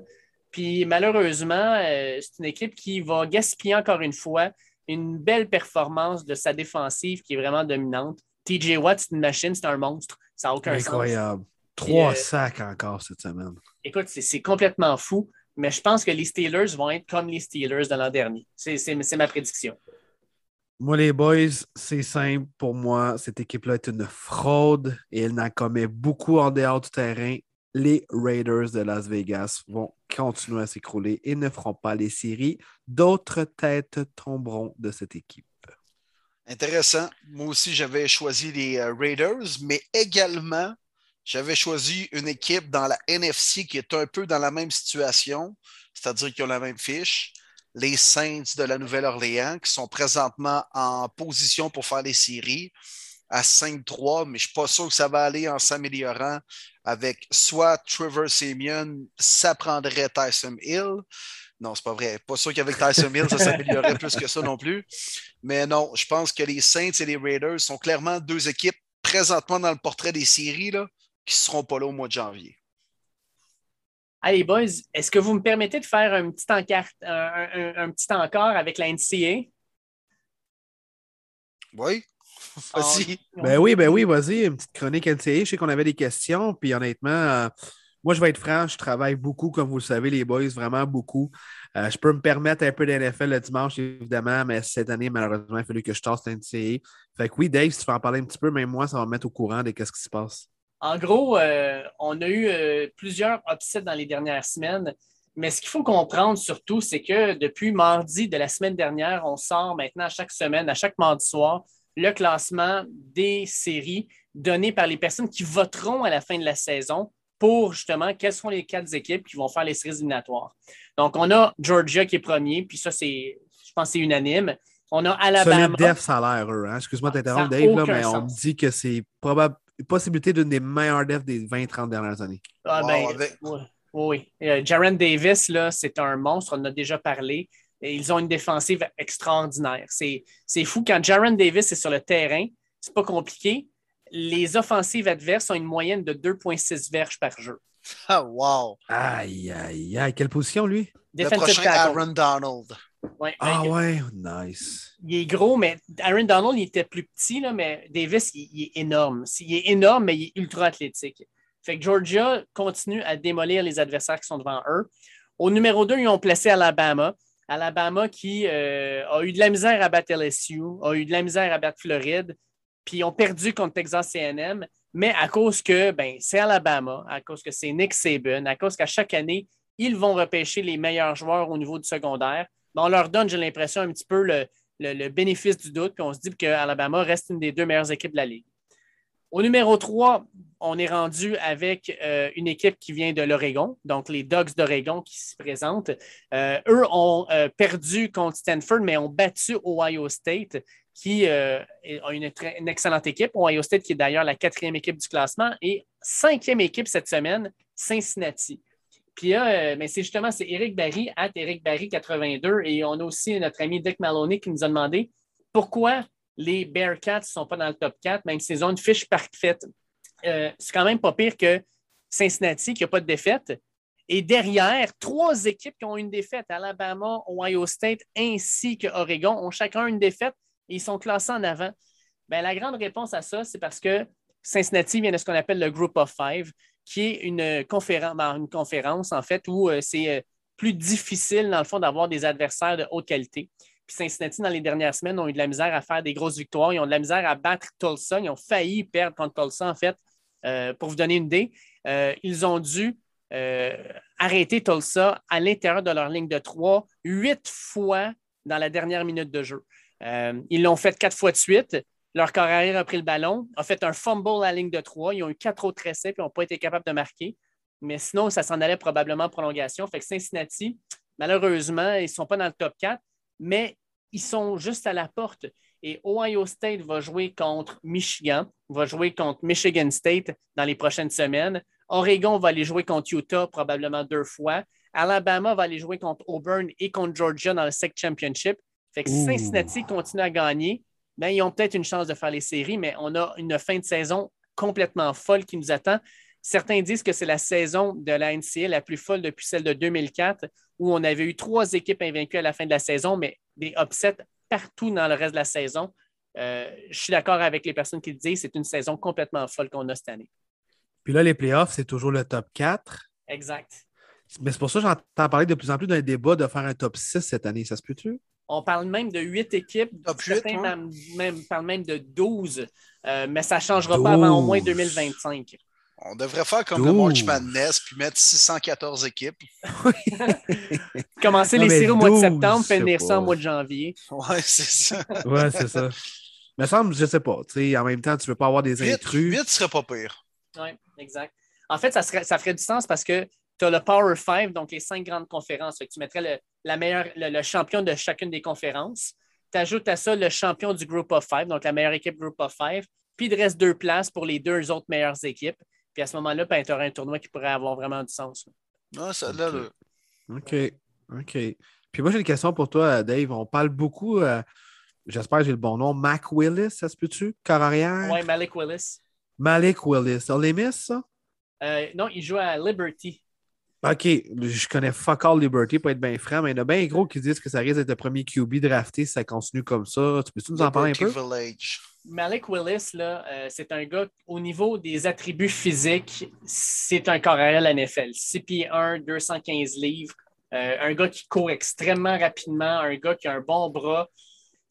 Puis malheureusement, euh, c'est une équipe qui va gaspiller encore une fois une belle performance de sa défensive qui est vraiment dominante. TJ Watt, c'est une machine, c'est un monstre. Ça n'a aucun Incroyable. Trois euh, sacs encore cette semaine. Écoute, c'est complètement fou, mais je pense que les Steelers vont être comme les Steelers de l'an dernier. C'est ma prédiction. Moi, les boys, c'est simple pour moi. Cette équipe-là est une fraude et elle n'en commet beaucoup en dehors du terrain. Les Raiders de Las Vegas vont continuer à s'écrouler et ne feront pas les séries. D'autres têtes tomberont de cette équipe. Intéressant. Moi aussi, j'avais choisi les euh, Raiders, mais également, j'avais choisi une équipe dans la NFC qui est un peu dans la même situation, c'est-à-dire qu'ils ont la même fiche les Saints de la Nouvelle-Orléans, qui sont présentement en position pour faire les séries à 5-3, mais je ne suis pas sûr que ça va aller en s'améliorant avec soit Trevor Simeon, ça prendrait Tyson Hill. Non, c'est pas vrai. Pas sûr qu'avec Tyson Hill, ça s'améliorerait plus que ça non plus. Mais non, je pense que les Saints et les Raiders sont clairement deux équipes présentement dans le portrait des séries qui ne seront pas là au mois de janvier. Allez, boys, est-ce que vous me permettez de faire un petit, encart, un, petit encore avec la NCA? Oui. [laughs] Vas-y. Ben oui, ben oui, vas-y, une petite chronique NCA. Je sais qu'on avait des questions, puis honnêtement, euh, moi, je vais être franc, je travaille beaucoup, comme vous le savez, les boys, vraiment beaucoup. Euh, je peux me permettre un peu d'NFL le dimanche, évidemment, mais cette année, malheureusement, il a fallu que je tasse NCA. Fait que oui, Dave, si tu veux en parler un petit peu, même moi, ça va me mettre au courant de ce qui se passe. En gros, euh, on a eu euh, plusieurs upsets dans les dernières semaines, mais ce qu'il faut comprendre surtout, c'est que depuis mardi de la semaine dernière, on sort maintenant à chaque semaine, à chaque mardi soir, le classement des séries donné par les personnes qui voteront à la fin de la saison pour justement quelles sont les quatre équipes qui vont faire les séries éliminatoires. Donc, on a Georgia qui est premier, puis ça, c'est, je pense, c'est unanime. On a Alabama. Solide def, ça a l'air, hein? Excuse-moi de t'interrompre, Dave, mais on me dit que c'est probable, possibilité d'une des meilleures defs des 20-30 dernières années. Ah, ben, oui. oui. Euh, Jaron Davis, là, c'est un monstre, on en a déjà parlé. ils ont une défensive extraordinaire. C'est, fou. Quand Jaron Davis est sur le terrain, c'est pas compliqué. Les offensives adverses ont une moyenne de 2,6 verges par jeu. Ah, wow! Aïe, aïe, aïe. Quelle position, lui? Le prochain Aaron Donald ah ouais, nice. Il est gros, mais Aaron Donald, il était plus petit, là, mais Davis, il, est énorme. Il est énorme, mais il est ultra athlétique. Fait que Georgia continue à démolir les adversaires qui sont devant eux. Au numéro 2, ils ont placé Alabama. Alabama qui euh, a eu de la misère à battre LSU, a eu de la misère à battre Floride, puis ont perdu contre Texas AM, mais à cause que ben, c'est Alabama, à cause que c'est Nick Saban, à cause qu'à chaque année, ils vont repêcher les meilleurs joueurs au niveau du secondaire. On leur donne, j'ai l'impression, un petit peu le, bénéfice du doute, puis on se dit que Alabama reste une des deux meilleures équipes de la Ligue. Au numéro 3, on est rendu avec euh, une équipe qui vient de l'Oregon, donc les Dogs d'Oregon qui se présentent. Euh, eux ont euh, perdu contre Stanford, mais ont battu Ohio State, qui a une, excellente équipe. Ohio State, qui est d'ailleurs la quatrième équipe du classement, et cinquième équipe cette semaine, Cincinnati. Puis là, mais c'est justement, c'est Eric Barry, at Eric Barry 82, et on a aussi notre ami Dick Maloney qui nous a demandé pourquoi les Bearcats ne sont pas dans le top 4, même s'ils ont une fiche parfaite. Euh, c'est quand même pas pire que Cincinnati qui n'a pas de défaite. Et derrière, trois équipes qui ont une défaite, Alabama, Ohio State ainsi que Oregon, ont chacun une défaite et ils sont classés en avant. Bien, la grande réponse à ça, c'est parce que Cincinnati vient de ce qu'on appelle le Group of Five, qui est une conférence, ben, une conférence en fait, où euh, c'est euh, plus difficile, dans le fond, d'avoir des adversaires de haute qualité. Puis Cincinnati, dans les dernières semaines, ont eu de la misère à faire des grosses victoires. Ils ont de la misère à battre Tulsa. Ils ont failli perdre contre Tulsa, en fait. Euh, pour vous donner une idée, euh, ils ont dû euh, arrêter Tulsa à l'intérieur de leur ligne de trois huit fois dans la dernière minute de jeu. ils l'ont fait quatre fois de suite. Leur carrière a pris le ballon, a fait un fumble à la ligne de trois. Ils ont eu quatre autres essais et n'ont pas été capables de marquer. Mais sinon, ça s'en allait probablement en prolongation. Fait que Cincinnati, malheureusement, ils ne sont pas dans le top 4 mais ils sont juste à la porte. Et Ohio State va jouer contre Michigan, va jouer contre Michigan State dans les prochaines semaines. Oregon va aller jouer contre Utah probablement deux fois. Alabama va aller jouer contre Auburn et contre Georgia dans le SEC Championship. Fait que Cincinnati continue à gagner. Ben, ils ont peut-être une chance de faire les séries, mais on a une fin de saison complètement folle qui nous attend. Certains disent que c'est la saison de la NCA la plus folle depuis celle de 2004, où on avait eu trois équipes invaincues à la fin de la saison, mais des upsets partout dans le reste de la saison. Euh, je suis d'accord avec les personnes qui disent que c'est une saison complètement folle qu'on a cette année. Puis là, les playoffs, c'est toujours le top 4. Exact. Mais c'est pour ça que j'entends parler de plus en plus d'un débat de faire un top 6 cette année. Ça se peut-tu? On parle même de 8 équipes. Top Certains même, parlent même de 12, euh, mais ça ne changera pas avant au moins 2025. On devrait faire comme le March Madness puis mettre 614 équipes. [laughs] Commencer les séries au mois de septembre, finir ça au mois de janvier. Ouais, c'est ça. [laughs] ouais, c'est ça. Mais ça je sais pas. En même temps, tu ne veux pas avoir des intrus. 8 serait pas pire. Oui, exact. En fait, ça, serait, ça ferait du sens parce que tu as le Power 5, donc les cinq grandes conférences. tu mettrais le, la meilleure, le, champion de chacune des conférences. Tu ajoutes à ça le champion du Group of Five, donc la meilleure équipe Group of Five. Puis il reste deux places pour les deux autres meilleures équipes. Puis à ce moment-là, ben, tu aurais un tournoi qui pourrait avoir vraiment du sens. Ah, ça là, OK. OK. Puis moi, j'ai une question pour toi, Dave. On parle beaucoup, euh, j'espère que j'ai le bon nom, Mac Willis, ça se peut-tu? Car arrière? Oui, Malik Willis. Malik Willis. On les ça? Euh, non, il joue à Liberty. OK, je connais fuck all Liberty pour être bien franc, mais il y en a bien gros qui disent que ça risque d'être le premier QB drafté si ça continue comme ça. Tu peux-tu nous en parler un peu? Malik Willis, là, euh, c'est un gars, au niveau des attributs physiques, c'est un carrière à la NFL. 6 pieds 1, 215 livres, euh, un gars qui court extrêmement rapidement, un gars qui a un bon bras.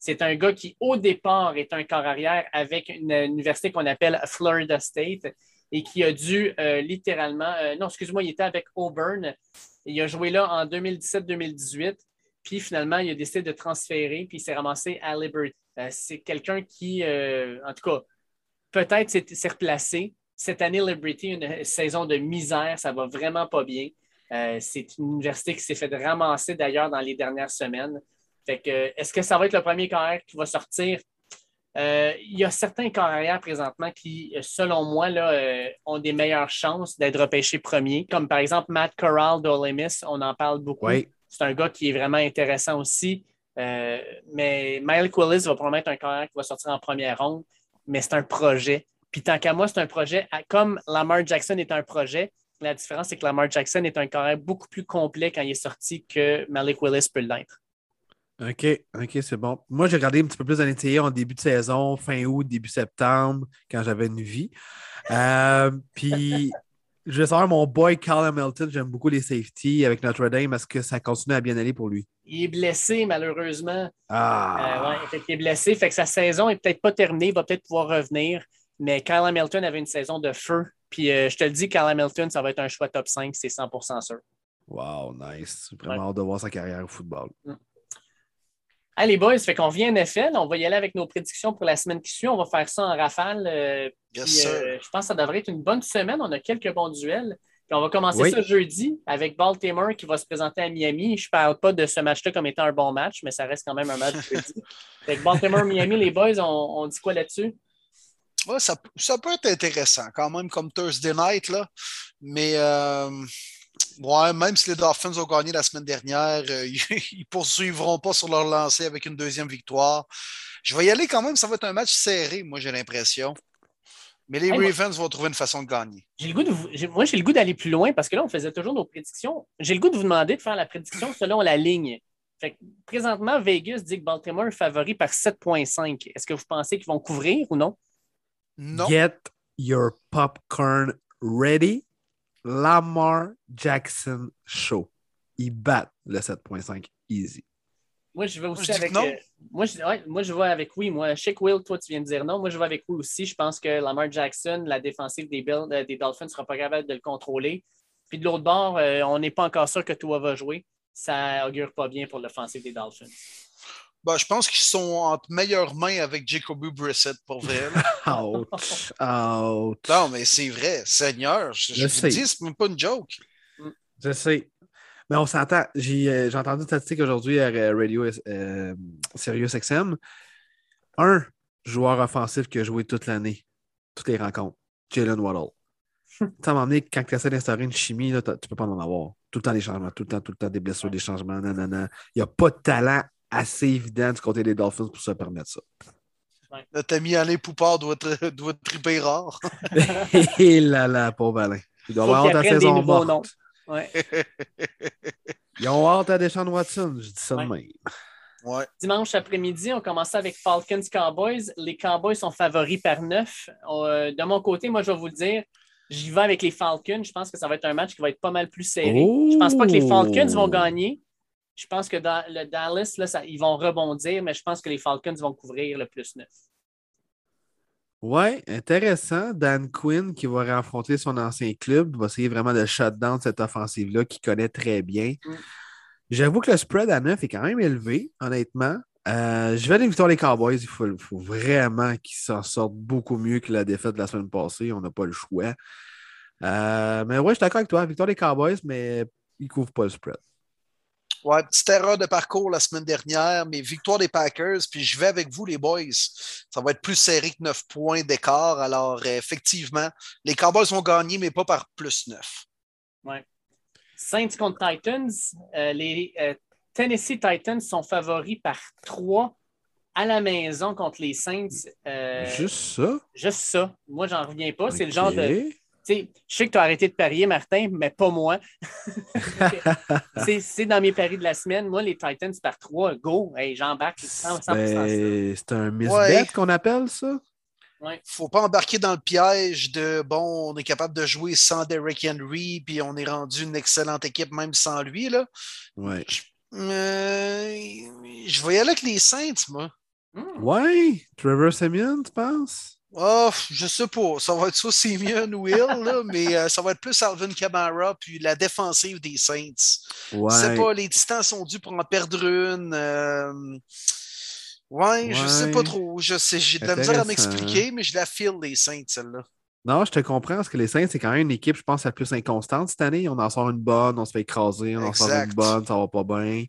C'est un gars qui, au départ, est un corps arrière avec une université qu'on appelle Florida State et qui a dû euh, littéralement, euh, non, excuse-moi, il était avec Auburn. Il a joué là en 2017-2018. Puis finalement, il a décidé de transférer, puis il s'est ramassé à Liberty. Euh, c'est quelqu'un qui, en tout cas, peut-être s'est replacé. Cette année, Liberty, une saison de misère, ça va vraiment pas bien. c'est une université qui s'est fait ramasser d'ailleurs dans les dernières semaines. Fait que, est-ce que ça va être le premier carrière qui va sortir? Euh, il y a certains carrières présentement qui, selon moi, là, euh, ont des meilleures chances d'être repêchés premiers, comme par exemple Matt Corral d'Olemis, on en parle beaucoup. C'est un gars qui est vraiment intéressant aussi. Euh, mais Mike Willis va probablement être un carrière qui va sortir en première ronde, mais c'est un projet. Puis tant qu'à moi, c'est un projet, comme Lamar Jackson est un projet, la différence, c'est que Lamar Jackson est un carrière beaucoup plus complet quand il est sorti que Malik Willis peut l'être. OK, OK, c'est bon. Moi, j'ai regardé un petit peu plus d'NCA en début de saison, fin août, début septembre, quand j'avais une vie. Euh, puis, [laughs] Je vais savoir mon boy Carl Hamilton. J'aime beaucoup les safety avec Notre Dame. Est-ce que ça continue à bien aller pour lui? Il est blessé, malheureusement. Ah! Euh, ouais, il est blessé. Fait que sa saison n'est peut-être pas terminée. Il va peut-être pouvoir revenir. Mais Kyle Hamilton avait une saison de feu. Puis euh, je te le dis, Kyle Hamilton, ça va être un choix top 5, c'est 100% sûr. Wow, nice. Vraiment hâte de voir sa carrière au football. Mm. Allez, boys, fait qu'on vient NFL. On va y aller avec nos prédictions pour la semaine qui suit. On va faire ça en rafale. euh, Yes, puis, euh, je pense que ça devrait être une bonne semaine. On a quelques bons duels. Puis on va commencer Oui. ça jeudi avec Baltimore qui va se présenter à Miami. Je ne parle pas de ce match-là comme étant un bon match, mais ça reste quand même un match [laughs] jeudi. Fait que Baltimore-Miami, les boys, on, on dit quoi là-dessus? Ouais, ça, ça peut être intéressant quand même comme Thursday night, là. Mais euh, ouais, même si les Dolphins ont gagné la semaine dernière, euh, [laughs] ils ne poursuivront pas sur leur lancée avec une deuxième victoire. Je vais y aller quand même, ça va être un match serré, moi j'ai l'impression. Mais les Hey, moi- Ravens vont trouver une façon de gagner. J'ai le goût de vous- moi, j'ai le goût d'aller plus loin parce que là, on faisait toujours nos prédictions. J'ai le goût de vous demander de faire la prédiction selon la ligne. Fait que, présentement, Vegas dit que Baltimore est favori par 7,5. Est-ce que vous pensez qu'ils vont couvrir ou non? Non. Get your popcorn ready. Lamar Jackson Show. Ils battent le 7.5 easy. Moi, je vais aussi je avec. non. euh, moi, je, ouais, moi, je vais avec oui. Moi, que Will, toi, tu viens de dire non. Moi, je vais avec oui aussi. Je pense que Lamar Jackson, la défensive des, euh, des Dolphins, ne sera pas capable de le contrôler. Puis de l'autre bord, euh, on n'est pas encore sûr que Tua va jouer. Ça augure pas bien pour l'offensive des Dolphins. Ben, je pense qu'ils sont entre meilleures mains avec Jacoby Brissett pour vrai. [laughs] Ouch. Ouch. non, mais c'est vrai, Seigneur, je, je Je vous dis, c'est même pas une joke. Je sais. Mais on s'entend. J'ai euh, entendu une statistique aujourd'hui à euh, Radio euh, Sirius XM. Un joueur offensif qui a joué toute l'année, toutes les rencontres, Jalen Waddle. [laughs] Ça m'a amené quand tu essaies d'instaurer une chimie, là, tu peux pas en avoir. Tout le temps des changements, tout le temps, tout le temps des blessures, des changements, nanana. Il n'y a pas de talent assez évident du côté des Dolphins pour se permettre ça. Notre ami Alain Poupard doit être, doit être triper rare. [laughs] Et là là, pauvre Alain. Il doit avoir hâte qu'ils à saison morte. Ouais. [laughs] Ils ont hâte à Deshaun Watson, je dis ça de Ouais. même. Ouais. Dimanche après-midi, on commençait avec Falcons Cowboys. Les Cowboys sont favoris par 9. de mon côté, moi, je vais vous le dire, j'y vais avec les Falcons. Je pense que ça va être un match qui va être pas mal plus serré. Oh! Je pense pas que les Falcons vont gagner. Je pense que dans le Dallas, là, ça- ils vont rebondir, mais je pense que les Falcons vont couvrir le plus 9. Ouais, intéressant. Dan Quinn qui va rencontrer son ancien club, va essayer vraiment de shut down cette offensive-là qu'il connaît très bien. Mm. J'avoue que le spread à 9 est quand même élevé, honnêtement. Euh, je vais aller victoire les Cowboys. Il faut, faut vraiment qu'ils s'en sortent beaucoup mieux que la défaite de la semaine passée. On n'a pas le choix. Euh, mais ouais, je suis d'accord avec toi. Victoire des Cowboys, mais ils ne couvrent pas le spread. Ouais, petite erreur de parcours la semaine dernière, mais victoire des Packers, puis je vais avec vous, les boys. Ça va être plus serré que 9 points d'écart. Alors, euh, effectivement, les Cowboys vont gagner, mais pas par plus 9. Saints contre Titans. Euh, les euh, Tennessee Titans sont favoris par 3 à la maison contre les Saints. Euh, Juste ça? juste ça. Moi, j'en reviens pas. C'est le genre de. Sais, je sais que tu as arrêté de parier, Martin, mais pas moi. [laughs] C'est- dans mes paris de la semaine. Moi, les Titans par 3, go. Hey, J'embarque 100%. 100% Ben, C'est un misbet Ouais. qu'on appelle ça? faut pas embarquer dans le piège de bon, on est capable de jouer sans Derrick Henry, puis on est rendu une excellente équipe même sans lui. Là. Ouais. Euh, je vais y aller avec les Saints, moi. Hmm. Ouais. Trevor Simeon, tu penses? Oh, je sais pas. Ça va être soit Simeon ou Hill, là, mais euh, ça va être plus Alvin Kamara puis la défensive des Saints. Ouais. Je sais pas, les Titans sont dus pour en perdre une. euh, Ouais, je sais pas trop. Je sais, j'ai de la misère à Intéressant. m'expliquer, mais je la file les Saints, celle-là. Non, je te comprends, parce que les Saints, c'est quand même une équipe, je pense, la plus inconstante cette année. On en sort une bonne, on se fait écraser, on en sort une bonne, ça va pas bien.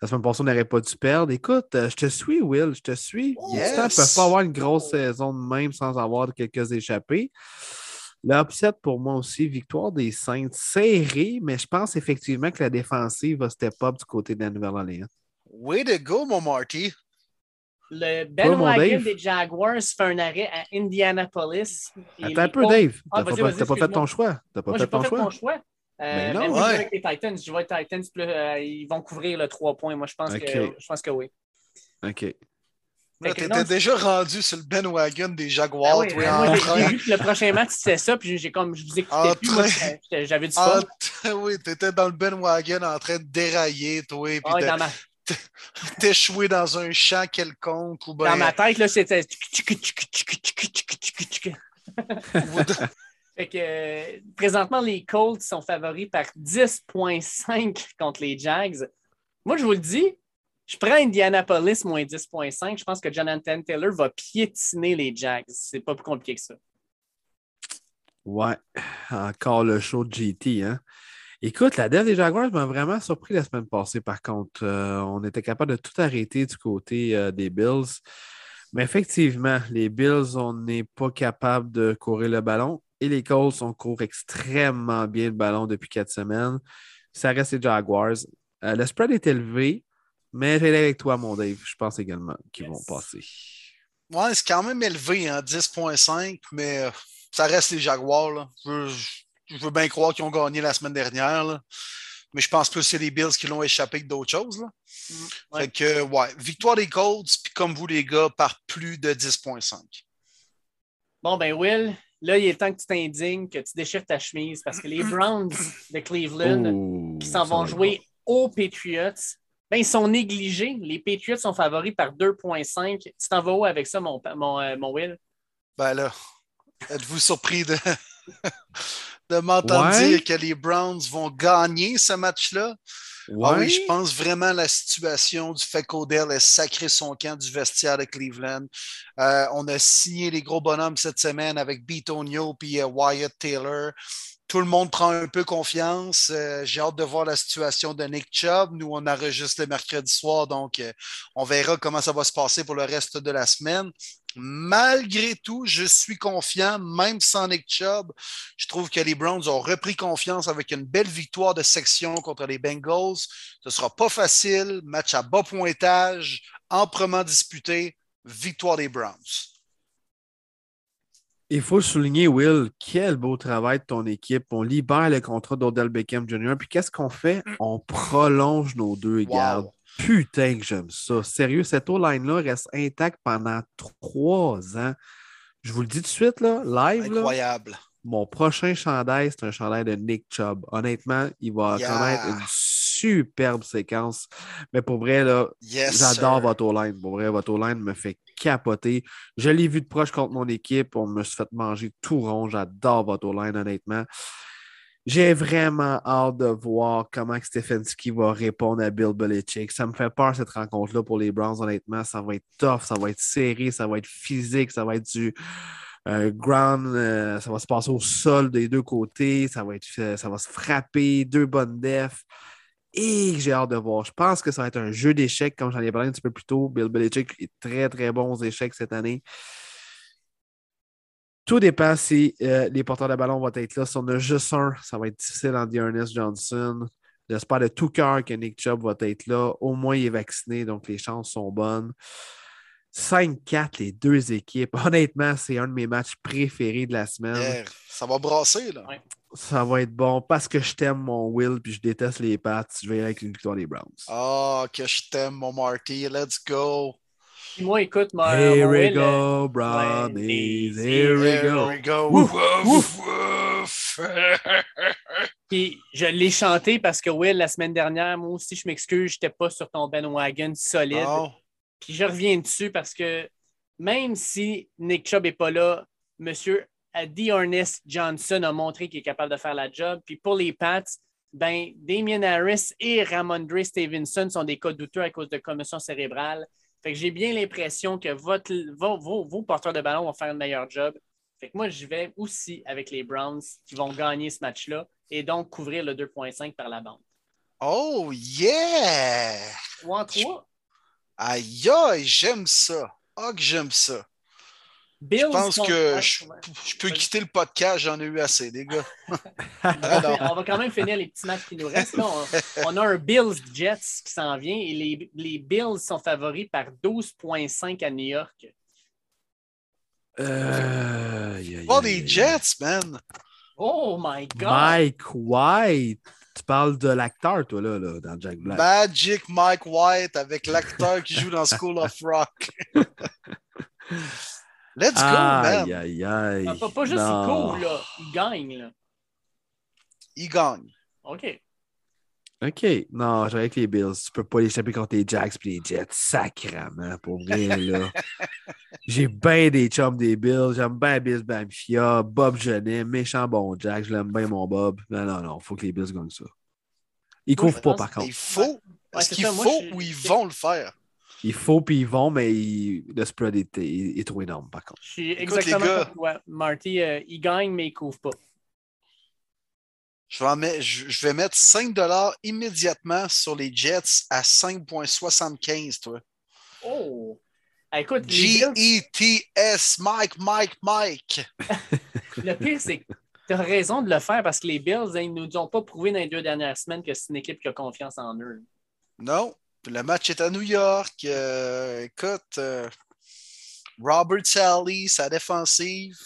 La semaine passée, on n'aurait pas dû perdre. Écoute, euh, je te suis, Will, je te suis. Yes. Ne peuvent pas avoir une grosse saison de même sans avoir quelques échappées. L'upset pour moi aussi, victoire des Saints serrée, mais je pense effectivement que la défensive va step up du côté de la Nouvelle-Orléans. Way to go, mon Marty. Le Ben Wagon des Jaguars fait un arrêt à Indianapolis. Attends un peu, Colts- Dave. Ah, T'as pas, vas-y, t'as pas fait ton choix. T'as pas Moi, fait j'ai pas ton fait choix. mon choix. Euh, Ben non. même Ouais. vais avec les Titans. Je vais avec les Titans. plus, euh, ils vont couvrir le 3 points. Moi, je pense, que, je pense que oui. OK. T'étais non, déjà rendu sur le bandwagon des Jaguars, Ah oui, toi, ben, en moi, j'ai- train. j'ai vu que le prochain match, c'était ça, puis j'ai comme je vous écoutais plus. J'avais du fun. oui, t'étais dans le bandwagon en train de dérailler, toi, puis Ah, de dans, ma, t'échouer dans un champ quelconque ou dans ben, ma tête, là, c'était. Fait que euh, présentement, les Colts sont favoris par 10,5 contre les Jags. Moi, je vous le dis, je prends Indianapolis moins 10,5. Je pense que Jonathan Taylor va piétiner les Jags. C'est pas plus compliqué que ça. Ouais, encore le show de GT. Hein? Écoute, la dev des Jaguars m'a vraiment surpris la semaine passée, par contre. Euh, on était capable de tout arrêter du côté euh, des Bills. Mais effectivement, les Bills, on n'est pas capable de courir le ballon. Et les Colts, on court extrêmement bien le ballon depuis quatre semaines. Ça reste les Jaguars. Euh, le spread est élevé, mais j'ai avec toi, mon Dave. Je pense également qu'ils Yes. vont passer. Ouais, c'est quand même élevé, hein, 10.5, mais ça reste les Jaguars. Là. Je, je veux bien croire qu'ils ont gagné la semaine dernière. là. Mais je pense plus que c'est les Bills qui l'ont échappé que d'autres choses. Là. ouais. Fait que, ouais, victoire des Colts, puis comme vous, les gars, par plus de 10.5. Bon, ben, Will, là, il est temps que tu t'indignes, que tu déchires ta chemise parce que les Browns de Cleveland qui s'en vont jouer aux Patriots, ben, ils sont négligés. Les Patriots sont favoris par 2,5. Tu t'en vas où avec ça, mon, mon, euh, mon Will? Ben là, êtes-vous surpris de, de m'entendre Ouais. dire que les Browns vont gagner ce match-là? Ah oui, je pense vraiment à la situation du fait qu'Odell ait sacré son camp du vestiaire de Cleveland. Euh, on a signé les gros bonhommes cette semaine avec Beatonio et Wyatt Taylor. Tout le monde prend un peu confiance. Euh, J'ai hâte de voir la situation de Nick Chubb. Nous, on enregistre le mercredi soir, donc euh, on verra comment ça va se passer pour le reste de la semaine. Malgré tout, je suis confiant, même sans Nick Chubb. Je trouve que les Browns ont repris confiance avec une belle victoire de section contre les Bengals. Ce ne sera pas facile. Match à bas pointage, amprement disputé. Victoire des Browns. Il faut souligner, Will, quel beau travail de ton équipe. On libère le contrat d'Odell Beckham Jr. Puis qu'est-ce qu'on fait? On prolonge nos deux gardes. Putain que j'aime ça. Sérieux, cette O-line-là reste intacte pendant trois ans. Je vous le dis tout de suite, là, live, là, Incroyable. mon prochain chandail, c'est un chandail de Nick Chubb. Honnêtement, il va Yeah. connaître une superbe séquence. Mais pour vrai, là, Yes. J'adore votre O-line. Pour vrai, votre O-line me fait capoter. Je l'ai vu de proche contre mon équipe. On me s'est fait manger tout rond. J'adore votre O-line, honnêtement. J'ai vraiment hâte de voir comment Stefanski va répondre à Bill Belichick. Ça me fait peur, cette rencontre-là, pour les Browns, honnêtement. Ça va être tough, ça va être serré, ça va être physique, ça va être du euh, ground. euh, ça va se passer au sol des deux côtés. Ça va, être, euh, ça va se frapper. Deux bonnes defs. Et j'ai hâte de voir. Je pense que ça va être un jeu d'échecs, comme j'en ai parlé un petit peu plus tôt. Bill Belichick est très, très bon aux échecs cette année. Tout dépend si euh, les porteurs de ballon vont être là. Si on a juste un, ça va être difficile en Ernest Johnson. J'espère de tout cœur que Nick Chubb va être là. Au moins, il est vacciné, donc les chances sont bonnes. 5-4, les deux équipes. [laughs] Honnêtement, c'est un de mes matchs préférés de la semaine. Yeah. Ça va brasser, là. Ouais. Ça va être bon parce que je t'aime mon Will puis je déteste les Pats. Je vais y aller avec une victoire des Browns. Ah, que je t'aime, mon Marty. Let's go. Moi, écoute, mon, Here mon we Will, go, Brownies. Here we Here go. we go. Wouf, Wouf, wouf. [laughs] Puis je l'ai chanté parce que Will, la semaine dernière, moi aussi, je m'excuse, je n'étais pas sur ton bandwagon solide. Bon. Puis je reviens dessus parce que même si Nick Chubb n'est pas là, monsieur Ernest Johnson a montré qu'il est capable de faire la job. Puis pour les Pats, ben, Damien Harris et Ramondre Stevenson sont des cas douteux à cause de commotion cérébrale. Fait que j'ai bien l'impression que votre, vos, vos- vos porteurs de ballon vont faire un meilleur job. Fait que moi, je vais aussi avec les Browns qui vont gagner ce match-là et donc couvrir le 2.5 par la bande. Oh, yeah! Ou en Aïe, aïe, j'aime ça. Ah, que j'aime ça. Bills. Je pense contre- que je, peux quitter le podcast, j'en ai eu assez, les gars. [laughs] On va, quand même finir les petits matchs qui nous restent. là. On, on a un Bills Jets qui s'en vient et les, les Bills sont favoris par 12,5 à New York. Euh, aïe, des. Jets, man. Oh my God! Mike White. Tu parles de l'acteur, toi, là, là, dans Jack Black. Magic Mike White avec l'acteur qui joue dans School of Rock. [laughs] Let's go, man. Aïe, aïe, aïe. Ah, Pas, pas juste Non. il court, là. Il gagne, là. Il gagne. OK. OK. Non, j'aurais avec les Bills. Tu peux pas l'échapper contre les Jacks et les Jets. Sacrament, pour vrai, là. [laughs] J'ai bien des chums des Bills. J'aime bien Bills Bamfia, Bob Genet, méchant bon Jack. Je l'aime bien, mon Bob. Non, non, non. faut que les Bills gagnent ça. Ils couvrent pas, par contre. Il faut. Est-ce qu'il faut je- ou ils vont le faire? Il faut, puis ils vont, mais il- le spread est, est- est trop énorme, par contre. Je suis Écoute, exactement les gars. comme toi. Marty, euh, il gagne, mais il couvre pas. Je vais, mettre- je vais mettre 5 immédiatement sur les Jets à 5,75, toi. Oh! Ah, écoute, G-E-T-S, Mike, Mike, Mike. [laughs] le pire, c'est que tu as raison de le faire parce que les Bills, hein, ils ne nous ont pas prouvé dans les deux dernières semaines que c'est une équipe qui a confiance en eux. Non, le match est à New York. Euh, écoute, euh, Robert Sally, sa défensive.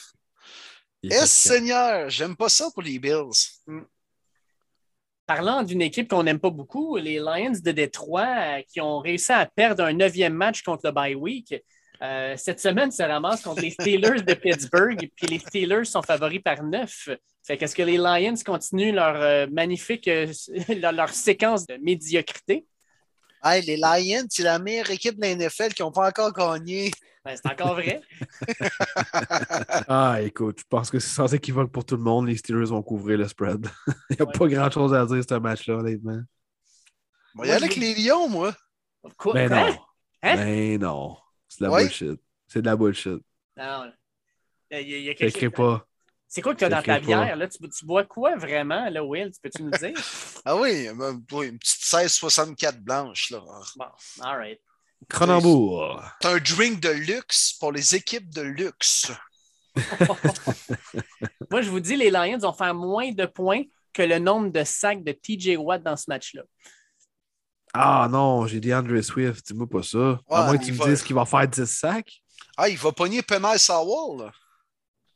Eh Seigneur, j'aime pas ça pour les Bills. Parlant d'une équipe qu'on n'aime pas beaucoup, les Lions de Détroit euh, qui ont réussi à perdre un neuvième match contre le bye week. euh, cette semaine se ramasse contre les Steelers de Pittsburgh, [laughs] puis les Steelers sont favoris par neuf. Fait qu'est-ce que les Lions continuent leur euh, magnifique euh, [laughs] leur, leur séquence de médiocrité? Hey, les Lions, c'est la meilleure équipe de la NFL qui n'ont pas encore gagné. Ben, c'est encore vrai. [laughs] Ah, écoute, je pense que c'est censé équivoque pour tout le monde. Les Steelers vont couvrir le spread. [laughs] Il n'y a Ouais. pas grand-chose à dire, ce match-là, honnêtement. On va y aller avec les Lions, moi. Quoi? Mais Hein? non. Hein? Mais non. C'est de la Ouais. bullshit. C'est de la bullshit. Non. Il y a- il y a Je quelque chose- pas. C'est quoi que tu as dans ta bière? Là? Tu, tu bois quoi vraiment, là, Will? Tu peux-tu nous dire? [laughs] Ah oui, ben, oui, une petite 1664 blanche. là. Bon, all right. Cronenbourg. C'est un drink de luxe pour les équipes de luxe. [laughs] Moi, je vous dis, les Lions vont faire moins de points que le nombre de sacs de TJ Watt dans ce match-là. Ah non, j'ai dit Andre Swift. Dis-moi pas ça. à moins que tu me va- dises qu'il va faire 10 sacs. Ah, il va pogner Penal Sawall. là.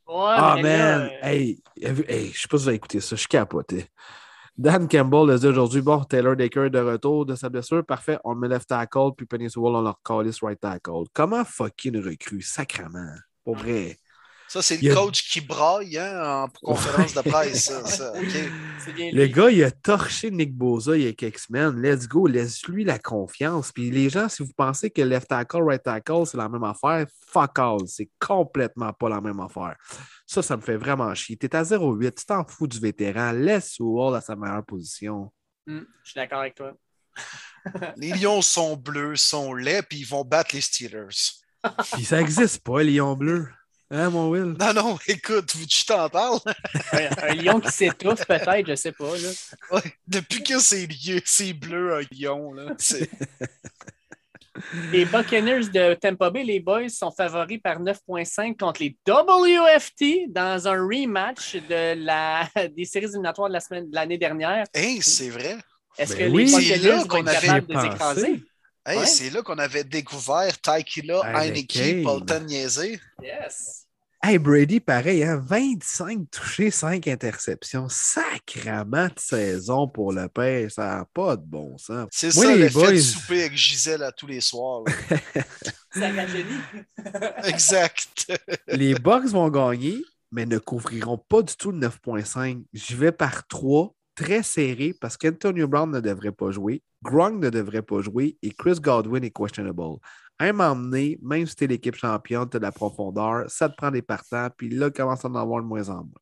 Ouais, Ah, là, man. euh, Hey, hey, je sais pas si vous avez écouté ça. Je suis capoté. Dan Campbell a dit aujourd'hui bon, Taylor Decker de retour de sa blessure. Parfait, on met left tackle, puis Penny Sewell, on leur callis right tackle. Comment fucking recrue, sacrement? Pour vrai. Ça, c'est le a- coach qui braille hein, en [laughs] conférence de presse. Ça, Le gars, il a torché Nick Boza il y a quelques semaines. Let's go, laisse-lui la confiance. Puis les gens, si vous pensez que left tackle, right tackle, c'est la même affaire, fuck all. C'est complètement pas la même affaire. Ça, ça me fait vraiment chier. T'es à 0-8, tu t'en fous du vétéran. Laisse Sewell à sa meilleure position. Hum, je suis d'accord avec toi. [laughs] Les Lions sont bleus, sont laids, puis ils vont battre les Steelers. Puis ça existe pas, Lion bleu. Hein, mon Will? Non, non, [laughs] écoute, tu t'en parles? Un, un lion qui s'étouffe, peut-être, je sais pas. Là. Ouais, Depuis que c'est lieu- c'est bleu, un lion, là. c'est- [laughs] Les Buccaneers de Tampa Bay, les boys, sont favoris par 9,5 contre les WFT dans un rematch de la, [laughs] des séries éliminatoires de la semaine de l'année dernière. Hein, c'est vrai. Est-ce Ben que oui. les C'est Buccaneers là vont qu'on être capables de les écraser? Hey, Ouais. C'est là qu'on avait découvert Taikila, le temps de niaiser. Yes. Hey, Brady, pareil, hein? 25 touchés, 5 interceptions. Sacrament de saison pour le père. Ça n'a pas de bon sens. C'est Moi, ça les l'effet boys- de souper avec Gisèle à tous les soirs. Ça [laughs] [laughs] exact. [laughs] Les Bucks vont gagner, mais ne couvriront pas du tout le 9.5. J'y vais par 3, très serré, parce qu'Antonio Brown ne devrait pas jouer, Gronk ne devrait pas jouer et Chris Godwin est questionable. À un moment donné, même si tu es l'équipe championne, tu as de la profondeur, ça te prend des partants, puis là, commence à en avoir de moins en moins.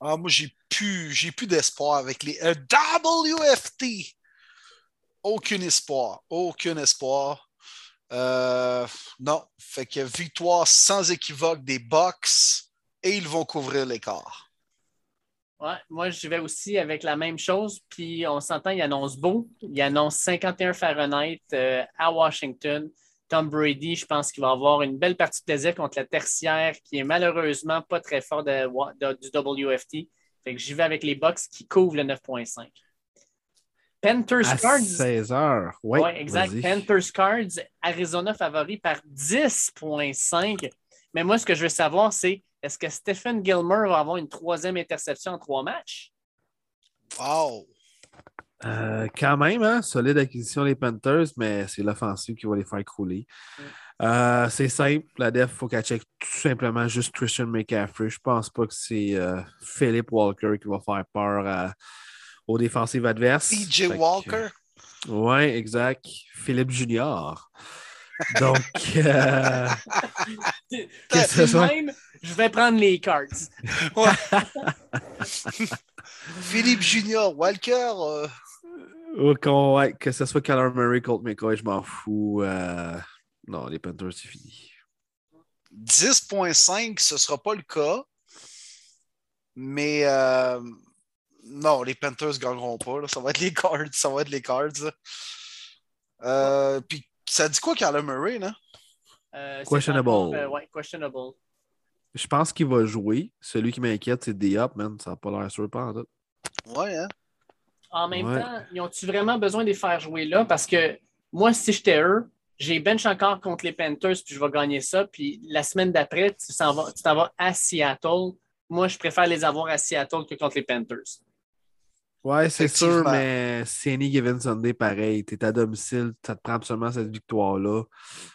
Ah, moi, j'ai plus, j'ai plus d'espoir avec les euh, WFT. Aucun espoir. Aucun espoir. Euh, non. Fait que victoire sans équivoque des Bucks et ils vont couvrir l'écart. Ouais, moi, je vais aussi avec la même chose. Puis on s'entend, il annonce beau. Il annonce 51 Fahrenheit euh, à Washington. Tom Brady, je pense qu'il va avoir une belle partie de plaisir contre la tertiaire qui est malheureusement pas très fort de, de- du WFT. Fait que j'y vais avec les Bucks qui couvrent le 9.5. Panthers À Cards. 16 heures. Oui, Oui, exact. Panthers Cards, Arizona favori par 10,5. Mais moi, ce que je veux savoir, c'est est-ce que Stephen Gilmer va avoir une troisième interception en trois matchs? Wow! Euh, quand même, hein, solide acquisition les Panthers, mais c'est l'offensive qui va les faire crouler. Euh, c'est simple, la def, il faut qu'elle check tout simplement juste Christian McCaffrey. Je pense pas que c'est euh, Philip Walker qui va faire peur à- aux défensives adverses. Que- Walker. Oui, exact. Philippe Junior. Donc, euh, [laughs] que ce soit- Même, je vais prendre les cards. [laughs] Philippe Junior, Walker. euh, ou qu'on- ouais, que ce soit Kyler Murray contre McCoy, je m'en fous. euh, Non, les Panthers, c'est fini. 10.5, ce ne sera pas le cas. Mais euh, non, les Panthers ne gagneront pas. là. Ça va être les Cards. Ça va être les Cards. Euh, Puis ça dit quoi, Kyler Murray, là? Euh, Questionable. euh, ouais, questionable. Je pense qu'il va jouer. Celui qui m'inquiète, c'est D-Up, man. Ça n'a pas l'air sûr, pas en tout. Ouais, hein? En même Ouais. temps, ils ont-tu vraiment besoin de les faire jouer là? Parce que moi, si j'étais eux, j'ai bench encore contre les Panthers, puis je vais gagner ça. Puis la semaine d'après, tu t'en vas, tu t'en vas à Seattle. Moi, je préfère les avoir à Seattle que contre les Panthers. Ouais, c'est sûr, mais c'est any given Sunday pareil. Tu es à domicile, ça te prend absolument cette victoire-là.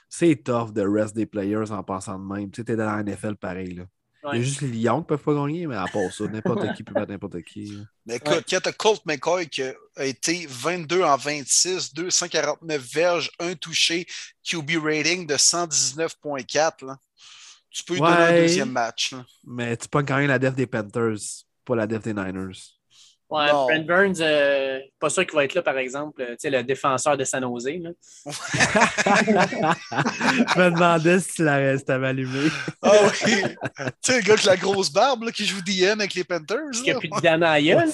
C'est tough de rest des players en passant de même. Tu sais, t'es dans la NFL pareil. Là. Il y Ouais. a juste les Lions qui peuvent pas gagner, mais à part ça, n'importe [laughs] qui peut battre n'importe qui. là. Mais écoute, Ouais. quand t'as Colt McCoy qui a été 22 en 26, 249 verges, un touché, QB rating de 119.4, là, tu peux lui donner un Ouais. deuxième match. là. Mais tu pognes quand même la def des Panthers, pas la def des Niners. Ouais, Non. Brent Burns, euh, pas sûr qu'il va être là, par exemple, euh, tu sais, le défenseur de San Jose. là. Je me demandais si tu l'avais si t'avais allumé. Ah oui! tu sais, le gars avec la grosse barbe là, qui joue DM avec les Panthers. Il n'y a plus de dame à la gueule. [laughs]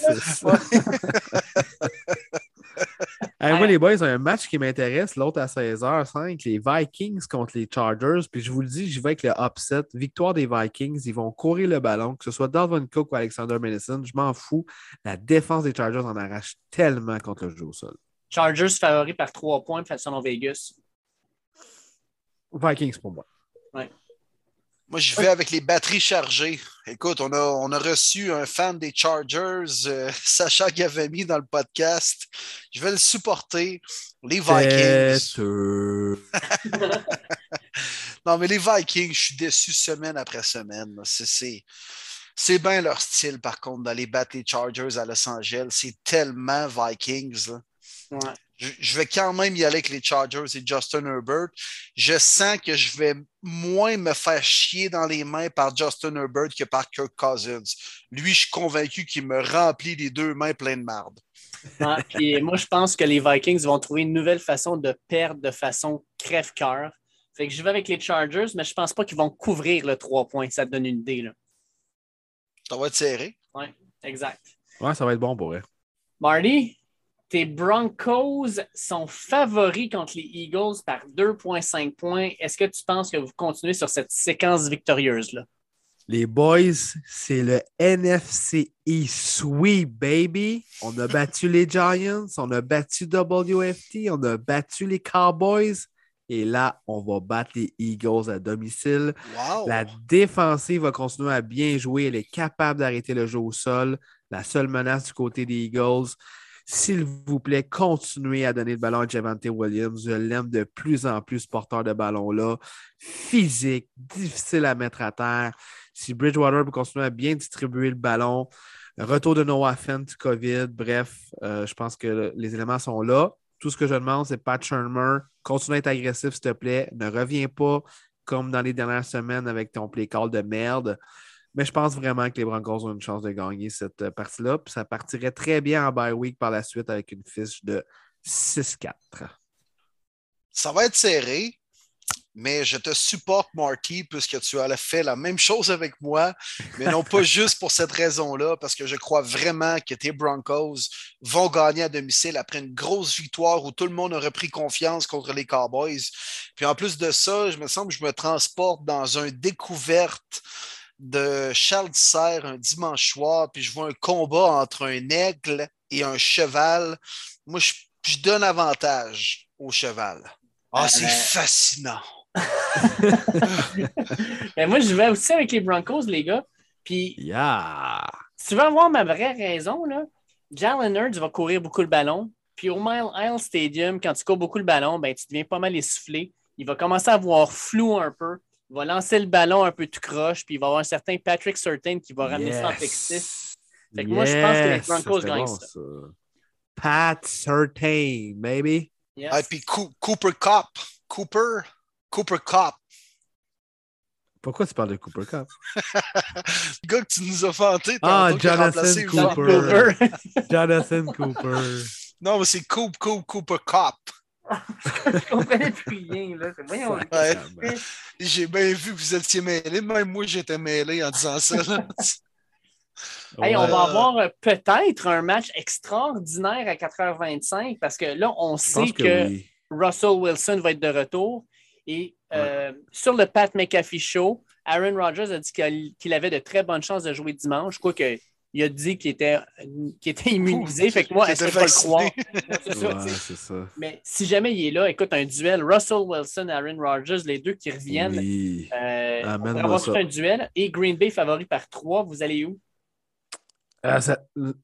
Hey, moi, les boys, un match qui m'intéresse, l'autre à 16h05, les Vikings contre les Chargers. Puis je vous le dis, je vais avec le upset. Victoire des Vikings, ils vont courir le ballon, que ce soit Dalvin Cook ou Alexander Madison, je m'en fous. La défense des Chargers en arrache tellement contre le jeu au sol. Chargers favori par trois points selon Vegas. Vikings pour moi. Moi, je vais avec les batteries chargées. Écoute, on a, on a reçu un fan des Chargers, euh, [laughs] Sacha Gavami, dans le podcast. Je vais le supporter. Les Vikings. [laughs] Non, mais les Vikings, je suis déçu semaine après semaine. C'est- C'est c'est bien leur style, par contre, d'aller battre les Chargers à Los Angeles. C'est tellement Vikings. là. Ouais. Je, vais quand même y aller avec les Chargers et Justin Herbert. Je sens que je vais moins me faire chier dans les mains par Justin Herbert que par Kirk Cousins. Lui, je suis convaincu qu'il me remplit les deux mains pleines de marde. Puis moi, je pense que les Vikings vont trouver une nouvelle façon de perdre de façon crève-cœur. Fait que je vais avec les Chargers, mais je pense pas qu'ils vont couvrir le 3 points. Ça te donne une idée. Là. Ça va être serré. Exact. Ouais, ça va être bon pour eux. Marty, tes Broncos sont favoris contre les Eagles par 2,5 points. Est-ce que tu penses que vous continuez sur cette séquence victorieuse-là? Les boys, c'est le NFC East Sweep, baby. On a battu les Giants, on a battu WFT, on a battu les Cowboys. Et là, on va battre les Eagles à domicile. Wow! La défensive va continuer à bien jouer. Elle est capable d'arrêter le jeu au sol. La seule menace du côté des Eagles. S'il vous plaît, continuez à donner le ballon à Javante Williams. Je l'aime de plus en plus, porteur de ballon-là. Physique, difficile à mettre à terre. Si Bridgewater peut continuer à bien distribuer le ballon, retour de Noah Fent COVID, bref, euh, je pense que les éléments sont là. Tout ce que je demande, c'est Pat Shermer, continue à être agressif, s'il te plaît. Ne reviens pas comme dans les dernières semaines avec ton play call de merde. Mais je pense vraiment que les Broncos ont une chance de gagner cette euh, partie-là. Puis ça partirait très bien en bye week par la suite avec une fiche de 6-4. Ça va être serré, mais je te supporte, Marty, puisque tu as fait la même chose avec moi, mais non pas [laughs] juste pour cette raison-là, parce que je crois vraiment que tes Broncos vont gagner à domicile après une grosse victoire où tout le monde a repris confiance contre les Cowboys. Puis en plus de ça, je me semble que je me transporte dans un découverte de Charles Serre un dimanche soir, puis je vois un combat entre un aigle et un cheval. Moi, je, je donne avantage au cheval. Ah, c'est Euh, fascinant. [laughs] Ben, moi, je vais aussi avec les Broncos, les gars. Puis, Yeah! si tu veux avoir ma vraie raison, là, Jalen Hurts va courir beaucoup le ballon. Puis au Mile Isle Stadium, quand tu cours beaucoup le ballon, ben, tu deviens pas mal essoufflé. Il va commencer à voir flou un peu. Il va lancer le ballon un peu tout croche, puis il va avoir un certain Patrick Certain qui va ramener ça en Texas. Fait que moi, je pense que les Broncos gagnent ça. Pat Certain, maybe. Yes. Et puis Cooper Cup. Cooper? Cooper Cup. Pourquoi tu parles de Cooper Cup? [laughs] le gars que tu nous as fanté. Ah, Jonathan Cooper. [laughs] Jonathan Cooper. Non, mais c'est Coop, Coop, Cooper Cup. Je comprenais plus rien, là. Ouais. J'ai bien vu que vous étiez mêlés. Même moi, j'étais mêlé en disant ça. [laughs] Hey, on va avoir euh, peut-être un match extraordinaire à 4h25 parce que là, on sait que, Russell Wilson va être de retour. Et euh, sur le Pat McAfee Show, Aaron Rodgers a dit qu'il avait de très bonnes chances de jouer dimanche. Je qu'il a dit qu'il était, était immunisé. fait que moi, est-ce que je le croire? [laughs] c'est ça, Mais si jamais il est là, écoute, un duel Russell Wilson, Aaron Rodgers, les deux qui reviennent, oui. euh, on va avoir un duel. Et Green Bay favori par trois, vous allez où? Euh,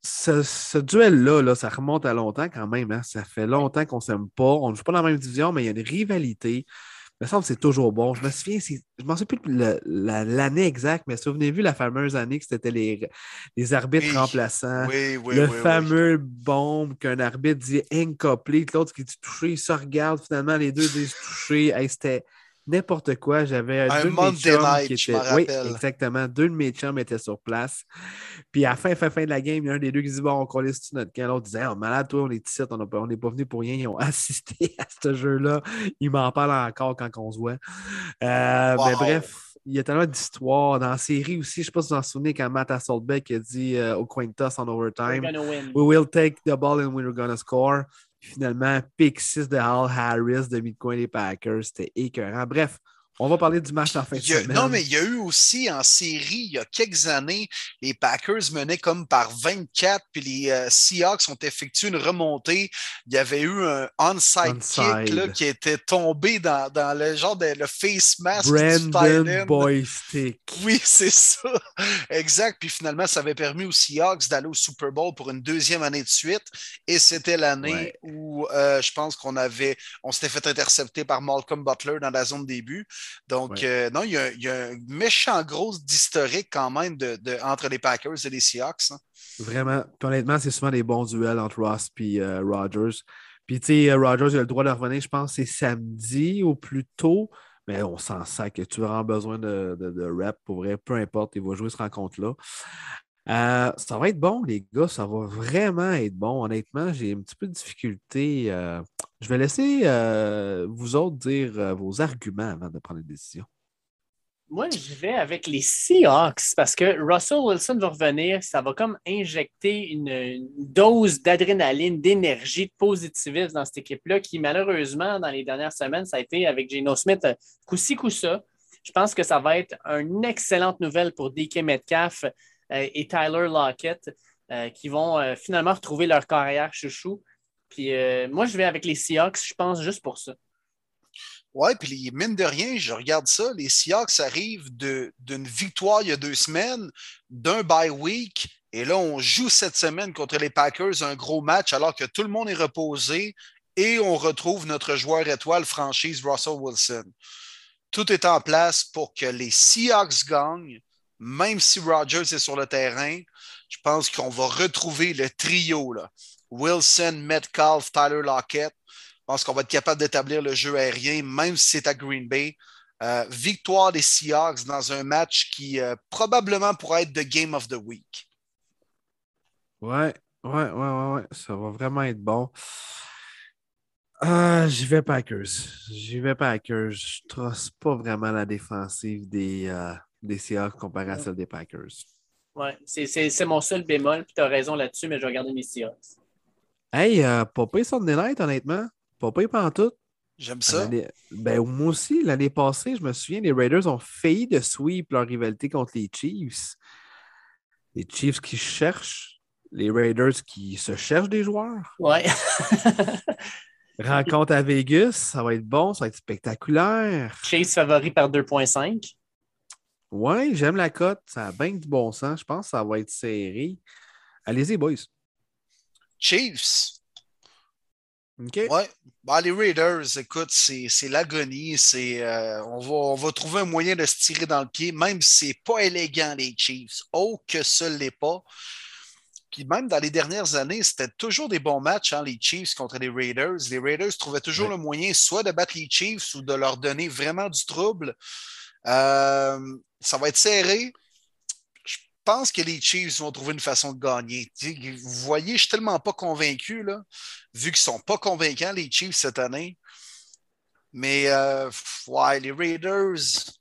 ce, duel-là, là, ça remonte à longtemps quand même. Hein. Ça fait longtemps qu'on ne s'aime pas. On ne joue pas dans la même division, mais il y a une rivalité. Il me semble que c'est toujours bon. Je me souviens, je ne m'en souviens plus l'année exacte, mais souvenez-vous la fameuse année que c'était les, les arbitres remplaçants. Oui, oui, le fameux bombe qu'un arbitre dit incomplete, l'autre qui dit touché, il se regarde finalement, les deux disent touché. c'était n'importe quoi. J'avais un deux de mes chums qui étaient. Oui, exactement. Deux de mes chums étaient sur place. Puis à la fin, fin, fin de la game, il y a un des deux qui dit Bon, on collait sur notre camp? L'autre disait oh, malade, toi, on est ici, on n'est pas venu pour rien. Ils ont [laughs] assisté à ce jeu-là. Ils m'en parlent encore quand on se voit. Euh, mais bref. Il y a tellement d'histoires. Dans la série aussi, je ne sais pas si vous en souvenez quand Matt Hasselbeck a dit euh, au coin toss en overtime We will take the ball and we're gonna score finalement, pick 6 de Hal Harris, demi-coin des Packers. C'était écœurant. Bref, on va parler du match en fin de semaine. Non, mais il y a eu aussi en série, il y a quelques années, les Packers menaient comme par 24, puis les euh, Seahawks ont effectué une remontée. Il y avait eu un onside, kick là, qui était tombé dans, dans, le genre de le face mask Brandon Boystick. [laughs] Oui, c'est ça. Exact. Puis finalement, ça avait permis aux Seahawks d'aller au Super Bowl pour une deuxième année de suite. Et c'était l'année où euh, je pense qu'on avait, on s'était fait intercepter par Malcolm Butler dans la zone début. Donc, euh, non, il y, a, il y, a, un méchant gros d'historique quand même de, de, entre les Packers et les Seahawks. Hein. Vraiment. Puis honnêtement, c'est souvent des bons duels entre Ross et euh, Rodgers. Puis, tu sais, euh, Rodgers il a le droit de revenir, je pense, c'est samedi ou plus tôt. Mais on s'en que tu auras besoin de, de, de, rep? Pour vrai, peu importe, il va jouer cette rencontre-là. Euh, ça va être bon, les gars. Ça va vraiment être bon. Honnêtement, j'ai un petit peu de difficulté. Euh, je vais laisser euh, vous autres dire vos arguments avant de prendre une décision. Moi, je vais avec les Seahawks parce que Russell Wilson va revenir. Ça va comme injecter une, dose d'adrénaline, d'énergie, de positivisme dans cette équipe-là qui, malheureusement, dans les dernières semaines, ça a été avec Geno Smith, coup-ci, coup-ça. Je pense que ça va être une excellente nouvelle pour DK Metcalf et Tyler Lockett euh, qui vont euh, finalement retrouver leur carrière chouchou. Puis moi, je vais avec les Seahawks, je pense, juste pour ça. Oui, puis mine de rien, je regarde ça, les Seahawks arrivent d'une victoire il y a deux semaines, d'un bye week, et là, on joue cette semaine contre les Packers un gros match alors que tout le monde est reposé et on retrouve notre joueur étoile franchise Russell Wilson. Tout est en place pour que les Seahawks gagnent même si Rogers est sur le terrain, je pense qu'on va retrouver le trio. Là. Wilson, Metcalf, Tyler Lockett. Je pense qu'on va être capable d'établir le jeu aérien, même si c'est à Green Bay. Euh, victoire des Seahawks dans un match qui euh, probablement pourrait être the game of the week. Ouais, ouais, ouais, ouais. Ça va vraiment être bon. Euh, j'y vais Packers. J'y vais Packers. Je ne trosse pas vraiment la défensive des, des Seahawks comparé à celle des Packers. Oui, c'est mon seul bémol, puis tu as raison là-dessus, mais je vais regarder les Seahawks. Hey, euh, pas payé Sunday Night, honnêtement. Pas pendant tout. J'aime ça. Ben, moi aussi, l'année passée, je me souviens, les Raiders ont failli de sweep leur rivalité contre les Chiefs. Les Chiefs qui cherchent, les Raiders qui se cherchent des joueurs. Ouais. [laughs] Rencontre à Vegas, ça va être bon, ça va être spectaculaire. Chase favori par 2,5. Oui, j'aime la cote. Ça a bien du bon sens. Je pense que ça va être serré. Allez-y, boys. Chiefs. OK. Ouais. Bah, les Raiders, écoute, c'est l'agonie. c'est euh, on, va, on va trouver un moyen de se tirer dans le pied, même si c'est pas élégant, les Chiefs. Oh, que ce l'est pas. Puis même dans les dernières années, c'était toujours des bons matchs, hein, les Chiefs contre les Raiders. Les Raiders trouvaient toujours le moyen soit de battre les Chiefs ou de leur donner vraiment du trouble. Euh, ça va être serré. Je pense que les Chiefs vont trouver une façon de gagner. Vous voyez, je ne suis tellement pas convaincu, là, vu qu'ils ne sont pas convaincants, les Chiefs, cette année. Mais euh, ouais, les Raiders, je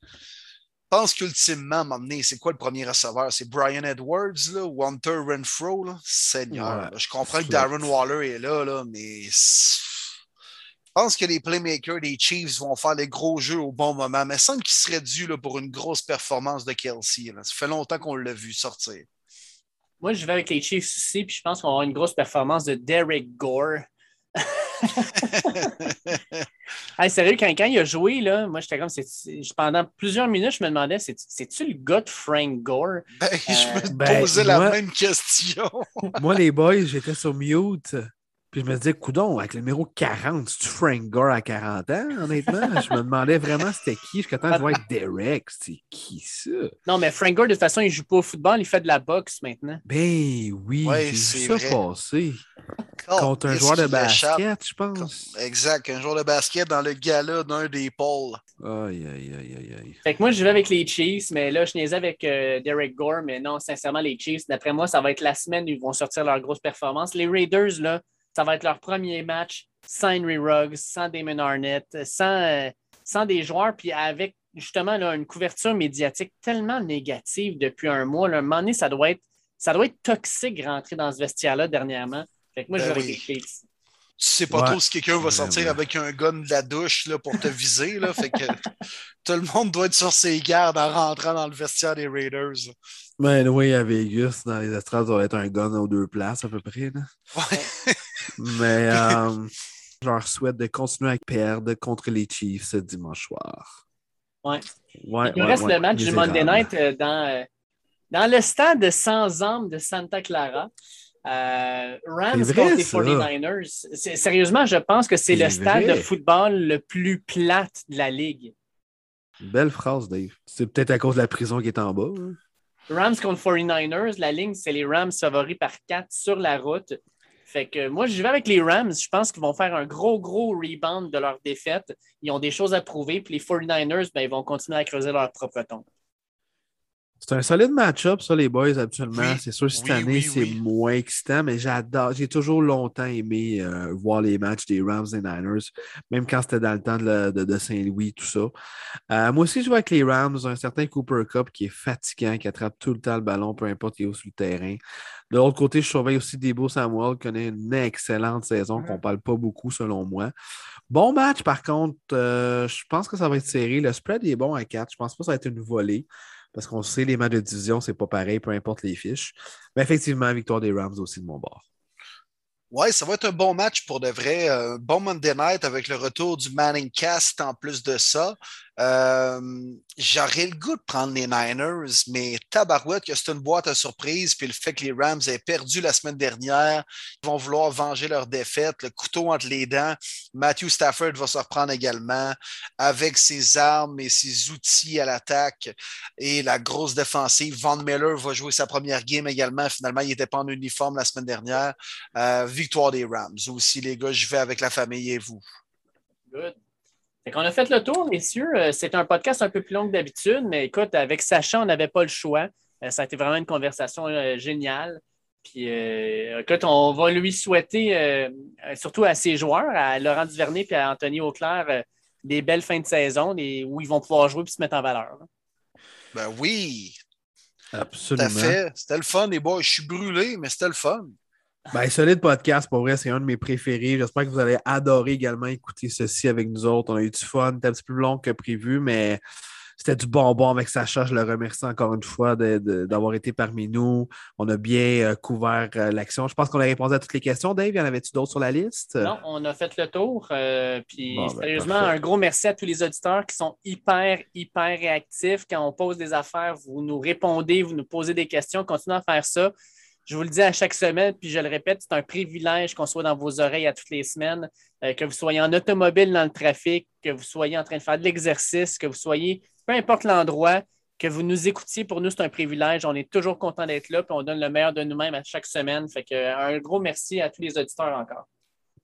pense qu'ultimement, m'emmener, c'est quoi le premier receveur? C'est Brian Edwards là, ou Hunter Renfro? Là? Seigneur. je comprends que Darren Waller est là, là mais pense que les playmakers des Chiefs vont faire les gros jeux au bon moment. Mais semble qu'il serait dû là, pour une grosse performance de Kelsey. Là. Ça fait longtemps qu'on l'a vu sortir. Moi, je vais avec les Chiefs aussi, puis je pense qu'on va avoir une grosse performance de Derek Gore. [laughs] sérieux, quand, il a joué, là, moi, j'étais comme. pendant plusieurs minutes, je me demandais c'est-tu le gars de Frank Gore? Ben, Je me euh, ben, posais la même question. [laughs] moi, les boys, j'étais sur mute. Puis je me disais, coudon, avec le numéro 40, c'est-tu Frank Gore à 40 ans, honnêtement? je me demandais vraiment c'était qui. Jusqu'à temps de voir Derek, c'est qui ça? Non, mais Frank Gore, de toute façon, il joue pas au football, il fait de la boxe maintenant. Ben oui, j'ai vu ça passer. Contre un joueur de basket, je pense. Exact, un joueur de basket dans le gala d'un des pôles. Aïe, aïe, aïe, aïe, aïe. Fait que moi, je vais avec les Chiefs, mais là, je niaisais avec euh, Derek Gore, mais non, sincèrement, les Chiefs, d'après moi, ça va être la semaine où ils vont sortir leur grosse performance. Les Raiders, là, ça va être leur premier match sans Henry Ruggs, sans Damon Arnett, sans, euh, sans des joueurs, puis avec justement là, une couverture médiatique tellement négative depuis un mois. Là, un moment donné, ça doit être, ça doit être toxique rentrer dans ce vestiaire-là dernièrement. Fait que moi, je ben vais oui. Tu sais pas trop si quelqu'un va sortir avec un gun de la douche là, pour te viser. Là, fait que [laughs] tout le monde doit être sur ses gardes en rentrant dans le vestiaire des Raiders. Ben oui, à Vegas, dans les estrades, ça doit être un gun aux deux places à peu près. Là. Ouais. Mais [laughs] euh, je leur souhaite de continuer à perdre contre les Chiefs ce dimanche soir. Ouais. ouais Il reste le match du Monday Night euh, dans, euh, dans le stade sans âme de Santa Clara. Rams contre les 49ers. Sérieusement, je pense que c'est le stade de football le plus plate de la ligue. Belle phrase, Dave. C'est peut-être à cause de la prison qui est en bas. Hein. Rams contre 49ers, la ligne, c'est les Rams favoris par 4 sur la route. Fait que moi, je vais avec les Rams. Je pense qu'ils vont faire un gros, gros rebound de leur défaite. Ils ont des choses à prouver. Puis les 49ers, ben, ils vont continuer à creuser leur propre tombe. C'est un solide match-up, ça, les boys, habituellement. c'est sûr, cette année, c'est moins excitant, mais j'adore. J'ai toujours longtemps aimé euh, voir les matchs des Rams et Niners, même quand c'était dans le temps de, Saint-Louis, tout ça. Euh, moi aussi, je vois avec les Rams, un certain Cooper Cup qui est fatigant, qui attrape tout le temps le ballon, peu importe qui est sur le terrain. De l'autre côté, je surveille aussi Debo Samuel, qui connaît une excellente saison, qu'on ne parle pas beaucoup, selon moi. Bon match, par contre, euh, je pense que ça va être serré. Le spread est bon à 4. Je pense pas que ça va être une volée parce qu'on sait les matchs de division, c'est pas pareil, peu importe les fiches. Mais effectivement, victoire des Rams aussi de mon bord. Ouais, ça va être un bon match pour de vrai. Un bon Monday night avec le retour du Manning Cast en plus de ça. Euh, j'aurais le goût de prendre les Niners, mais tabarouette que c'est une boîte à surprise, puis le fait que les Rams aient perdu la semaine dernière, ils vont vouloir venger leur défaite, le couteau entre les dents. Matthew Stafford va se reprendre également avec ses armes et ses outils à l'attaque et la grosse défensive. Von Miller va jouer sa première game également. Finalement, il n'était pas en uniforme la semaine dernière. Euh, victoire des Rams. Aussi, les gars, je vais avec la famille et vous. Good. On a fait le tour, messieurs. Euh, c'est un podcast un peu plus long que d'habitude, mais écoute, avec Sacha, on n'avait pas le choix. Euh, ça a été vraiment une conversation euh, géniale. Puis, écoute, on va lui souhaiter, surtout à ses joueurs, à Laurent Duvernay et à Anthony Auclair, des belles fins de saison où ils vont pouvoir jouer et se mettre en valeur. Ben oui. Absolument. C'était le fun, les boys. Je suis brûlé, mais c'était le fun. Ben, solide podcast, pour vrai, c'est un de mes préférés. J'espère que vous allez adorer également écouter ceci avec nous autres. On a eu du fun, c'était un petit peu plus long que prévu, mais c'était du bonbon avec Sacha. Je le remercie encore une fois d'avoir été parmi nous. On a bien euh, couvert euh, l'action. Je pense qu'on a répondu à toutes les questions. Dave, y en avait-tu d'autres sur la liste? Non, on a fait le tour. Euh, puis, ben, sérieusement, un gros merci à tous les auditeurs qui sont hyper, hyper réactifs. Quand on pose des affaires, vous nous répondez, vous nous posez des questions. Continuez à faire ça. Je vous le dis à chaque semaine, puis je le répète, c'est un privilège qu'on soit dans vos oreilles à toutes les semaines, euh, que vous soyez en automobile dans le trafic, que vous soyez en train de faire de l'exercice, que vous soyez, peu importe l'endroit, que vous nous écoutiez. Pour nous, c'est un privilège. On est toujours content d'être là, puis on donne le meilleur de nous-mêmes à chaque semaine. Fait que, un gros merci à tous les auditeurs encore.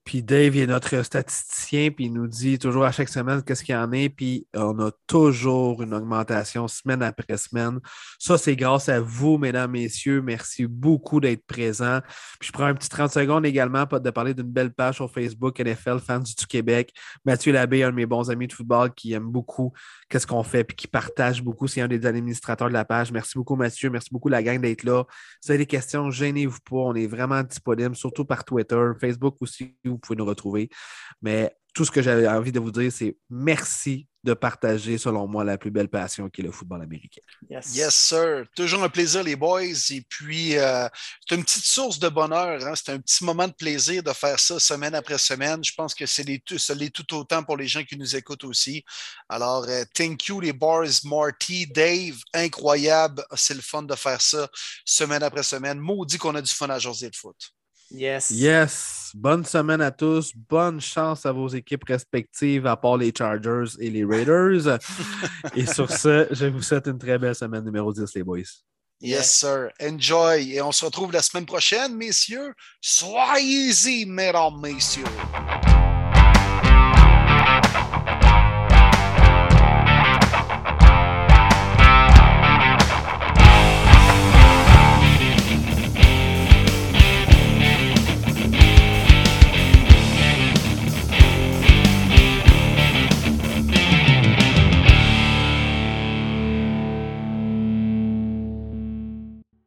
Puis Dave est notre statisticien, puis il nous dit toujours à chaque semaine qu'est-ce qu'il y en est, puis on a toujours une augmentation semaine après semaine. Ça, c'est grâce à vous, mesdames, messieurs. Merci beaucoup d'être présents. Puis je prends un petit 30 secondes également pour de parler d'une belle page sur Facebook, NFL Fans du Québec. Mathieu Labbé, un de mes bons amis de football qui aime beaucoup qu'est-ce qu'on fait, puis qui partage beaucoup. C'est un des administrateurs de la page. Merci beaucoup, Mathieu. Merci beaucoup, la gang, d'être là. Si vous avez des questions, gênez-vous pas. On est vraiment disponible, surtout par Twitter, Facebook aussi vous pouvez nous retrouver. Mais tout ce que j'avais envie de vous dire, c'est merci de partager, selon moi, la plus belle passion qui est le football américain. Yes, sir. Toujours un plaisir, les boys. Et puis, euh, c'est une petite source de bonheur. Hein. C'est un petit moment de plaisir de faire ça semaine après semaine. Je pense que c'est ça l'est tout autant pour les gens qui nous écoutent aussi. Alors, euh, thank you, les boys. Marty, Dave, incroyable. C'est le fun de faire ça semaine après semaine. Maudit qu'on a du fun à José de foot. Yes. Yes. Bonne semaine à tous. Bonne chance à vos équipes respectives, à part les Chargers et les Raiders. [laughs] et sur ce, je vous souhaite une très belle semaine numéro 10, les boys. Yes, sir. Enjoy. Et on se retrouve la semaine prochaine, messieurs. Soyez-y, mesdames, messieurs.